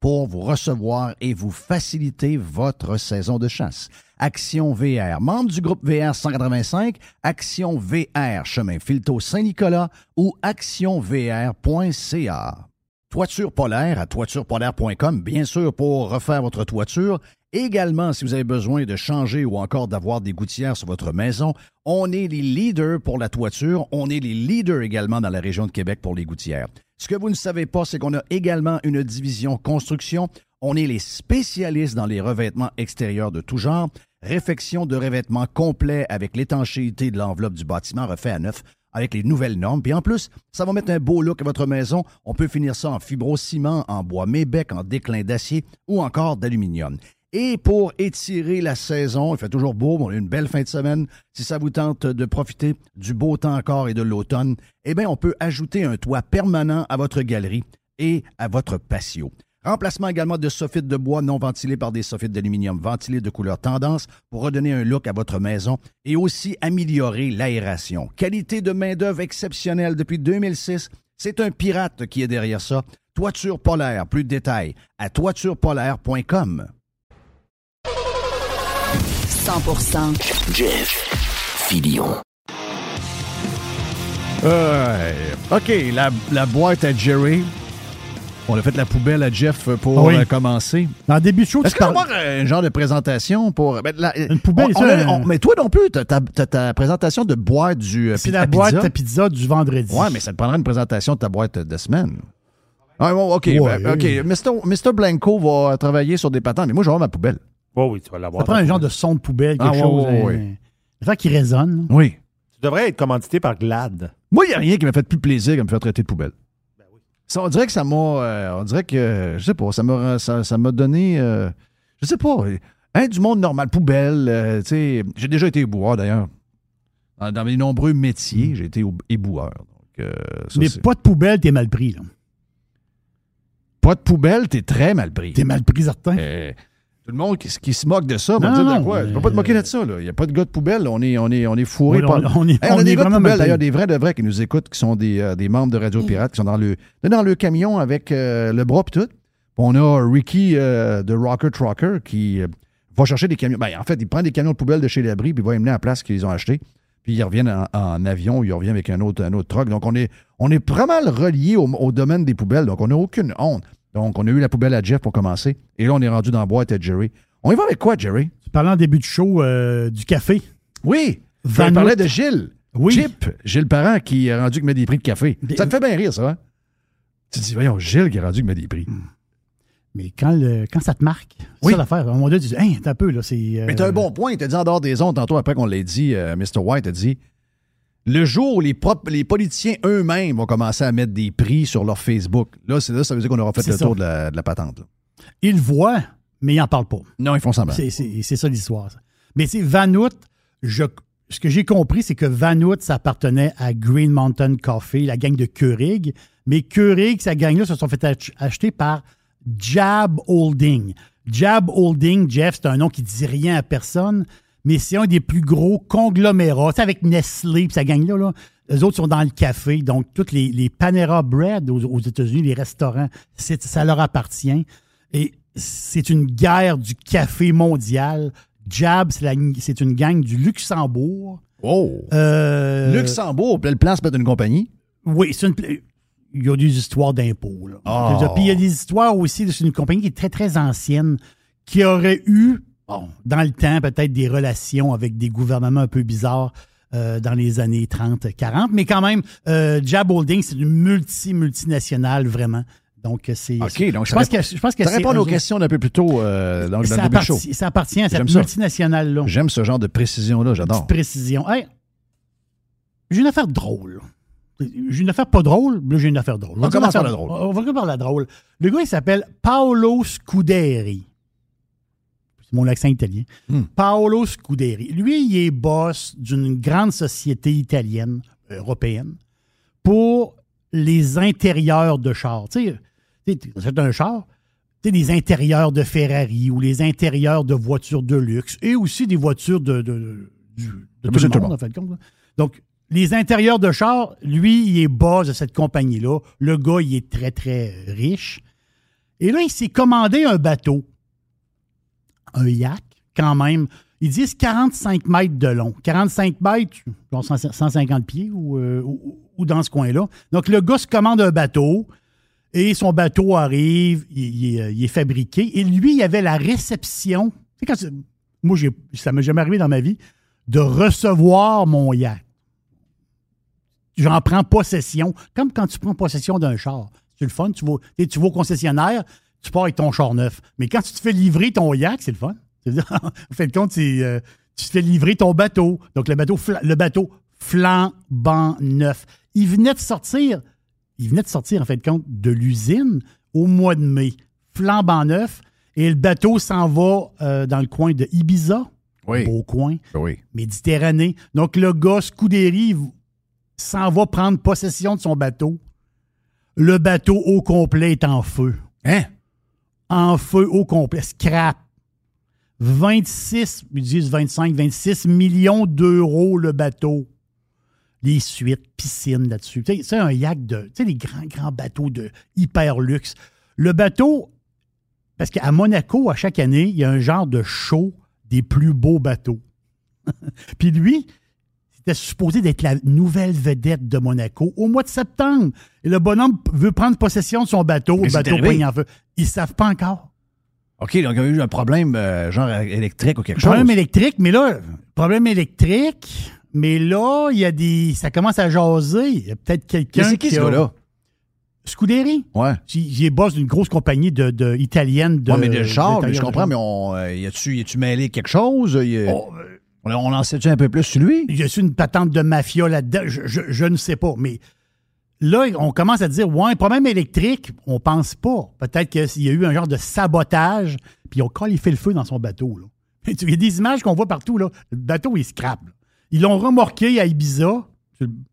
A: pour vous recevoir et vous faciliter votre saison de chasse. Action VR, membre du groupe VR 185, Action VR, chemin Filto Saint-Nicolas ou actionvr.ca. Toiture polaire à toiturepolaire.com, bien sûr, pour refaire votre toiture Également, si vous avez besoin de changer ou encore d'avoir des gouttières sur votre maison, on est les leaders pour la toiture. On est les leaders également dans la région de Québec pour les gouttières. Ce que vous ne savez pas, c'est qu'on a également une division construction. On est les spécialistes dans les revêtements extérieurs de tout genre. Réfection de revêtements complet avec l'étanchéité de l'enveloppe du bâtiment refait à neuf avec les nouvelles normes. Puis en plus, ça va mettre un beau look à votre maison. On peut finir ça en fibrociment, en bois mébec, en déclin d'acier ou encore d'aluminium. Et pour étirer la saison, il fait toujours beau, on a une belle fin de semaine. Si ça vous tente de profiter du beau temps encore et de l'automne, eh bien, on peut ajouter un toit permanent à votre galerie et à votre patio. Remplacement également de soffites de bois non ventilés par des soffites d'aluminium ventilés de couleur tendance pour redonner un look à votre maison et aussi améliorer l'aération. Qualité de main-d'œuvre exceptionnelle depuis 2006. C'est un pirate qui est derrière ça. Toiture polaire, plus de détails à toiturepolaire.com.
I: 100%
J: Jeff Filion.
A: Euh, OK, la, la boîte à Jerry. On a fait la poubelle à Jeff pour
B: oui.
A: euh, commencer.
B: Dans le début de show,
A: Est-ce
B: tu
A: qu'on va
B: parles...
A: avoir un genre de présentation pour. ben, la-
B: Une poubelle,
A: on-
B: ça,
A: on a-
B: un-
A: on- mais toi non plus, t'as ta, présentation de boîte du. euh,
B: C'est la
A: à
B: boîte
A: pizza.
B: à pizza du vendredi.
A: Ouais, mais ça te prendra une présentation de ta boîte de semaine. Ah, bon, OK.
B: Ouais.
A: ben, OK. Mr. Mr. Blanco va travailler sur des patents, mais moi, je vais avoir ma poubelle.
H: Oui, oui, tu vas
B: Ça
H: l'avoir.
B: prend un genre de son de poubelle, quelque
A: Ah, ouais,
B: chose.
A: ouais.
B: un affaire qui résonne. là.
A: Oui.
C: Tu devrais être commandité par Glad.
A: Moi, il n'y a rien qui m'a fait plus plaisir que me faire traiter de poubelle. Ça, on dirait que ça m'a. euh, on dirait que. Je sais pas, ça m'a ça, ça m'a donné. euh, je sais pas. Hein, du monde normal, poubelle. euh, tu sais, j'ai déjà été éboueur d'ailleurs. Dans, dans mes nombreux métiers, j'ai été éboueur. Donc, euh, ça,
B: Mais pas de poubelle, t'es mal pris. là.
A: pas de poubelle, t'es très mal pris.
B: T'es mal pris, certain.
A: Euh, tout le monde qui, qui se moque de ça, va
B: Non,
A: dire de
B: non,
A: quoi? Tu peux pas te
B: euh,
A: moquer de ça, là. Il n'y a pas de gars de poubelle. On est, on est, on est fourré
B: Oui,
A: par.
B: on- on est-
A: Hey,
B: on
A: a des gars de poubelle, d'ailleurs, des vrais de vrais qui nous écoutent, qui sont des, euh, des membres de Radio Pirate, qui sont dans le, dans le camion avec euh, le bras et tout. On a Ricky euh, de Rocker Trucker qui euh, va chercher des camions. Ben, en fait, il prend des camions de poubelle de chez l'abri puis il va les mener à la place qu'ils ont acheté. Puis ils reviennent en, en avion, ils reviennent avec un autre, un autre truck. Donc, on est, on est pas mal relié au, au domaine des poubelles. Donc, on n'a aucune honte. Donc, on a eu la poubelle à Jeff pour commencer. Et là, on est rendu dans la boîte à Jerry. On y va avec quoi, Jerry?
B: Tu parlais en début de show euh, du café.
A: Oui! On parlait de Gilles.
B: Oui.
A: Chip, Gilles Parent qui a rendu que met des prix de café. Ça te fait bien rire, ça, hein? Tu te dis, voyons, Gilles qui a rendu que met des prix.
B: Mais quand, le, quand ça te marque, c'est
A: Oui.
B: ça l'affaire. À un moment donné, tu dis, hein, t'as un peu, là, c'est. euh,
A: Mais t'as un bon point. Il t'a dit en dehors des ondes, tantôt après qu'on l'ait dit, euh, Mr. White a dit le jour où les, politiciens eux-mêmes vont commencer à mettre des prix sur leur Facebook, là, c'est là ça veut dire qu'on aura fait le
B: ça.
A: tour de la, de la patente. là.
B: Ils le voient, mais ils n'en parlent pas.
A: Non, ils font semblant.
B: C'est- ça l'histoire. Mais c'est Van Hout, je- ce que j'ai compris, c'est que Van Hout, ça appartenait à Green Mountain Coffee, la gang de Keurig. Mais Keurig, sa gang-là, se sont fait ach- acheter par Jab Holding. Jab Holding, Jeff, c'est un nom qui dit rien à personne, mais c'est un des plus gros conglomérats. C'est avec Nestlé, puis sa gang-là, là, eux autres sont dans le café. Donc, toutes les, les Panera Bread aux, aux États-Unis, les restaurants, ça leur appartient. Et c'est une guerre du café mondial. Jab, c'est une gang du Luxembourg.
A: Oh!
B: Euh,
A: Luxembourg, le plan, c'est peut-être une compagnie?
B: oui, c'est une. Il y a des histoires d'impôts. là.
A: Oh.
B: Puis il y a des histoires aussi. C'est une compagnie qui est très, très ancienne, qui aurait eu, bon, dans le temps, peut-être des relations avec des gouvernements un peu bizarres euh, dans les années 30, 40. Mais quand même, euh, Jab Holding, c'est une multi-multinationale, vraiment. Donc, c'est.
A: OK, donc
B: je
A: ça
B: pense que, je pense que
A: Ça répond à
B: eux
A: nos
B: autres.
A: questions d'un peu plus tôt euh, dans, le début show.
B: ça appartient à cette multinationale-là.
A: J'aime ce genre de précision-là, j'adore.
B: Précision. Hey, j'ai une affaire drôle. J'ai une affaire pas drôle, là j'ai une affaire drôle.
A: On
B: va
A: commence par la drôle.
B: On va commencer par la drôle. Le gars, il s'appelle Paolo Scuderi. C'est mon accent italien.
A: Hmm.
B: Paolo Scuderi. Lui, il est boss d'une grande société italienne, européenne, pour les intérieurs de chars. Tu sais, achètes un char, tu sais, des intérieurs de Ferrari ou les intérieurs de voitures de luxe et aussi des voitures de, de, de- du- de tout le
A: tout le
B: monde,
A: monde.
B: en fait. Donc, les intérieurs de char, lui, il est boss de cette compagnie-là. Le gars, il est très, très riche. Et là, il s'est commandé un bateau, un yacht, quand même. Ils disent 45 mètres de long. 45 mètres, genre 100 150 pieds ou, euh, ou- dans ce coin-là. Donc, le gars se commande un bateau. Et son bateau arrive, il, il est- fabriqué. Et lui, il avait la réception. Moi, ça m'est jamais arrivé dans ma vie de recevoir mon yacht. J'en prends possession, comme quand tu prends possession d'un char. C'est le fun. Tu vas, tu vas au concessionnaire, tu pars avec ton char neuf. Mais quand tu te fais livrer ton yacht, c'est le fun. En fin de compte, euh, tu te fais livrer ton bateau. Donc, le bateau, fla- le bateau flambant neuf. Il venait de sortir, il venait de sortir, en fin de compte, de l'usine au mois de mai. Flambant neuf. Et le bateau s'en va euh, dans le coin de Ibiza.
A: Oui.
B: Beau coin.
A: Oui.
B: Méditerranée. Donc, le gars, Scuderi, v- s'en va prendre possession de son bateau. Le bateau au complet est en feu.
A: Hein?
B: En feu au complet. Scrap. 26, ils disent 25, 26 millions d'euros le bateau. Les suites, piscine là-dessus. C'est un yacht de. Tu sais, les grands, grands bateaux de hyper luxe. Le bateau, parce qu'à Monaco, à chaque année, il y a un genre de show des plus beaux bateaux. Puis lui, c'était supposé d'être la nouvelle vedette de Monaco au mois de septembre. Et le bonhomme veut prendre possession de son bateau.
A: Mais
B: le bateau en feu. Ils ne savent pas encore.
A: OK, donc il y a eu un problème euh, genre électrique ou quelque chose.
B: Problème électrique, mais là, problème électrique, mais là, il y a des. Ça commence à jaser. Il y a peut-être quelqu'un.
A: Mais c'est qui ce
B: a-
A: gars-là?
B: Scuderi.
A: Ouais.
B: J'ai est boss d'une grosse compagnie de, de- italienne de.
A: Ouais, mais de char, mais je comprends, mais on, euh, y a-tu mêlé quelque chose? Y a-
B: Oh,
A: on, on en sait-tu un peu plus sur lui?
B: Je suis une patente de mafia là-dedans. Je, ne sais pas. Mais là, on commence à dire, ouais, problème électrique, on pense pas. Peut-être qu'il y a eu un genre de sabotage, puis ils ont fait le feu dans son bateau. là. Il y a des images qu'on voit partout. Là. Le bateau, il scrape. Ils l'ont remorqué à Ibiza,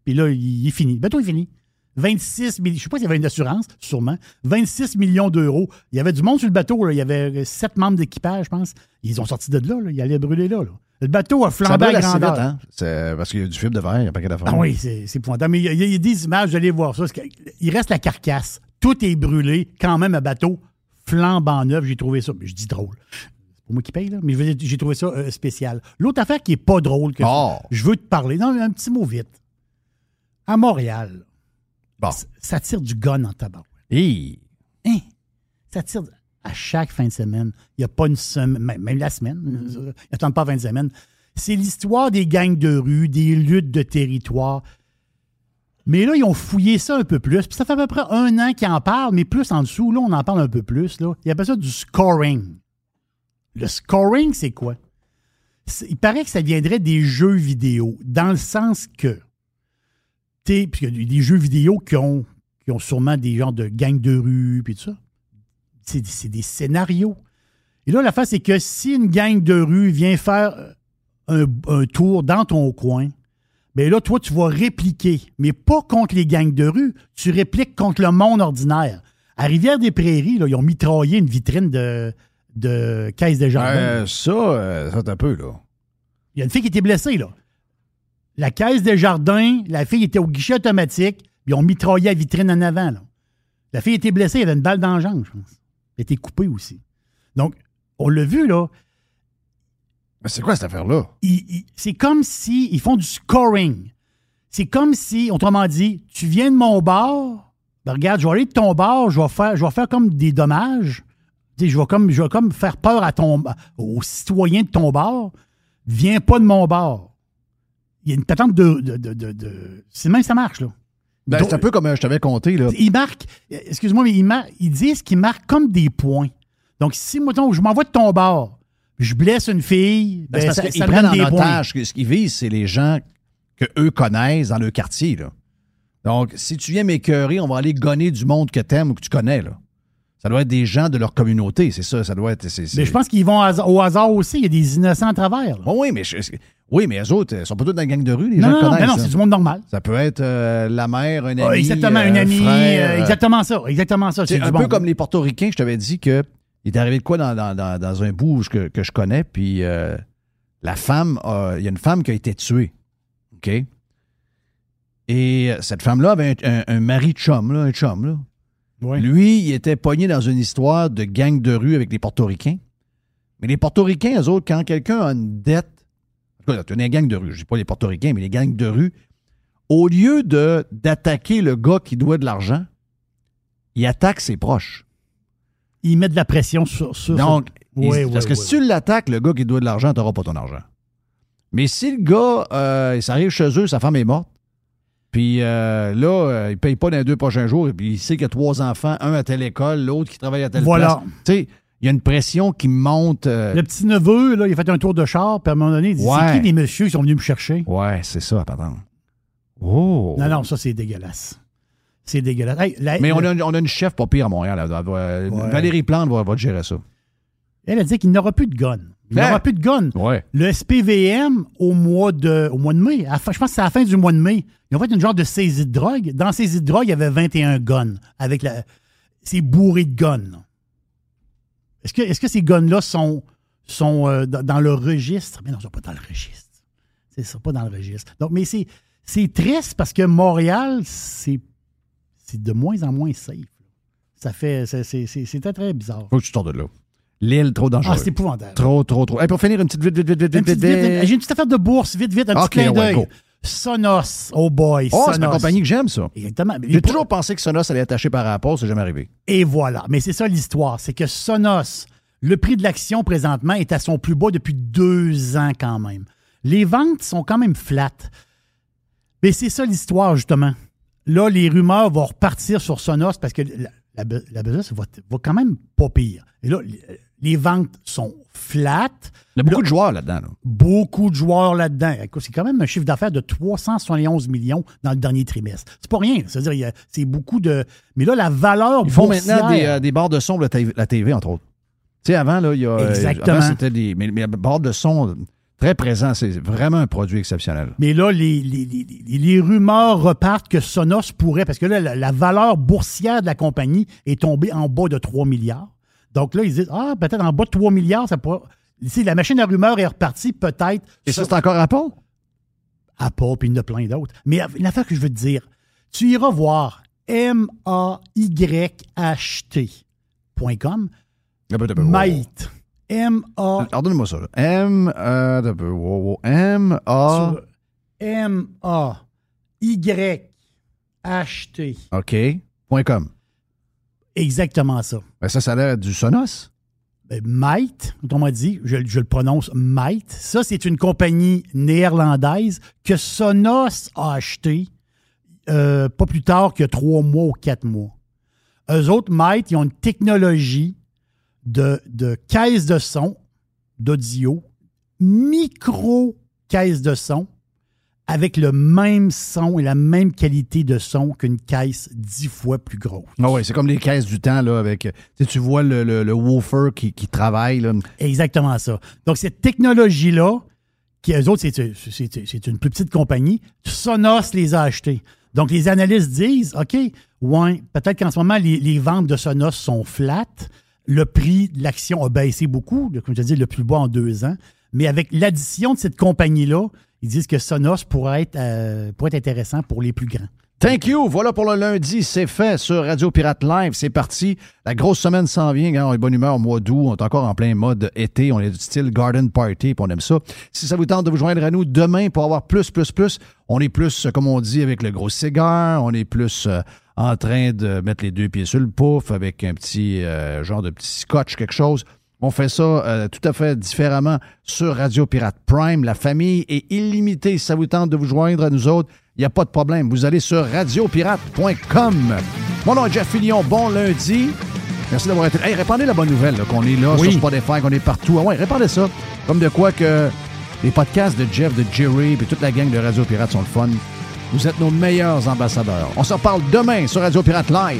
B: puis là, il est fini. Le bateau est fini. 26 millions, je sais pas s'il y avait une assurance, sûrement. 26 millions d'euros. Il y avait du monde sur le bateau, là. il y avait sept membres d'équipage, je pense. Ils ont sorti de là, là. ils allaient brûler là, là. Le bateau a flambé à grandeur.
A: vite, hein? C'est parce qu'il y a du fibre de verre, il y a pas qu'à d'affaires.
B: Ah oui, c'est c'est épouvantable. Mais il y, a- il y a des images, vous allez voir ça. Il reste la carcasse. Tout est brûlé. Quand même, un bateau flambant neuf. J'ai trouvé ça. mais Je dis drôle. C'est pas moi qui paye, là. Mais j'ai trouvé ça euh, spécial. L'autre affaire qui est pas drôle, que
A: Oh.
B: je veux te parler. Non, un petit mot vite. À Montréal,
A: Bon.
B: ça tire du gun en tabac. Hein? Ça tire à chaque fin de semaine. Il n'y a pas une semaine, même, la semaine. N'attendent pas 20 semaines. C'est l'histoire des gangs de rue, des luttes de territoire. Mais là, ils ont fouillé ça un peu plus. Puis ça fait à peu près un an qu'ils en parlent, mais plus en dessous, là, on en parle un peu plus. Là. Ils appellent ça du scoring. Le scoring, c'est quoi? Il paraît que ça viendrait des jeux vidéo, dans le sens que, t'es- puis il y a des jeux vidéo qui ont, qui ont sûrement des genres de gangs de rue, puis tout ça. C'est des- scénarios. Et là, la face, c'est que si une gang de rue vient faire un, un tour dans ton coin, bien là, toi, tu vas répliquer, mais pas contre les gangs de rue, tu répliques contre le monde ordinaire. À Rivière-des-Prairies, là, ils ont mitraillé une vitrine de, de caisse de jardin.
A: Euh, ça, euh, ça, un peu, là.
B: Il y a une fille qui était blessée, là. La caisse des jardins, la fille était au guichet automatique, puis ils ont mitraillé la vitrine en avant, là. La fille était blessée, elle avait une balle dans la jambe, je pense. Elle était coupée aussi. Donc, on l'a vu, là.
A: Mais c'est quoi cette affaire-là?
B: c'est comme si ils font du scoring. C'est comme si, autrement dit, tu viens de mon bar, ben regarde, je vais aller de ton bar, je vais faire, je vais faire comme des dommages. Je vais comme, je vais comme faire peur à ton, aux citoyens de ton bar. Viens pas de mon bar. Il y a une patente de. de, de, de- de- c'est même ça marche, là.
A: Ben, c'est un peu comme euh, je t'avais compté, là.
B: ils marquent, excuse-moi, mais ils, mar- ils disent qu'ils marquent comme des points. Donc, si, je m'envoie de ton bar, je blesse une fille,
A: Ben,
B: ben,
A: parce
B: ça, me
A: prennent en
B: des points.
A: Ce qu'ils visent, c'est les gens que eux connaissent dans leur quartier. Là. Donc, si tu viens m'écœurer, on va aller gonner du monde que t'aimes ou que tu connais. Là. Ça doit être des gens de leur communauté, c'est ça. Ça doit être.
B: Mais je pense qu'ils vont au hasard aussi. Il y a des innocents à travers.
A: Bon, oui, mais je- oui, mais eux autres, ils sont pas tous dans la gang de rue, les
B: Non,
A: gens
B: non, non,
A: connaissent.
B: non,
A: là.
B: c'est du monde normal.
A: Ça peut être euh, la mère, un ami.
B: Exactement,
A: euh,
B: une
A: un
B: amie.
A: frère,
B: euh,
A: euh,
B: exactement ça. Exactement ça.
A: C'est un peu comme les Portoricains, je t'avais dit que il est arrivé de quoi dans, dans- dans- dans un bout que, que je connais, puis la femme, il y a une femme qui a été tuée. OK? Et cette femme-là avait un, un- un mari de chum, là, un chum. Là. Lui, il était pogné dans une histoire de gang de rue avec les Portoricains. Mais les Portoricains, eux autres, quand quelqu'un a une dette, en tout cas, une gang de rue, je dis pas les Portoricains, mais les gangs de rue, au lieu de d'attaquer le gars qui doit de l'argent, il attaque ses proches.
B: Il met de la pression sur. sur
A: Donc, il-
B: Oui, oui,
A: parce que si tu l'attaques, le gars qui doit de l'argent, tu n'auras pas ton argent. Mais si le gars, euh, ça arrive chez eux, sa femme est morte, puis euh, là, euh, il ne paye pas dans les deux prochains jours, et puis il sait qu'il y a trois enfants, un à telle école, l'autre qui travaille à telle
B: Voilà.
A: place. Tu sais, il y a une pression qui monte. euh,
B: Le petit neveu, là, il a fait un tour de char, puis à un moment donné, il dit
A: Ouais.
B: C'est qui les messieurs qui sont venus me chercher?
A: Ouais, c'est ça, pardon. Oh!
B: Non, non, ça, c'est dégueulasse. C'est dégueulasse. Hey, la-
A: Mais on a, on a une chef pas pire à Montréal. là. Valérie Plante va, va gérer ça.
B: Elle a dit qu'il n'aura plus de gun. Il
A: Hein?
B: n'aura plus de gun.
A: Ouais.
B: Le SPVM, au mois de, au mois de mai, à je pense que c'est à la fin du mois de mai, ils ont fait une genre de saisie de drogue. Dans saisie de drogue, il y avait 21 guns. Avec la, c'est bourré de guns. Est-ce que, est-ce que ces guns-là sont, sont euh, dans, dans le registre? Mais non, ils sont pas dans le registre. C'est ça, pas dans le registre. Donc, mais c'est, c'est triste parce que Montréal, c'est, c'est de moins en moins safe. Ça fait, c'est, c'est, c'est- très, très bizarre.
A: Faut que tu de là. L'île, trop dangereuse.
B: Ah, c'est épouvantable.
A: Trop, trop, trop. Hey, pour finir, une petite vite, vite, vite, vite, vite.
B: J'ai une petite affaire de bourse, vite, vite, un petit clin d'œil. Sonos, oh boy,
A: Oh, c'est une compagnie que j'aime, ça.
B: Exactement.
A: J'ai
B: les-
A: toujours pensé que Sonos allait être attaché par Apple, c'est jamais arrivé.
B: Et voilà. Mais c'est ça l'histoire. C'est que Sonos, le prix de l'action présentement est à son plus bas depuis deux ans quand même. Les ventes sont quand même flattes. Mais c'est ça l'histoire, justement. Là, les rumeurs vont repartir sur Sonos parce que la, la, bu- la business va, va quand même pas pire. Et là, les, ventes sont flattes.
A: Il y a beaucoup de joueurs là-dedans. là.
B: Beaucoup de joueurs là-dedans. Écoute, C'est quand même un chiffre d'affaires de 371 millions dans le dernier trimestre. C'est pas rien. C'est-à-dire, c'est beaucoup de. Mais là, la valeur
A: Ils font
B: boursière-
A: maintenant des, euh, des barres de son pour la TV, entre autres. Tu sais, avant, là, il y a.
B: Exactement.
A: avant, c'était des. Mais, mais la barre de son, très présent, c'est vraiment un produit exceptionnel.
B: Mais là, les, les- les- les- les rumeurs repartent que Sonos pourrait, parce que là, la, la valeur boursière de la compagnie est tombée en bas de 3 milliards. Donc là, ils disent, ah, peut-être en bas de 3 milliards, ça pourrait. Si la machine à rumeurs est repartie, peut-être.
A: Et ça, c'est encore Apple?
B: Apple, puis il y en a plein d'autres. Mais une affaire que je veux te dire, tu iras voir M-A-Y-H-T.com, Mate. M-A.
A: Pardonne-moi ça. là. M. Euh, wow, wow, M. A.
B: sur M-A-Y-H-T.
A: OK. Point .com.
B: Exactement ça.
A: Ben, ça, ça a l'air du Sonos.
B: Ben, Might, autrement dit, je, je le prononce Might. Ça, c'est une compagnie néerlandaise que Sonos a acheté euh, pas plus tard que trois mois ou quatre mois. Eux autres, Might, ils ont une technologie de, de caisse de son, d'audio, micro caisse de son, avec le même son et la même qualité de son qu'une caisse dix fois plus grosse.
A: Ah ouais, c'est comme les caisses du temps, là, avec. Tu vois le, le, le woofer qui, qui travaille, là.
B: Exactement ça. Donc, cette technologie-là, qui eux autres, c'est une plus petite compagnie, Sonos les a achetés. Donc, les analystes disent, OK, ouais, peut-être qu'en ce moment, les, les ventes de Sonos sont flattes. Le prix de l'action a baissé beaucoup, comme je dis, le plus bas en deux ans. Mais avec l'addition de cette compagnie-là, ils disent que Sonos pourrait être, euh, pourrait être intéressant pour les plus grands.
A: Thank you. Voilà pour le lundi. C'est fait sur Radio Pirate Live. C'est parti. La grosse semaine s'en vient. On est bonne humeur mois d'août. On est encore en plein mode été. On est du style Garden Party. puis on aime ça. Si ça vous tente de vous joindre à nous demain pour avoir plus, plus, plus, on est plus, comme on dit, avec le gros cigare. On est plus euh, en train de mettre les deux pieds sur le pouf avec un petit euh, genre de petit scotch, quelque chose. On fait ça euh, tout à fait différemment sur Radio Pirate Prime. La famille est illimitée. Si ça vous tente de vous joindre à nous autres, il n'y a pas de problème. Vous allez sur radiopirate.com. Mon nom est Jeff Fillion. Bon lundi. Merci d'avoir été. Hey, répandez la bonne nouvelle là, qu'on est là
B: Oui.
A: sur Spotify, qu'on est partout. Ah ouais, répandez ça. Comme de quoi que les podcasts de Jeff, de Jerry et toute la gang de Radio Pirate sont le fun. Vous êtes nos meilleurs ambassadeurs. On se reparle demain sur Radio Pirate Live.